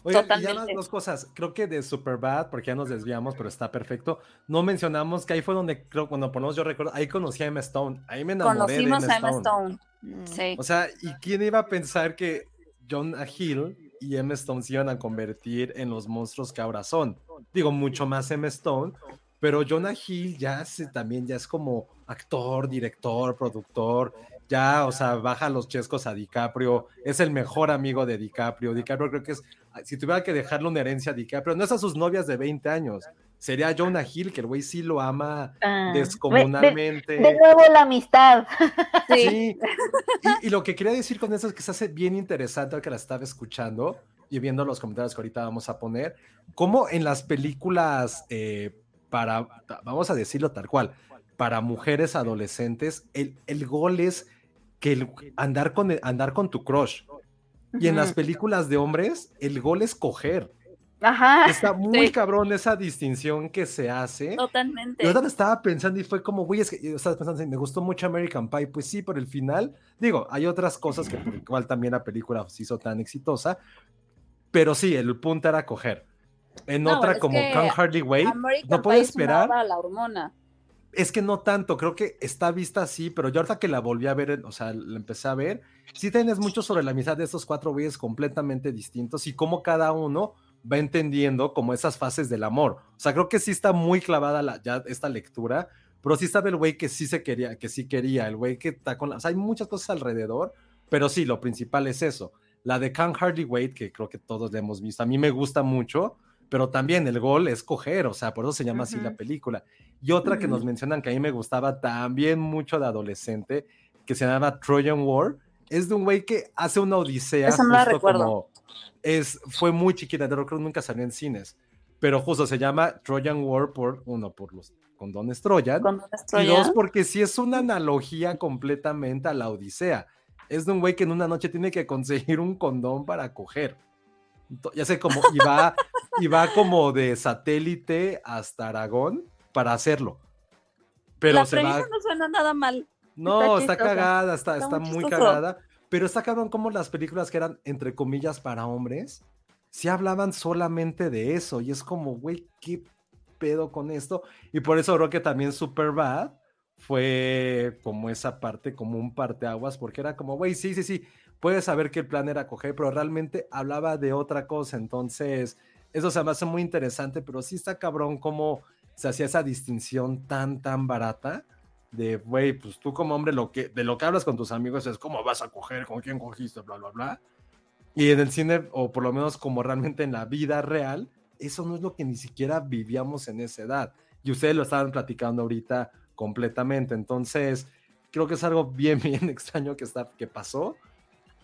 Oigan, y ya más Totalmente. dos cosas. Creo que de Superbad, porque ya nos desviamos, pero está perfecto. No mencionamos que ahí fue donde creo, cuando ponemos yo recuerdo, ahí conocí a Emma Stone. Ahí me enamoré de Conocimos Emma a Emma Stone. Stone. Mm. Sí. O sea, ¿y quién iba a pensar que John Hill y Emma Stone se iban a convertir en los monstruos que ahora son? Digo, mucho más Emma Stone, pero Jonah Hill ya se, también ya es como actor, director, productor, ya, o sea, baja los chescos a DiCaprio, es el mejor amigo de DiCaprio. DiCaprio creo que es, si tuviera que dejarle una herencia a DiCaprio, no es a sus novias de 20 años, sería Jonah Hill, que el güey sí lo ama Ah, descomunalmente. De, nuevo la amistad. Sí. Sí. Y, y lo que quería decir con eso es que se hace bien interesante al que la estaba escuchando y viendo los comentarios que ahorita vamos a poner, como en las películas eh, para, vamos a decirlo tal cual, para mujeres adolescentes, el, el gol es que el- andar, con, andar con tu crush. Y en las películas de hombres, el gol es coger. Ajá. Está muy Sí. cabrón esa distinción que se hace. Totalmente. Y ahorita estaba pensando y fue como, güey, es que yo estaba pensando, me gustó mucho American Pie. Pues sí, por el final, digo, hay otras cosas que por el cual también la película se hizo tan exitosa, pero sí, el punto era coger. En No, otra como Can't Hardly Wait, American no puedo Pie esperar. la hormona. Es que no tanto, creo que está vista así, pero yo ahorita que la volví a ver, o sea, la empecé a ver, sí tienes mucho sobre la amistad de estos cuatro güeyes completamente distintos y cómo cada uno va entendiendo como esas fases del amor. O sea, creo que sí está muy clavada la, ya esta lectura, pero sí sabe el güey que sí se quería, que sí quería, el güey que está con la, o sea, hay muchas cosas alrededor, pero sí, lo principal es eso. La de Can't Hardly Wait, que creo que todos la hemos visto, a mí me gusta mucho, pero también el gol es coger, o sea, por eso se llama así la película. Y otra que nos mencionan que a mí me gustaba también mucho de adolescente, que se llama Trojan War, es de un güey que hace una odisea. Esa no la recuerdo. como- es, fue muy chiquita, creo que nunca salió en cines, pero justo se llama Trojan War por, uno, por los condones Trojan, Cuando y dos, porque sí es una analogía completamente a la odisea. Es de un güey que en una noche tiene que conseguir un condón para coger. Ya sé cómo, y va, y va como de satélite hasta Aragón para hacerlo. Pero la se va. no suena nada mal. No, Está está, cagada, está, Está está muy muy chistoso. cagada. Pero está cabrón como las películas que eran, entre comillas, para hombres, sí hablaban solamente de eso. Y es como, güey, ¿qué pedo con esto? Y por eso creo que también Superbad fue como esa parte, como un parteaguas, porque era como, güey, sí, sí, sí, puedes saber que el plan era coger, pero realmente hablaba de otra cosa. Entonces, eso se me hace muy interesante, pero sí está cabrón cómo se hacía esa distinción tan, tan barata de, güey, pues tú como hombre, lo que, de lo que hablas con tus amigos es cómo vas a coger, con quién cogiste, bla, bla, bla. Y en el cine, o por lo menos como realmente en la vida real, eso no es lo que ni siquiera vivíamos en esa edad. Y ustedes lo estaban platicando ahorita completamente. Entonces, creo que es algo bien, bien extraño que, está, que pasó,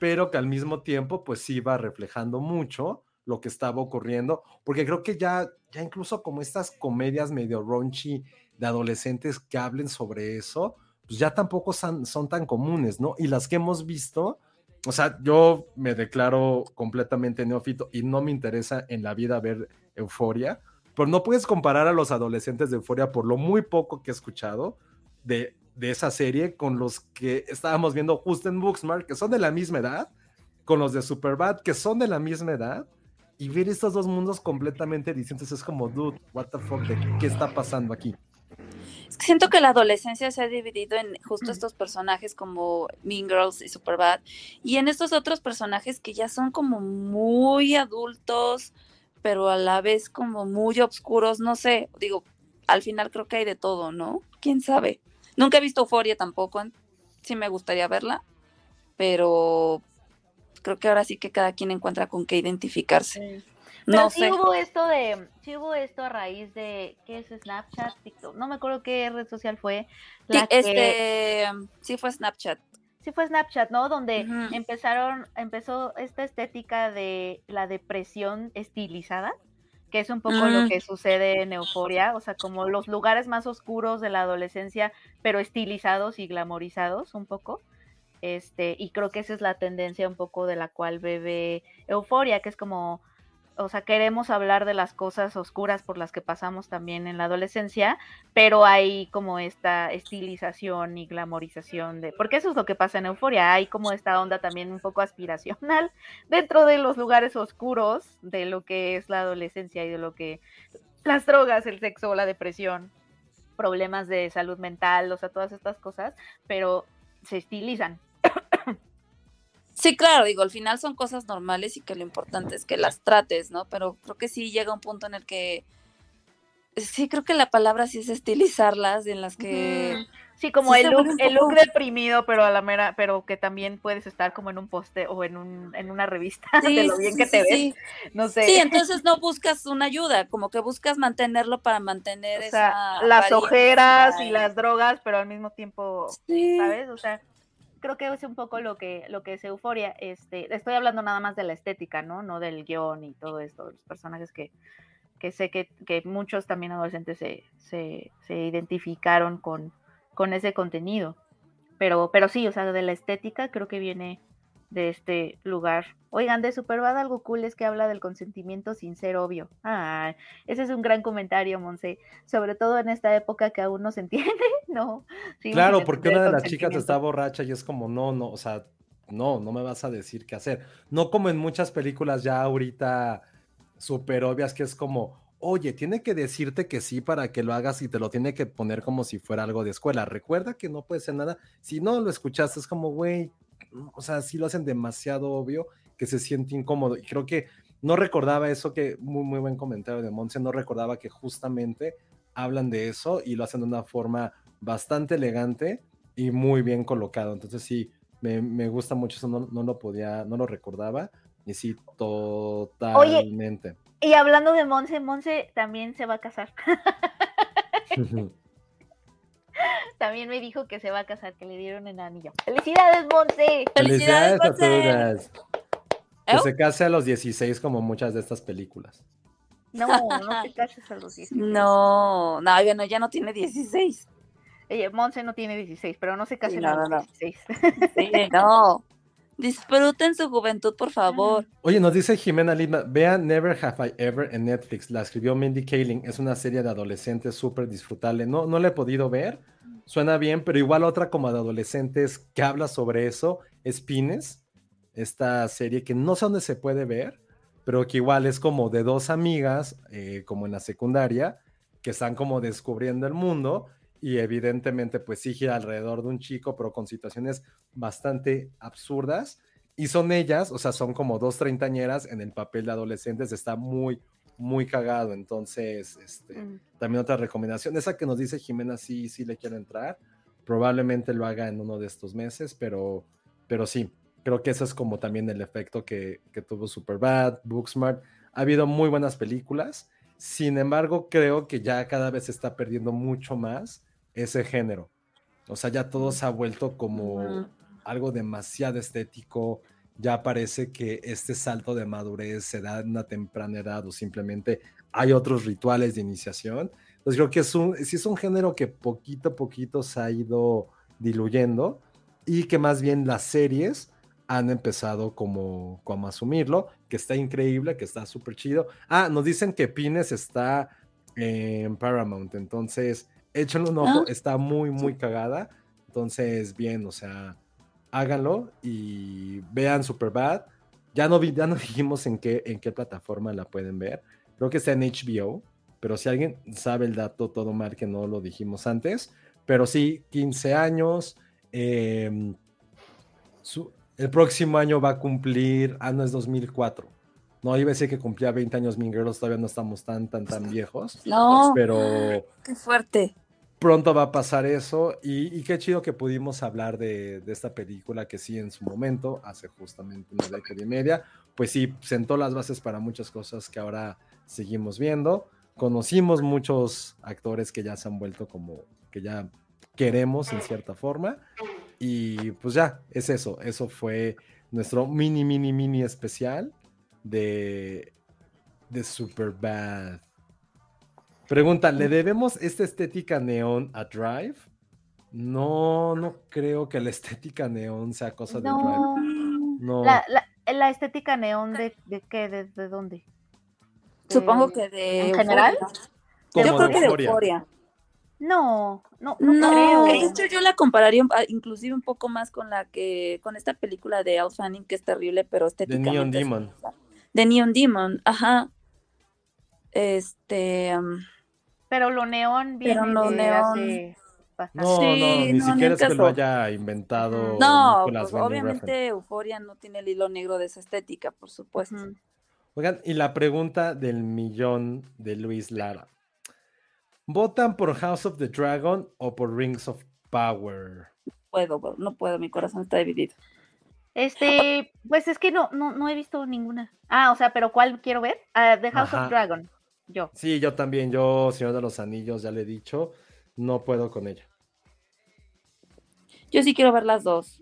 pero que al mismo tiempo, pues va reflejando mucho lo que estaba ocurriendo, porque creo que ya, ya incluso como estas comedias medio raunchy de adolescentes que hablen sobre eso, pues ya tampoco son, son tan comunes, ¿no? Y las que hemos visto, o sea, yo me declaro completamente neófito y no me interesa en la vida ver euforia, pero no puedes comparar a los adolescentes de euforia por lo muy poco que he escuchado de, de esa serie con los que estábamos viendo justo en Booksmart, que son de la misma edad, con los de Superbad, que son de la misma edad, y ver estos dos mundos completamente distintos es como, dude, what the fuck, ¿de ¿qué está pasando aquí? Es que siento que la adolescencia se ha dividido en justo estos personajes como Mean Girls y Superbad y en estos otros personajes que ya son como muy adultos, pero a la vez como muy oscuros, no sé, digo, al final creo que hay de todo, ¿no? ¿Quién sabe? Nunca he visto Euforia tampoco, sí me gustaría verla, pero creo que ahora sí que cada quien encuentra con qué identificarse. Pero No sí sé. hubo esto de, sí hubo esto a raíz de, ¿qué es Snapchat, TikTok? No me acuerdo qué red social fue. Sí, La que, este, sí fue Snapchat. sí fue Snapchat, ¿no? Donde empezaron, empezó esta estética de la depresión estilizada, que es un poco lo Mm. que sucede en Euforia, o sea, como los lugares más oscuros de la adolescencia, pero estilizados y glamorizados un poco. Este, y creo que esa es la tendencia un poco de la cual bebe Euforia, que es como, o sea, queremos hablar de las cosas oscuras por las que pasamos también en la adolescencia, pero hay como esta estilización y glamorización de, porque eso es lo que pasa en Euforia, hay como esta onda también un poco aspiracional dentro de los lugares oscuros de lo que es la adolescencia y de lo que las drogas, el sexo, la depresión, problemas de salud mental, o sea, todas estas cosas, pero se estilizan. Sí, claro, digo, al final son cosas normales y que lo importante es que las trates, ¿no? Pero creo que sí llega un punto en el que sí creo que la palabra sí es estilizarlas, en las que. Sí, como sí el look, el look deprimido, pero a la mera, pero que también puedes estar como en un poste o en un, en una revista Sí, de lo bien sí, que te ves. sí. No sé. Sí, entonces no buscas una ayuda, como que buscas mantenerlo para mantener o esa sea, las ojeras y y- las drogas, pero al mismo tiempo, Sí. ¿sabes? O sea, creo que es un poco lo que, lo que es euforia. Este, estoy hablando nada más de la estética, ¿no? No del guion y todo esto, los personajes que, que sé que, que muchos también adolescentes se, se, se identificaron con, con ese contenido. Pero, pero sí, o sea, de la estética creo que viene de este lugar. Oigan, de Superbad algo cool es que habla del consentimiento sin ser obvio. Ah, ese es un gran comentario, Monse. Sobre todo en esta época que aún no se entiende, ¿no? Claro, porque una de las chicas está borracha y es como, no, no, o sea, no, no me vas a decir qué hacer. No como en muchas películas ya ahorita súper obvias que es como, oye, tiene que decirte que sí para que lo hagas y te lo tiene que poner como si fuera algo de escuela. Recuerda que no puede ser nada. Si no lo escuchaste, es como, güey, o sea, sí lo hacen demasiado obvio que se siente incómodo. Y creo que no recordaba eso que, muy, muy buen comentario de Monse, no recordaba que justamente hablan de eso y lo hacen de una forma bastante elegante y muy bien colocado. Entonces sí, me, me gusta mucho eso, no, no lo podía, no lo recordaba. Y sí, totalmente. Y hablando de Monse, Monse también se va a casar. También me dijo que se va a casar, que le dieron el anillo. ¡Felicidades, Monse! Felicidades, todas. Que ¿Eh? se case a los 16 como muchas de estas películas. No, no te cases a los 16. No, no, bueno, ya no tiene 16. Oye, Monse no tiene 16, pero no se casen no, a los no, no. 16. Sí, no. Disfruten su juventud, por favor. Oye, nos dice Jimena Lima, vean Never Have I Ever en Netflix, la escribió Mindy Kaling, es una serie de adolescentes súper disfrutable. No, no la he podido ver, suena bien, pero igual otra como de adolescentes que habla sobre eso es Pines, esta serie que no sé dónde se puede ver, pero que igual es como de dos amigas, eh, como en la secundaria, que están como descubriendo el mundo y evidentemente pues sí gira alrededor de un chico, pero con situaciones bastante absurdas. Y son ellas, o sea, son como dos treintañeras en el papel de adolescentes, está muy, muy cagado. Entonces, este, Mm. también otra recomendación, esa que nos dice Jimena, sí, sí le quiero entrar. Probablemente lo haga en uno de estos meses, pero, pero sí, creo que ese es como también el efecto que, que tuvo Superbad, Booksmart. Ha habido muy buenas películas. Sin embargo, creo que ya cada vez se está perdiendo mucho más ese género. O sea, ya todo se ha vuelto como algo demasiado estético. Ya parece que este salto de madurez se da en una temprana edad o simplemente hay otros rituales de iniciación. Entonces creo que es un, sí es un género que poquito a poquito se ha ido diluyendo y que más bien las series han empezado como, como a asumirlo, que está increíble, que está súper chido. Ah, nos dicen que Pines está en Paramount, entonces échenle un ojo, Ah. está muy, muy cagada. Entonces, bien, o sea, háganlo y vean Superbad. Ya no, vi- ya no dijimos en qué, en qué plataforma la pueden ver. Creo que está en HBO, pero si alguien sabe el dato, todo mal que no lo dijimos antes. Pero sí, 15 años. em, su- el próximo año va a cumplir, ah, no es 2004. No, iba a decir que cumplía 20 años Girls, todavía no estamos tan, tan, tan viejos. No, Pero qué fuerte. Pronto va a pasar eso y, qué chido que pudimos hablar de, de esta película que sí en su momento, hace justamente una década y media, pues sí, sentó las bases para muchas cosas que ahora seguimos viendo. Conocimos muchos actores que ya se han vuelto como que ya queremos en cierta forma Y pues ya, es eso. Eso fue nuestro mini, mini, mini especial de, de Superbad. Pregunta, ¿le debemos esta estética neón a Drive? No, no creo que la estética neón sea cosa de Drive. No. No. La, la, la estética neón de, de qué, de, de dónde? Supongo De- que de. ¿En general? Como Yo creo de que de. Euforia. No, no, no, No, creo. de hecho yo la compararía ah, inclusive un poco más con la que, con esta película de Al Fanning que es terrible, pero De estéticamente. Neon es Demon. De Neon Demon, ajá. Este, um, Pero lo neón viene Pero lo de neón- hace bastante. No, Sí, no, ni no, ni siquiera es que lo haya inventado no, pues, obviamente. Euforia no tiene el hilo negro de esa estética, por supuesto. Oigan, y la pregunta del millón de Luis Lara. ¿Votan por House of the Dragon o por Rings of Power? Puedo, no puedo, mi corazón está dividido. Este, pues es que no, no, no he visto ninguna. Ah, o sea, pero ¿cuál quiero ver? Ah, The House Ajá. of Dragon. Yo. Sí, yo también, yo, Señor de los Anillos, ya le he dicho, no puedo con ella. Yo sí quiero ver las dos.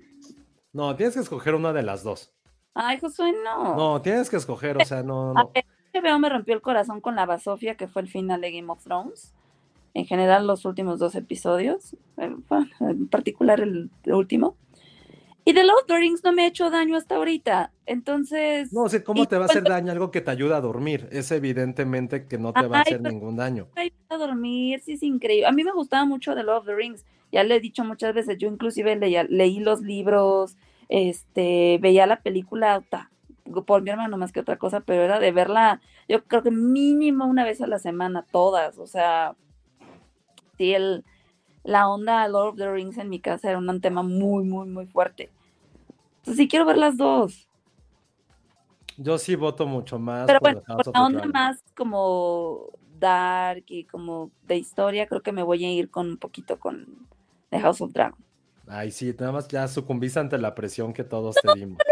No, tienes que escoger una de las dos. Ay, Josué, no. No, tienes que escoger, o sea, no, A ver, HBO me rompió el corazón con la Basofia, que fue el final de Game of Thrones. En general, los últimos dos episodios, eh, en particular el último. Y The Lord of the Rings no me ha hecho daño hasta ahorita. Entonces. No, o sea, ¿cómo te va a hacer daño algo que te ayuda a dormir? Es evidentemente que no te va a hacer pero- ningún daño. me ayuda a dormir, sí es increíble. A mí me gustaba mucho The Lord of the Rings. Ya le he dicho muchas veces, yo inclusive leía, leí los libros, este, veía la película por mi hermano más que otra cosa, pero era de verla, yo creo que mínimo una vez a la semana, todas. O sea, sí, el, la onda Lord of the Rings en mi casa era un tema muy, muy, muy fuerte. Entonces sí quiero ver las dos. Yo sí voto mucho más Pero por bueno, The House por of la onda más como dark y como de historia, creo que me voy a ir con un poquito con The House of Dragon. Ay, sí, nada más ya sucumbiste ante la presión que todos te dimos.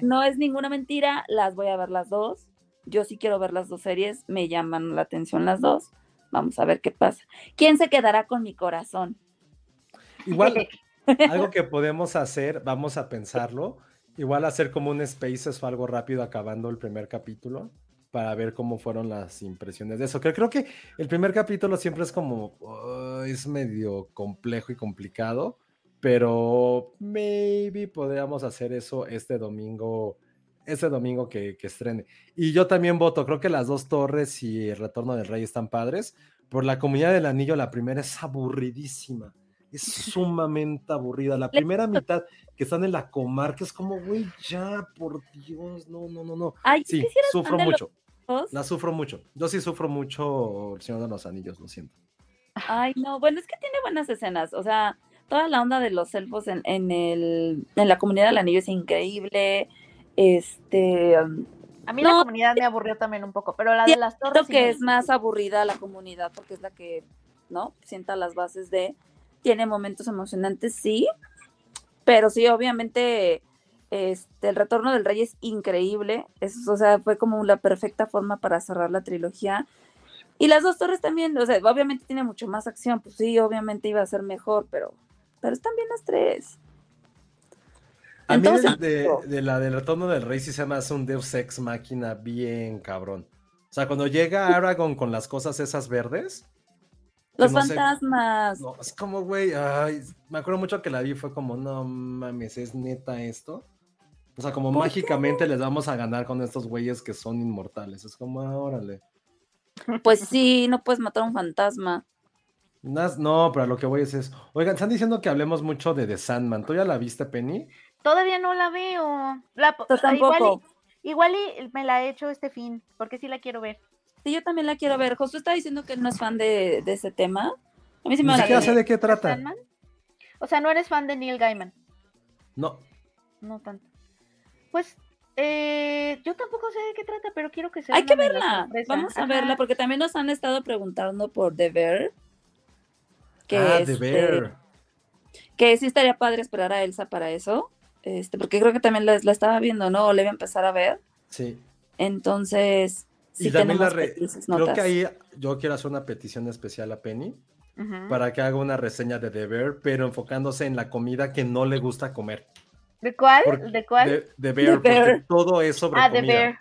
No es ninguna mentira, las voy a ver las dos. Yo sí quiero ver las dos series, me llaman la atención las dos. Vamos a ver qué pasa. ¿Quién se quedará con mi corazón? Igual, algo que podemos hacer, vamos a pensarlo, igual hacer como un Spaces o algo rápido acabando el primer capítulo para ver cómo fueron las impresiones de eso. Creo que el primer capítulo siempre es como, "Oh, es medio complejo y complicado, pero maybe podríamos hacer eso este domingo, este domingo que, que estrene. Y yo también voto, creo que las dos torres y el retorno del rey están padres. Por la comunidad del anillo, la primera es aburridísima. Es sumamente aburrida. La primera mitad que están en la comarca es como, güey, ya, por Dios, no, no, no, no. Ay, Sí, quisiera sufro los mucho. La sufro mucho. Yo sí sufro mucho El Señor de los Anillos, lo siento. Ay, no, bueno, es que tiene buenas escenas. O sea, toda la onda de los elfos en, en el, en la comunidad del anillo es increíble. Este, A mí No, la comunidad me aburrió también un poco, pero la de las torres. Sí que me es más aburrida la comunidad porque es la que, ¿no? Sienta las bases de. Tiene momentos emocionantes, sí. Pero sí, obviamente, este, el retorno del rey es increíble. Es, o sea, fue como la perfecta forma para cerrar la trilogía. Y las dos torres también, o sea, obviamente tiene mucho más acción. Pues sí, obviamente iba a ser mejor, pero, pero están bien las tres. A mí de, de- de la del retorno del rey sí se me hace un Deus Ex máquina bien cabrón. O sea, cuando llega Aragorn con las cosas esas verdes, Los no sé- fantasmas. no, es como, güey, ay, me acuerdo mucho que la vi, fue como, no mames, ¿es neta esto? O sea, como ¿Por mágicamente les vamos a ganar con estos güeyes que son inmortales. Es como, ah, órale. Pues sí, no puedes matar a un fantasma. No, pero lo que voy es eso. Oigan, están diciendo que hablemos mucho de The Sandman. ¿Tú ya la viste, Penny? Todavía no la veo. La, Yo igual, tampoco. y, igual y me la he hecho este fin, porque sí la quiero ver. Sí, yo también la quiero ver. Josué está diciendo que él no es fan de, de ese tema. A mí sí me Ni van a siquiera sé de qué trata. Sandman. O sea, no eres fan de Neil Gaiman. No. No tanto. Pues eh, yo tampoco sé de qué trata, pero quiero que sea. Hay que verla. Vamos a Ajá. verla porque también nos han estado preguntando por The Bear. Que, ah, The este, Bear. que sí estaría padre esperar a Elsa para eso. Este, porque creo que también la, la estaba viendo, ¿no? O le iba a empezar a ver. Sí. Entonces, sí y también la re- creo que ahí yo quiero hacer una petición especial a Penny. Para que haga una reseña de The Bear, pero enfocándose en la comida que no le gusta comer. ¿De cuál? ¿De cuál? De, de Bear, porque Bear. todo es sobre ah, comida. Bear.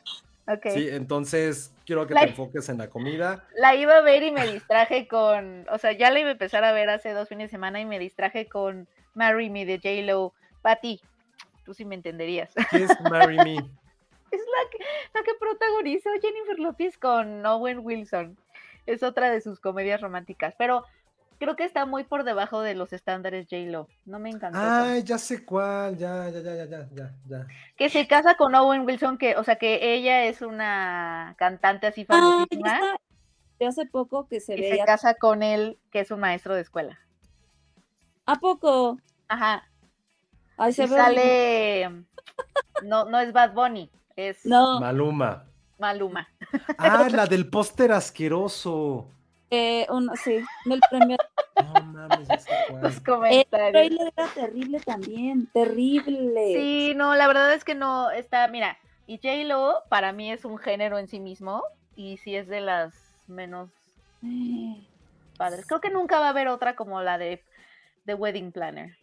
Ok. Sí, entonces quiero que La- te enfoques en la comida. La iba a ver y me distraje con, o sea, ya la iba a empezar a ver hace dos fines de semana y me distraje con Marry Me de J-Lo. Patty, tú sí me entenderías. ¿Qué es Marry Me? Es la que, la que protagonizó Jennifer Lopez con Owen Wilson. Es otra de sus comedias románticas, pero creo que está muy por debajo de los estándares J-Lo. No me encantó. Ay, ya sé cuál, ya, ya, ya, ya, ya, ya, ya. Que se casa con Owen Wilson, que, o sea, que ella es una cantante así Ah, ya famosísima. De hace poco que se y se veía. casa con él, que es un maestro de escuela. ¿A poco? Ajá. Ay, Y se ve sale. No, no es Bad Bunny, es No, Maluma. Maluma. Ah, la del póster asqueroso. eh, uno, sí, el premio. No mames. Los El comentarios. trailer era terrible también, terrible. Sí, no, la verdad es que no está. Mira, y J-Lo para mí es un género en sí mismo y sí es de las menos padres. Creo que nunca va a haber otra como la de The Wedding Planner.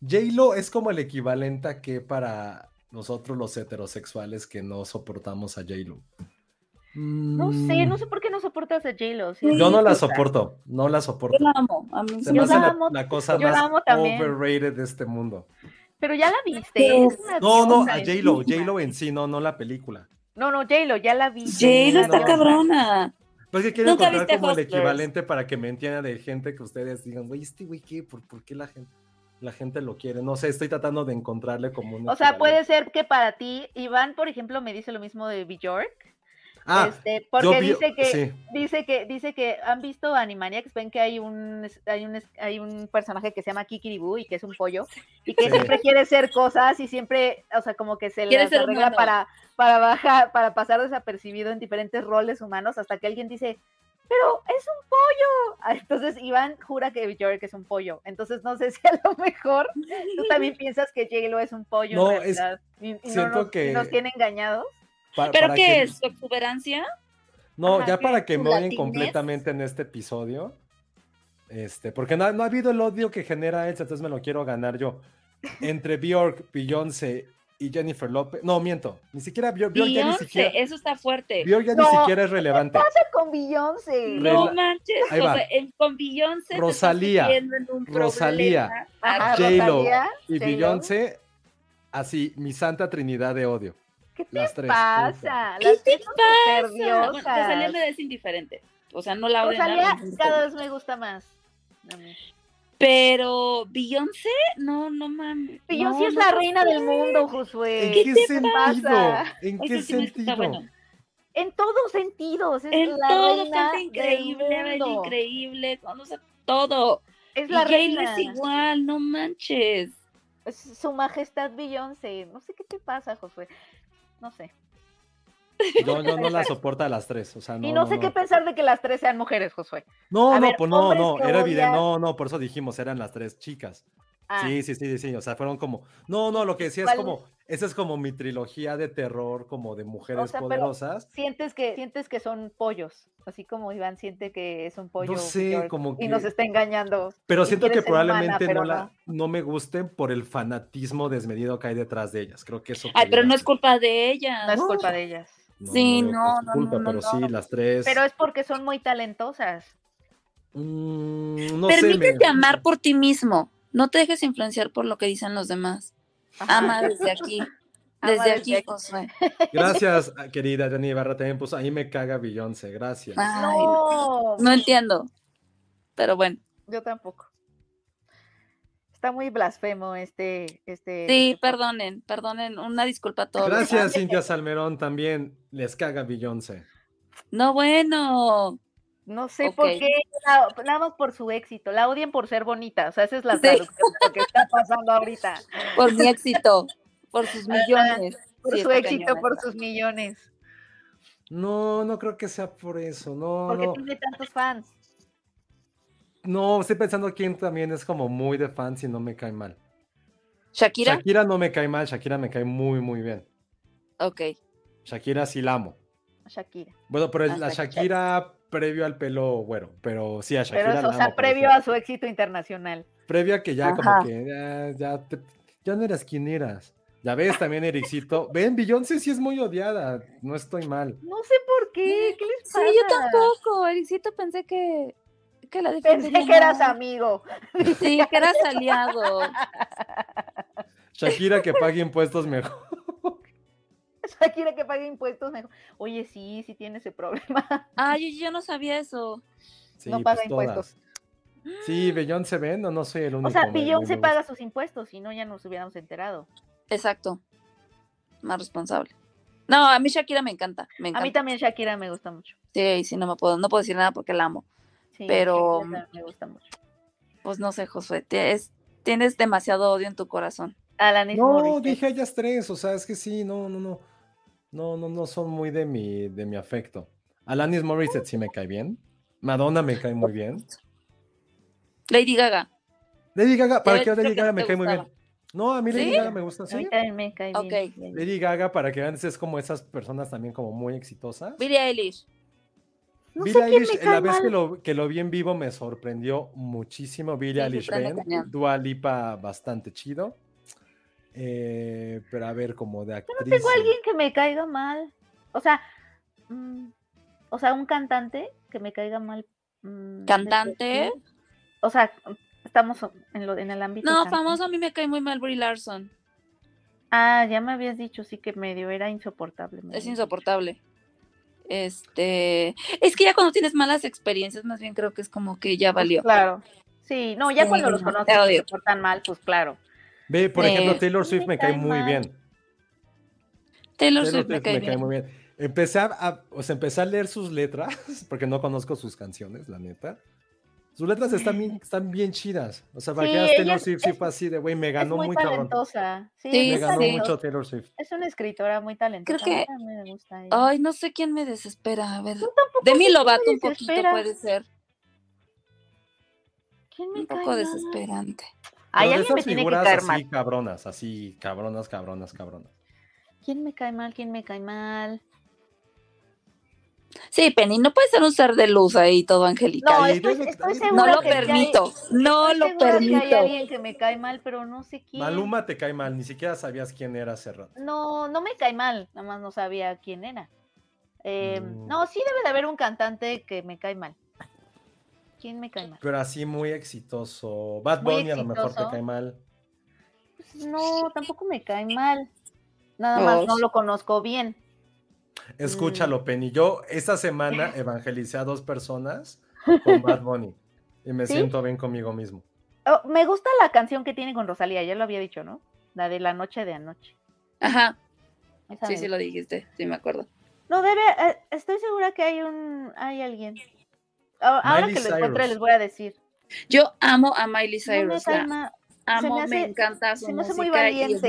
J-Lo es como el equivalente a que para nosotros los heterosexuales que no soportamos a J-Lo. No sé, no sé por qué no soportas a J-Lo. sí, Yo no la soporto, no la soporto. Yo la amo. A mí Se sí me Yo hace la la, amo, la cosa yo la más amo también. overrated de este mundo. Pero ya la viste. es No, no, a J-Lo. J-Lo en sí, no, no la película. No, no, J-Lo, ya la vi. J-Lo está cabrona. Pues que quiero ¿Nunca encontrar como el equivalente para que me entiendan de gente que ustedes digan, güey, este güey, ¿qué? ¿Por, por qué la gente, la gente lo quiere? No sé, estoy tratando de encontrarle como un O sea, equivalente. puede ser que para ti, Iván, por ejemplo, me dice lo mismo de Bjork. Ah, este, porque vi- dice que sí. dice que dice que han visto Animaniacs, ven que hay un hay un hay un personaje que se llama Kikiribú y que es un pollo y que Sí. siempre quiere ser cosas y siempre, o sea, como que se ser arregla para para bajar, para pasar desapercibido en diferentes roles humanos hasta que alguien dice, "Pero es un pollo." Ah, Entonces Iván jura que Bjork es un pollo. Entonces no sé si a lo mejor tú también piensas que J-Lo es un pollo No, en es- y, no siento nos, que- nos tiene engañados. Pa- ¿Pero para qué que- es? ¿Su exuberancia? No, Ajá, ya ¿qué para que me latinez? completamente en este episodio. Este, porque no, ha- no ha habido el odio que genera él, entonces me lo quiero ganar yo. Entre Bjork, Beyoncé y Jennifer López. No, miento. Ni siquiera Bjork, Bjork ya ni siquiera. eso está fuerte. Bjork ya ni No, siquiera es relevante. pasa con Beyoncé? No manches, Ahí va. José, el con Beyoncé Rosalía, en un Rosalía, J-Lo y. Beyoncé, así, mi santa trinidad de odio. ¿Qué te Las tres. pasa? ¿Qué Las te pasa? Bueno, Rosalía me es indiferente. O sea, no la odio Rosalía cada vez me gusta más. Pero Beyoncé, no, no mames. Beyoncé no, es no la reina del mundo, Josué. ¿En ¿Qué qué te sentido? pasa? ¿En qué sí sentido? bueno. En todos sentidos. Es En la todo reina canta increíble, increíble, conoce todo. Es Y la J-Lo reina. es igual, no manches. Es su majestad Beyoncé. No sé qué te pasa, Josué. No sé. Yo, yo no la soporto a las tres. O sea, no, y no, sé no. qué pensar de que las tres sean mujeres, Josué. No, A no, ver, pues no, no, que era evidente, no, no, por eso dijimos, eran las tres chicas. Ah, Sí, sí, sí, sí, o sea, fueron como, no, no, lo que decía es como, esa es como mi trilogía de terror, como de mujeres sea, pero- poderosas. sientes que sientes que son pollos, así como Iván siente que es un pollo No sé, como y nos que- está engañando. Pero siento que humana, probablemente no, la, no me gusten por el fanatismo desmedido que hay detrás de ellas. Creo que eso. Ay, pero no es culpa de ella. No es culpa de ellas. No, Sí, no, no, culpa, no, no, pero no. sí, las tres. Pero es porque son muy talentosas. Mm, no sé, Permítete me- amar por ti mismo. No te dejes influenciar por lo que dicen los demás. Ajá. Ama desde aquí. Desde desde aquí. Josué. Gracias, querida Jenny Ibarra, también puso, ahí me caga Beyoncé, gracias. Ay, No, no entiendo. Pero bueno, yo tampoco. Está muy blasfemo este, este. sí, este podcast. perdonen, perdonen. Una disculpa a todos. Gracias. Cintia Salmerón, también les caga Beyoncé. No, bueno. No sé por qué, la- nada más por su éxito. La odian por ser bonita. O sea, esa es la Sí. traducción de lo que está pasando ahorita. Por mi éxito. Por sus millones. Por Sí, su éxito, cañón por sus millones. No, no creo que sea por eso, no, Porque no. tiene tantos fans. No, estoy pensando quién también es como muy de fans y no me cae mal. Shakira. Shakira no me cae mal, Shakira me cae muy, muy bien. Ok. Shakira sí la amo. Shakira. Bueno, pero la Shakira. Previo al pelo güero, pero sí a Shakira. Pero, la o sea, previo eso. a su éxito internacional. Previo a que ya Ajá. como que ya, ya, te- ya no eras quien eras. Ya ves también, Ericito. Ven, Beyoncé sí es muy odiada. No estoy mal. No sé por qué. ¿Qué les Sí, pasa? yo tampoco. Ericito pensé que, que la Pensé que eras amigo. Sí, que eras aliado. Shakira que pague impuestos mejor. Shakira que pague impuestos mejor. Oye, sí, sí tiene ese problema. Ay, yo, yo no sabía eso. Sí, No paga pues impuestos. todas. Sí, Beyoncé ven, o no soy el único. O sea, Beyoncé gusta. paga sus impuestos, si no ya nos hubiéramos enterado. Exacto. Más responsable. No, a mí Shakira me encanta. Me A encanta. mí también Shakira me gusta mucho. Sí, sí, no me puedo, no puedo decir nada porque la amo. Sí, Pero- me gusta mucho. Pues no sé, Josué, tienes demasiado odio en tu corazón. Alanis No, Morissette. dije ellas tres, o sea, es que sí, no, no, no. No, no, no son muy de mi, de mi afecto. Alanis Morissette sí me cae bien. Madonna me cae muy bien. Lady Gaga. Lady Gaga, ¿para dicho Lady que Gaga no me cae muy bien? No, a mí Lady ¿Sí? Gaga me gusta, A mí sí. también me cae Ok. bien. Lady Gaga, para que vean, es como esas personas también como muy exitosas. Billie Eilish. No Billie Eilish, la vez que lo, que lo vi en vivo me sorprendió muchísimo. Billie Sí, Eilish. Dua Lipa bastante chido. Eh, pero a ver, como de actriz. Tengo alguien que me caiga mal. O sea, mm, o sea, un cantante que me caiga mal. mm, ¿Cantante? O sea, estamos en, lo, en el ámbito. No, cantante. famoso a mí me cae muy mal Brie Larson. Ah, ya me habías dicho, sí que medio era insoportable. me Es dicho. Este, es que ya cuando tienes malas experiencias, más bien creo que es como que ya valió. Claro. Sí, no, ya Sí, cuando los no, conoces y se portan mal, pues claro. Ve, por Eh, ejemplo, Taylor Swift me cae muy mal. bien. Taylor, Taylor Swift me cae me cae bien. muy bien. Empecé a, a- o sea, empecé a leer sus letras, porque no conozco sus canciones, la neta. Sus letras están bien, están bien chidas. O sea, para Sí, que Taylor es- Swift sí fue así de, güey, me Es ganó muy, muy, cabrón. talentosa. Sí, Sí, Me ganó mucho Taylor Swift. Es una escritora muy talentosa. Creo a mí que- me gusta ella. Ay, no sé quién me desespera. A ver, sé quién Lovato me un poquito puede ser. ¿Quién me Un cae poco mal? desesperante. Ay, Pero de alguien me tiene que figuras caer así mal. cabronas, así cabronas, cabronas, cabronas. ¿Quién me cae mal? ¿Quién me cae mal? Sí, Penny, no puede ser un ser de luz ahí todo angelical. No, estoy, estoy segura No lo que sí hay- permito, no estoy lo que hay permito. alguien que me cae mal, pero no sé quién. Maluma te cae mal, ni siquiera sabías quién era hace rato. No, no me cae mal, nada más no sabía quién era. Eh, Mm. No, sí debe de haber un cantante que me cae mal. ¿Quién me cae mal? Pero así muy exitoso. Bad Muy Bunny a lo mejor te exitoso. cae mal. Pues no, tampoco me cae mal. Nada más no lo conozco bien. Mm. Escúchalo, Penny. Yo esta semana evangelicé a dos personas con Bad Bunny. Y me ¿Sí? siento bien conmigo mismo. Oh, me gusta la canción que tiene con Rosalía, ya lo había dicho, ¿no? La de la noche de anoche. Ajá, Esa sí, me sí lo dijiste, sí me acuerdo. No debe, eh, estoy segura que hay un, hay alguien. Ahora Miley que lo encuentre les voy a decir. Yo amo a Miley No me Cyrus, la mal, amo, me encanta su se me hace muy y.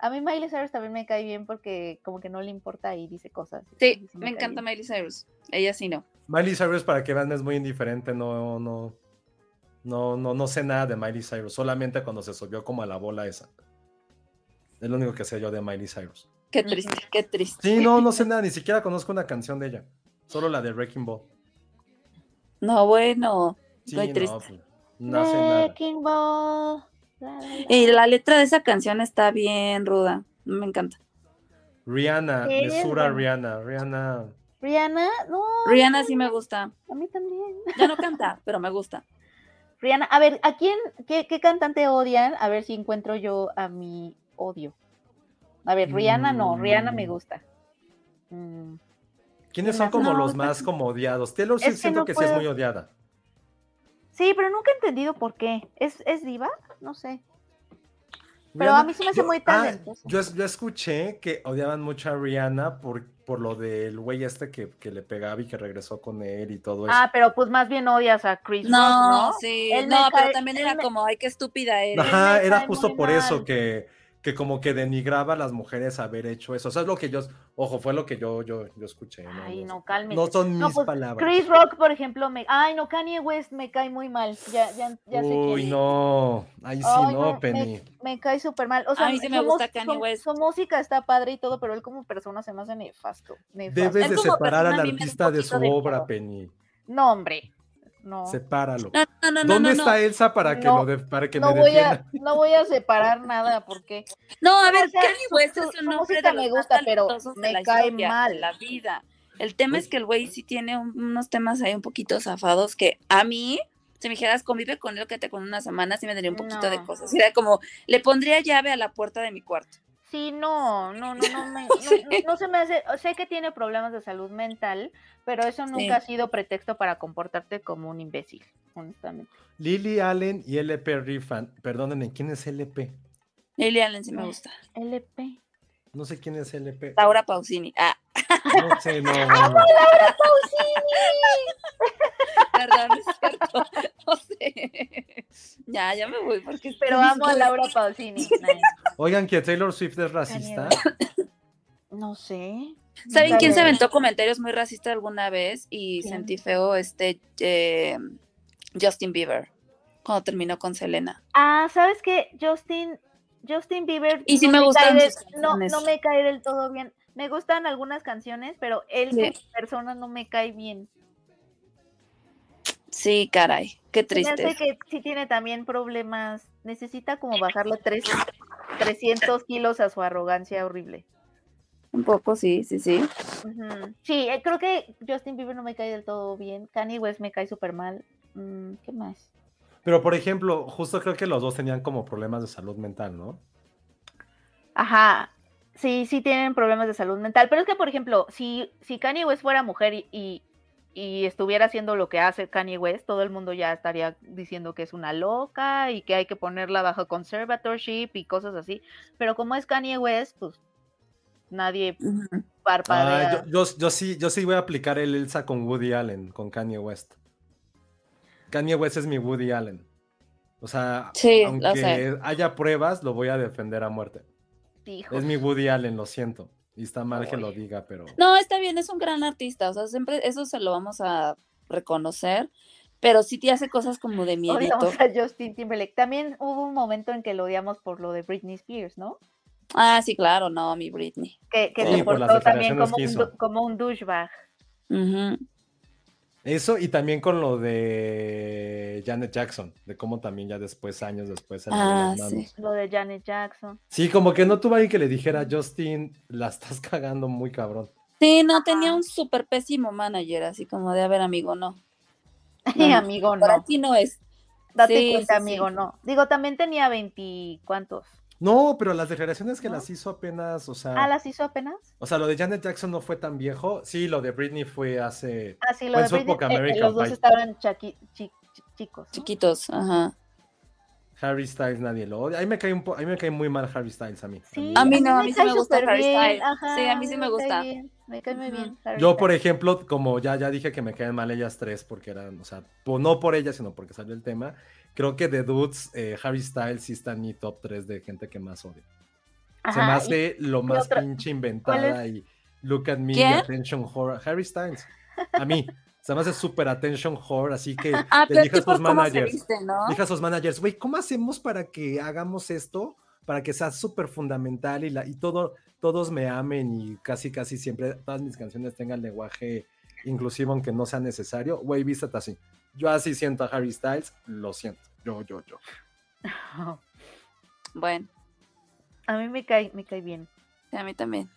A mí Miley Cyrus también me cae bien porque como que no le importa y dice cosas. Sí, me encanta. Miley Cyrus. Ella sí no. Miley Cyrus, para que vean, es muy indiferente. No, no, no, no, no sé nada de Miley Cyrus. Solamente cuando se subió como a la bola esa. Es lo único que sé yo de Miley Cyrus. Qué triste, qué triste. Sí, no, no sé nada. Ni siquiera conozco una canción de ella. Solo la de Wrecking Ball. No, bueno, Sí, no, triste. pues, no sé nada. Wrecking Ball. La, la, la. Y la letra de esa canción está bien ruda. Me encanta. Rihanna, mesura. Rihanna. Rihanna. Rihanna, no, Rihanna sí me gusta. a mí también. Ya no canta, pero me gusta. Rihanna, a ver, ¿a quién, qué, qué cantante odian? A ver si encuentro yo a mi odio. A ver, Rihanna no, Rihanna me Mm. gusta. Mm, ¿Quiénes ¿Quién son como No, los está- más como odiados? Taylor Es Swift que siento no que sí es muy odiada. Sí, pero nunca he entendido por qué. ¿Es, es diva? No sé. Pero Rihanna- a mí se me hace yo- muy ah, talentosa. yo, es- yo escuché que odiaban mucho a Rihanna por, por lo del güey este que, que le pegaba y que regresó con él y todo eso. Ah, pero pues más bien odias a Chris Rock, No, sí. Él No, pero cae- también él era me- como, ay, qué estúpida eres. Ajá, era justo por eso que, que como que denigraba a las mujeres haber hecho eso. O sea, es lo que yo, ojo, fue lo que yo, yo, yo escuché. ¿no? Ay, no, no, cálmate. no son No, mis pues, palabras. Chris Rock, por ejemplo, me... Ay, no, Kanye West me cae muy mal. Ya, ya, ya sé Uy, es. no, ahí sí Ay, no, me- Penny. Me, cae súper mal. O sea, A mí sí me gusta Kanye su- West. Su música está padre y todo, pero él como persona se me hace nefasto. nefasto. Debes Él de separar al artista de su obra, miedo. Penny. No, hombre. No. Sepáralo. No, no, no, no, ¿Dónde no, está no. Elsa para que No, lo de- para que no me voy defienda? a, no voy a separar nada porque No, a ver, o sea, Kanye West su- es un hombre de me gusta, pero me la cae historia, mal. la vida. El tema es que el güey sí tiene un- unos temas ahí un poquito zafados que a mí, si me dijeras convive con él que te con una semana, sí me daría un poquito de cosas. Era como, le pondría llave a la puerta de mi cuarto. Sí, no, no, no, no, me, no, no- no se me hace, sé que tiene problemas de salud mental, pero eso nunca Sí. ha sido pretexto para comportarte como un imbécil, honestamente. Lily Allen y LP Rifan. Perdónenme, ¿quién es LP? Lily Allen sí me gusta. LP. No sé quién es LP. Laura Pausini. Ah, No sé, no. no, no. perdón, es cierto. No sé. Ya, ya me voy porque... Pero amo a Laura Pausini. Oigan, que Taylor Swift es racista. No sé. ¿Saben quién se aventó comentarios muy racistas alguna vez? Y ¿Quién? sentí feo este eh, Justin Bieber cuando terminó con Selena. Ah, ¿sabes qué? Justin, Justin Bieber. Y sí no me gustan cae del- sus no, canciones. no me cae del todo bien. Me gustan algunas canciones, pero él Sí. como persona no me cae bien. Sí, caray, qué triste. que sí tiene también problemas. Necesita como bajarle tres, 300 kilos a su arrogancia horrible. Un poco, sí, sí, sí. Sí, eh, creo que Justin Bieber no me cae del todo bien. Kanye West me cae súper mal. Mm, ¿Qué más? Pero, por ejemplo, justo creo que los dos tenían como problemas de salud mental, ¿no? Ajá. Sí, sí tienen problemas de salud mental. Pero es que, por ejemplo, si, si Kanye West fuera mujer y, y, y estuviera haciendo lo que hace Kanye West, todo el mundo ya estaría diciendo que es una loca y que hay que ponerla bajo conservatorship y cosas así. Pero como es Kanye West, pues nadie parpadea. Ah, yo, yo, yo sí, yo sí voy a aplicar el Elsa con Woody Allen, con Kanye West. Kanye West es mi Woody Allen. O sea, Sí, aunque haya pruebas, lo voy a defender a muerte. Es mi Woody Allen, lo siento. Y está mal que lo diga, pero. No, está bien, es un gran artista, o sea, siempre eso se lo vamos a reconocer, pero sí te hace cosas como de. Odiamos a Justin Timberlake. También hubo un momento en que lo odiamos por lo de Britney Spears, ¿no? Ah, sí, claro, no, mi Britney. Que, que Sí, se por las portó también como un, como un douchebag. Eso y también con lo de Janet Jackson, de cómo también ya después, años después, Ah, sí. Lo de Janet Jackson. Sí, como que no tuvo alguien que le dijera, Justin, la estás cagando muy cabrón. Sí, no, tenía un súper pésimo manager, así como de, a ver, amigo, no. Amigo, no. Para ti no es. Date Sí, cuenta, sí, sí. amigo, no. Digo, también tenía veinticuantos. No, pero las declaraciones que ¿No? las hizo apenas, o sea, Ah, ¿las hizo apenas? o sea, lo de Janet Jackson no fue tan viejo. Sí, lo de Britney fue hace. Ah, sí, lo Fue en de su Britney, época eh, eh, los dos Pie. estaban chaqui- chi- chi- chicos. ¿no? Chiquitos, ajá. Harry Styles nadie lo odia. A mí me cae un po- a mí me cae muy mal Harry Styles a mí. Sí, A mí no, a mí sí me gusta Harry Styles. ajá, Sí, a mí sí me cae gusta. bien, Me cae muy bien. Harry Yo, por ejemplo, como ya, ya dije que me caen mal ellas tres porque eran, o sea, no por ellas, sino porque salió el tema. Creo que de Dudes, eh, Harry Styles sí está en mi top 3 de gente que más odia. Se me Ajá, hace lo más otra- pinche inventada y look at me, attention horror. Harry Styles. A mí. Se me hace super attention horror, así que Ah, le dije a sus managers. viste, ¿no? Dije a sus managers, güey, ¿cómo hacemos para que hagamos esto? Para que sea súper fundamental y, la, y todo, todos me amen y casi, casi siempre todas mis canciones tengan lenguaje inclusivo, aunque no sea necesario. Güey, vístete así. Yo así siento a Harry Styles, lo siento. Yo, yo, yo. Bueno, A mí me cae, me cae bien. a mí también.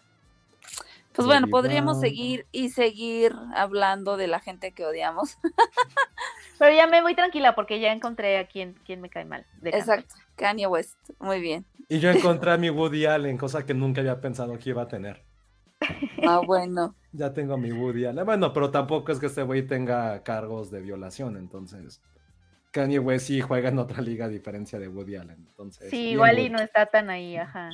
Pues bueno, podríamos Brown. seguir y seguir hablando de la gente que odiamos. Pero ya me voy tranquila porque ya encontré a quien, quien me cae mal. de. Exacto, Kanye West. Muy bien. Y yo encontré a mi Woody Allen, cosa que nunca había pensado que iba a tener. Ah, bueno. Ya tengo a mi Woody Allen. Bueno, pero tampoco es que este güey tenga cargos de violación, entonces. Kanye West sí juega en otra liga a diferencia de Woody Allen. Entonces, Sí, igual y no está tan ahí, ajá.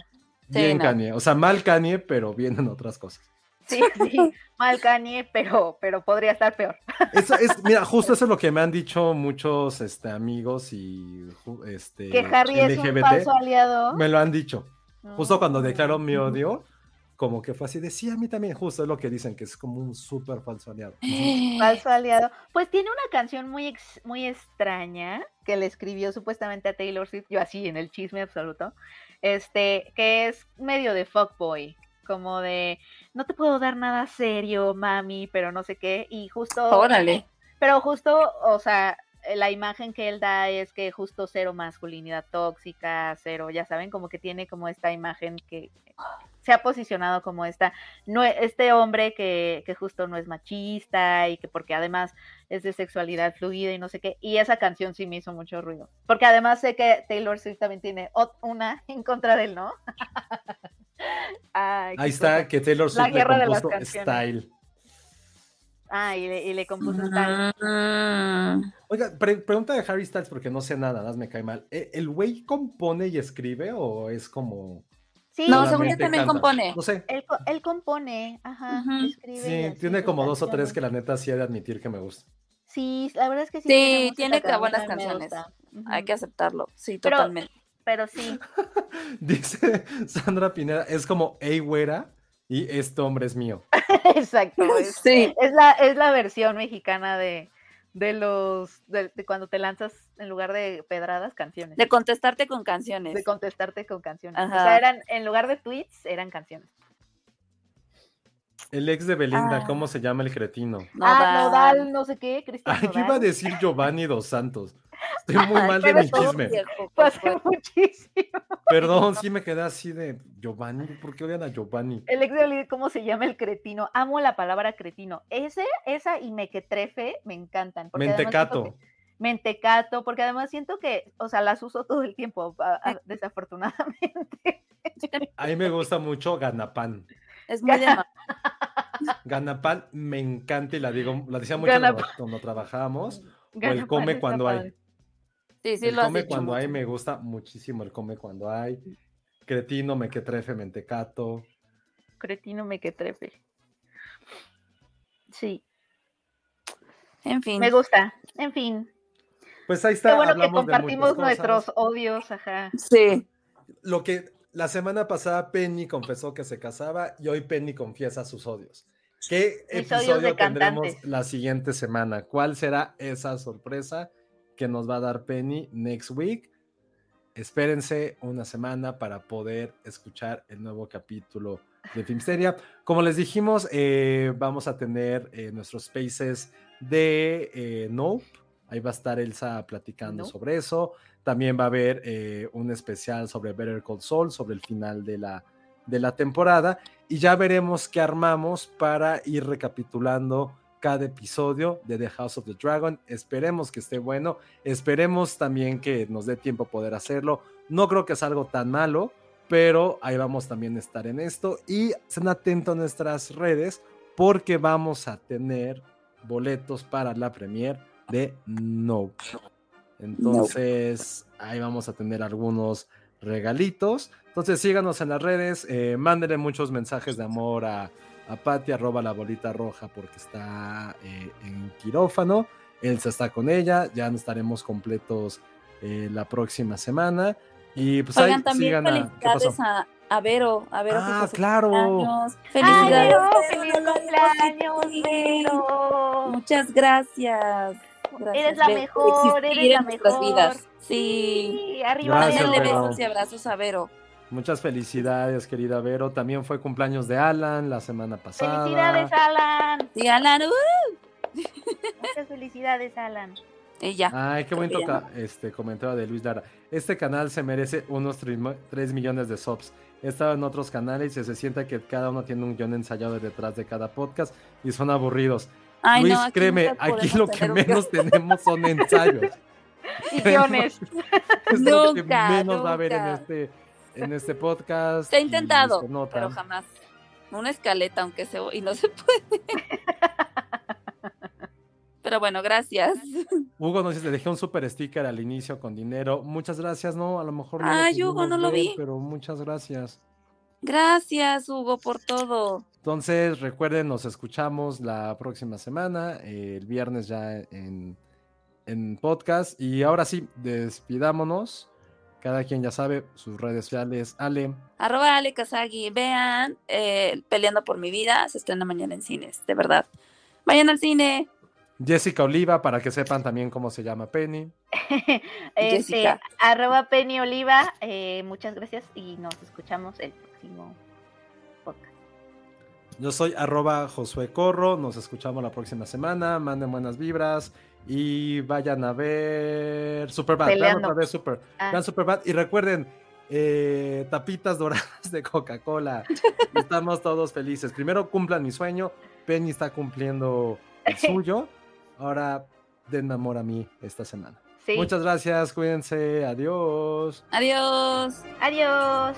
Sí, Bien no. Kanye. O sea, mal Kanye, pero bien en otras cosas. Sí, sí, mal Kanye, pero, pero podría estar peor. Eso es, mira, justo eso es lo que me han dicho muchos este, amigos y este, Que Harry es un falso aliado. Me lo han dicho. Justo cuando Mm. declaró mi odio, como que fue así de sí, a mí también, justo es lo que dicen, que es como un súper falso aliado. Falso aliado. Pues tiene una canción muy, ex- muy extraña que le escribió supuestamente a Taylor Swift, yo así en el chisme absoluto, este, que es medio de fuckboy, como de no te puedo dar nada serio, mami, pero no sé qué, y justo, Órale. pero justo, o sea, la imagen que él da es que justo cero masculinidad tóxica, cero, ya saben, como que tiene como esta imagen que se ha posicionado como esta, no, este hombre que, que justo no es machista y que porque además es de sexualidad fluida y no sé qué, y esa canción sí me hizo mucho ruido, porque además sé que Taylor Swift también tiene una en contra de él, ¿no? Ay, Ahí está, cosa. que Taylor La Swift le guerra de las compuso. Style. Ah, y le, y le compuso esta- Mm. Oiga, pre- pregunta de Harry Styles porque no sé nada, nada más me cae mal. ¿E- ¿El güey compone y escribe o es como... Sí, No, según yo también canta? compone. No sé. él, co- él compone, ajá, escribe. Sí, así tiene como dos o tres que la neta sí he de admitir que me gusta. Sí, la verdad es que sí. Sí, tiene que buenas canciones. Hay que aceptarlo. Sí, Pero- totalmente. Pero sí, Dice Sandra Pineda, es como, hey, güera, y este hombre es mío. exacto. Es, Sí. es la, es la versión mexicana de, de los de, de cuando te lanzas en lugar de pedradas, canciones. De contestarte con canciones. de contestarte con canciones. O sea, eran, en lugar de tweets, eran canciones. El ex de Belinda, Ah. ¿cómo se llama el cretino? Ah, Nodal. No sé qué, Cristian Ay, yo iba a decir Giovanni dos Santos. Estoy muy mal de mi chisme. Viejo, Fue hace fue. muchísimo. Perdón, sí me quedé así de Giovanni. ¿Por qué odian a Giovanni? El ex de Olivia, ¿cómo se llama el cretino? Amo la palabra cretino. Ese, esa y mequetrefe me encantan. Mentecato. mentecato, porque además siento que, o sea, las uso todo el tiempo, desafortunadamente. A mí me gusta mucho Ganapán. Es muy ma- Ganapán me encanta y la digo, la decía mucho cuando, cuando trabajábamos. O el come cuando hay. Padre. Sí, sí el lo has come dicho cuando hay me gusta muchísimo el come cuando hay. Cretino, mequetrefe, mentecato. Cretino mequetrefe. Sí, En fin. me gusta. En fin, Pues ahí está. qué bueno que hablamos compartimos nuestros odios, ajá. Sí. Lo que la semana pasada Penny confesó que se casaba y hoy Penny confiesa sus odios. ¿Qué Mis odios episodio de tendremos cantantes. la siguiente semana? ¿Cuál será esa sorpresa que nos va a dar Penny next week? Espérense una semana para poder escuchar el nuevo capítulo de Filmsteria. Como les dijimos, eh, vamos a tener eh, nuestros spaces de eh, Nope. Ahí va a estar Elsa platicando sobre eso. También va a haber eh, un especial sobre Better Call Saul, sobre el final de la, de la temporada. Y ya veremos qué armamos para ir recapitulando cada episodio de The House of the Dragon. Esperemos que esté bueno. Esperemos también que nos dé tiempo poder hacerlo. No creo que es algo tan malo, pero ahí vamos también a estar en esto. Y estén atentos a nuestras redes porque vamos a tener boletos para la premier de Nope. Entonces, ahí vamos a tener algunos regalitos. Entonces, síganos en las redes, eh, mándenle muchos mensajes de amor a, a Patti, arroba la bolita roja, porque está eh, en quirófano. Elsa está con ella, ya no estaremos completos eh, la próxima semana. Y pues Oigan, ahí también sigan a. ¿Qué felicidades a, a Vero. A Vero Ah, claro. cumpleaños. ¡Ay, Felicidades. Vero! Vero, ¡Feliz cumpleaños. Vero! Muchas gracias. Gracias, Eres la mejor, eres la mejor. vidas. Sí. Sí, arriba Gracias, besos y abrazos a Vero. Muchas felicidades, querida Vero. También fue cumpleaños de Alan la semana pasada. Felicidades, Alan. Sí, Alan. uh, Muchas felicidades, Alan. Y ya. Ay, qué bonito Todavía ca- este comentario de Luis Lara. Este canal se merece unos 3 millones de subs. He estado en otros canales y se siente que cada uno tiene un guion ensayado detrás de cada podcast y son aburridos. Ay, Luis, no, aquí créeme, aquí lo que menos tenemos son ensayos. Y guiones. es lo que Nunca, menos va a haber en nunca. este, en este podcast. Se ha intentado, pero jamás. Una escaleta, aunque se y no se puede. Pero bueno, gracias. Hugo nos dice, le dejé un super sticker al inicio con dinero. Muchas gracias, no, a lo mejor no. Ay, Hugo, no lo vi. Pero muchas gracias. Gracias, Hugo, por todo. Entonces, recuerden, nos escuchamos la próxima semana, eh, el viernes ya en, en podcast. Y ahora sí, despidámonos Cada quien ya sabe sus redes sociales. Ale. Arroba Ale Kazagi. Vean eh, Peleando por mi vida. Se estrena mañana en cines, de verdad. Vayan al cine. Jessica Oliva, para que sepan también cómo se llama Penny. Este, Jessica. arroba Penny Oliva, eh, muchas gracias y nos escuchamos el próximo podcast. Yo soy arroba Josué Corro. Nos escuchamos la próxima semana. Manden buenas vibras y vayan a ver Superbad. Vean otra vez Super, Ah. vean Superbad y recuerden eh, tapitas doradas de Coca-Cola. Estamos todos felices. Primero cumplan mi sueño. Penny está cumpliendo el suyo. Ahora denme amor a mí esta semana. Sí. Muchas gracias. Cuídense. Adiós. Adiós. Adiós.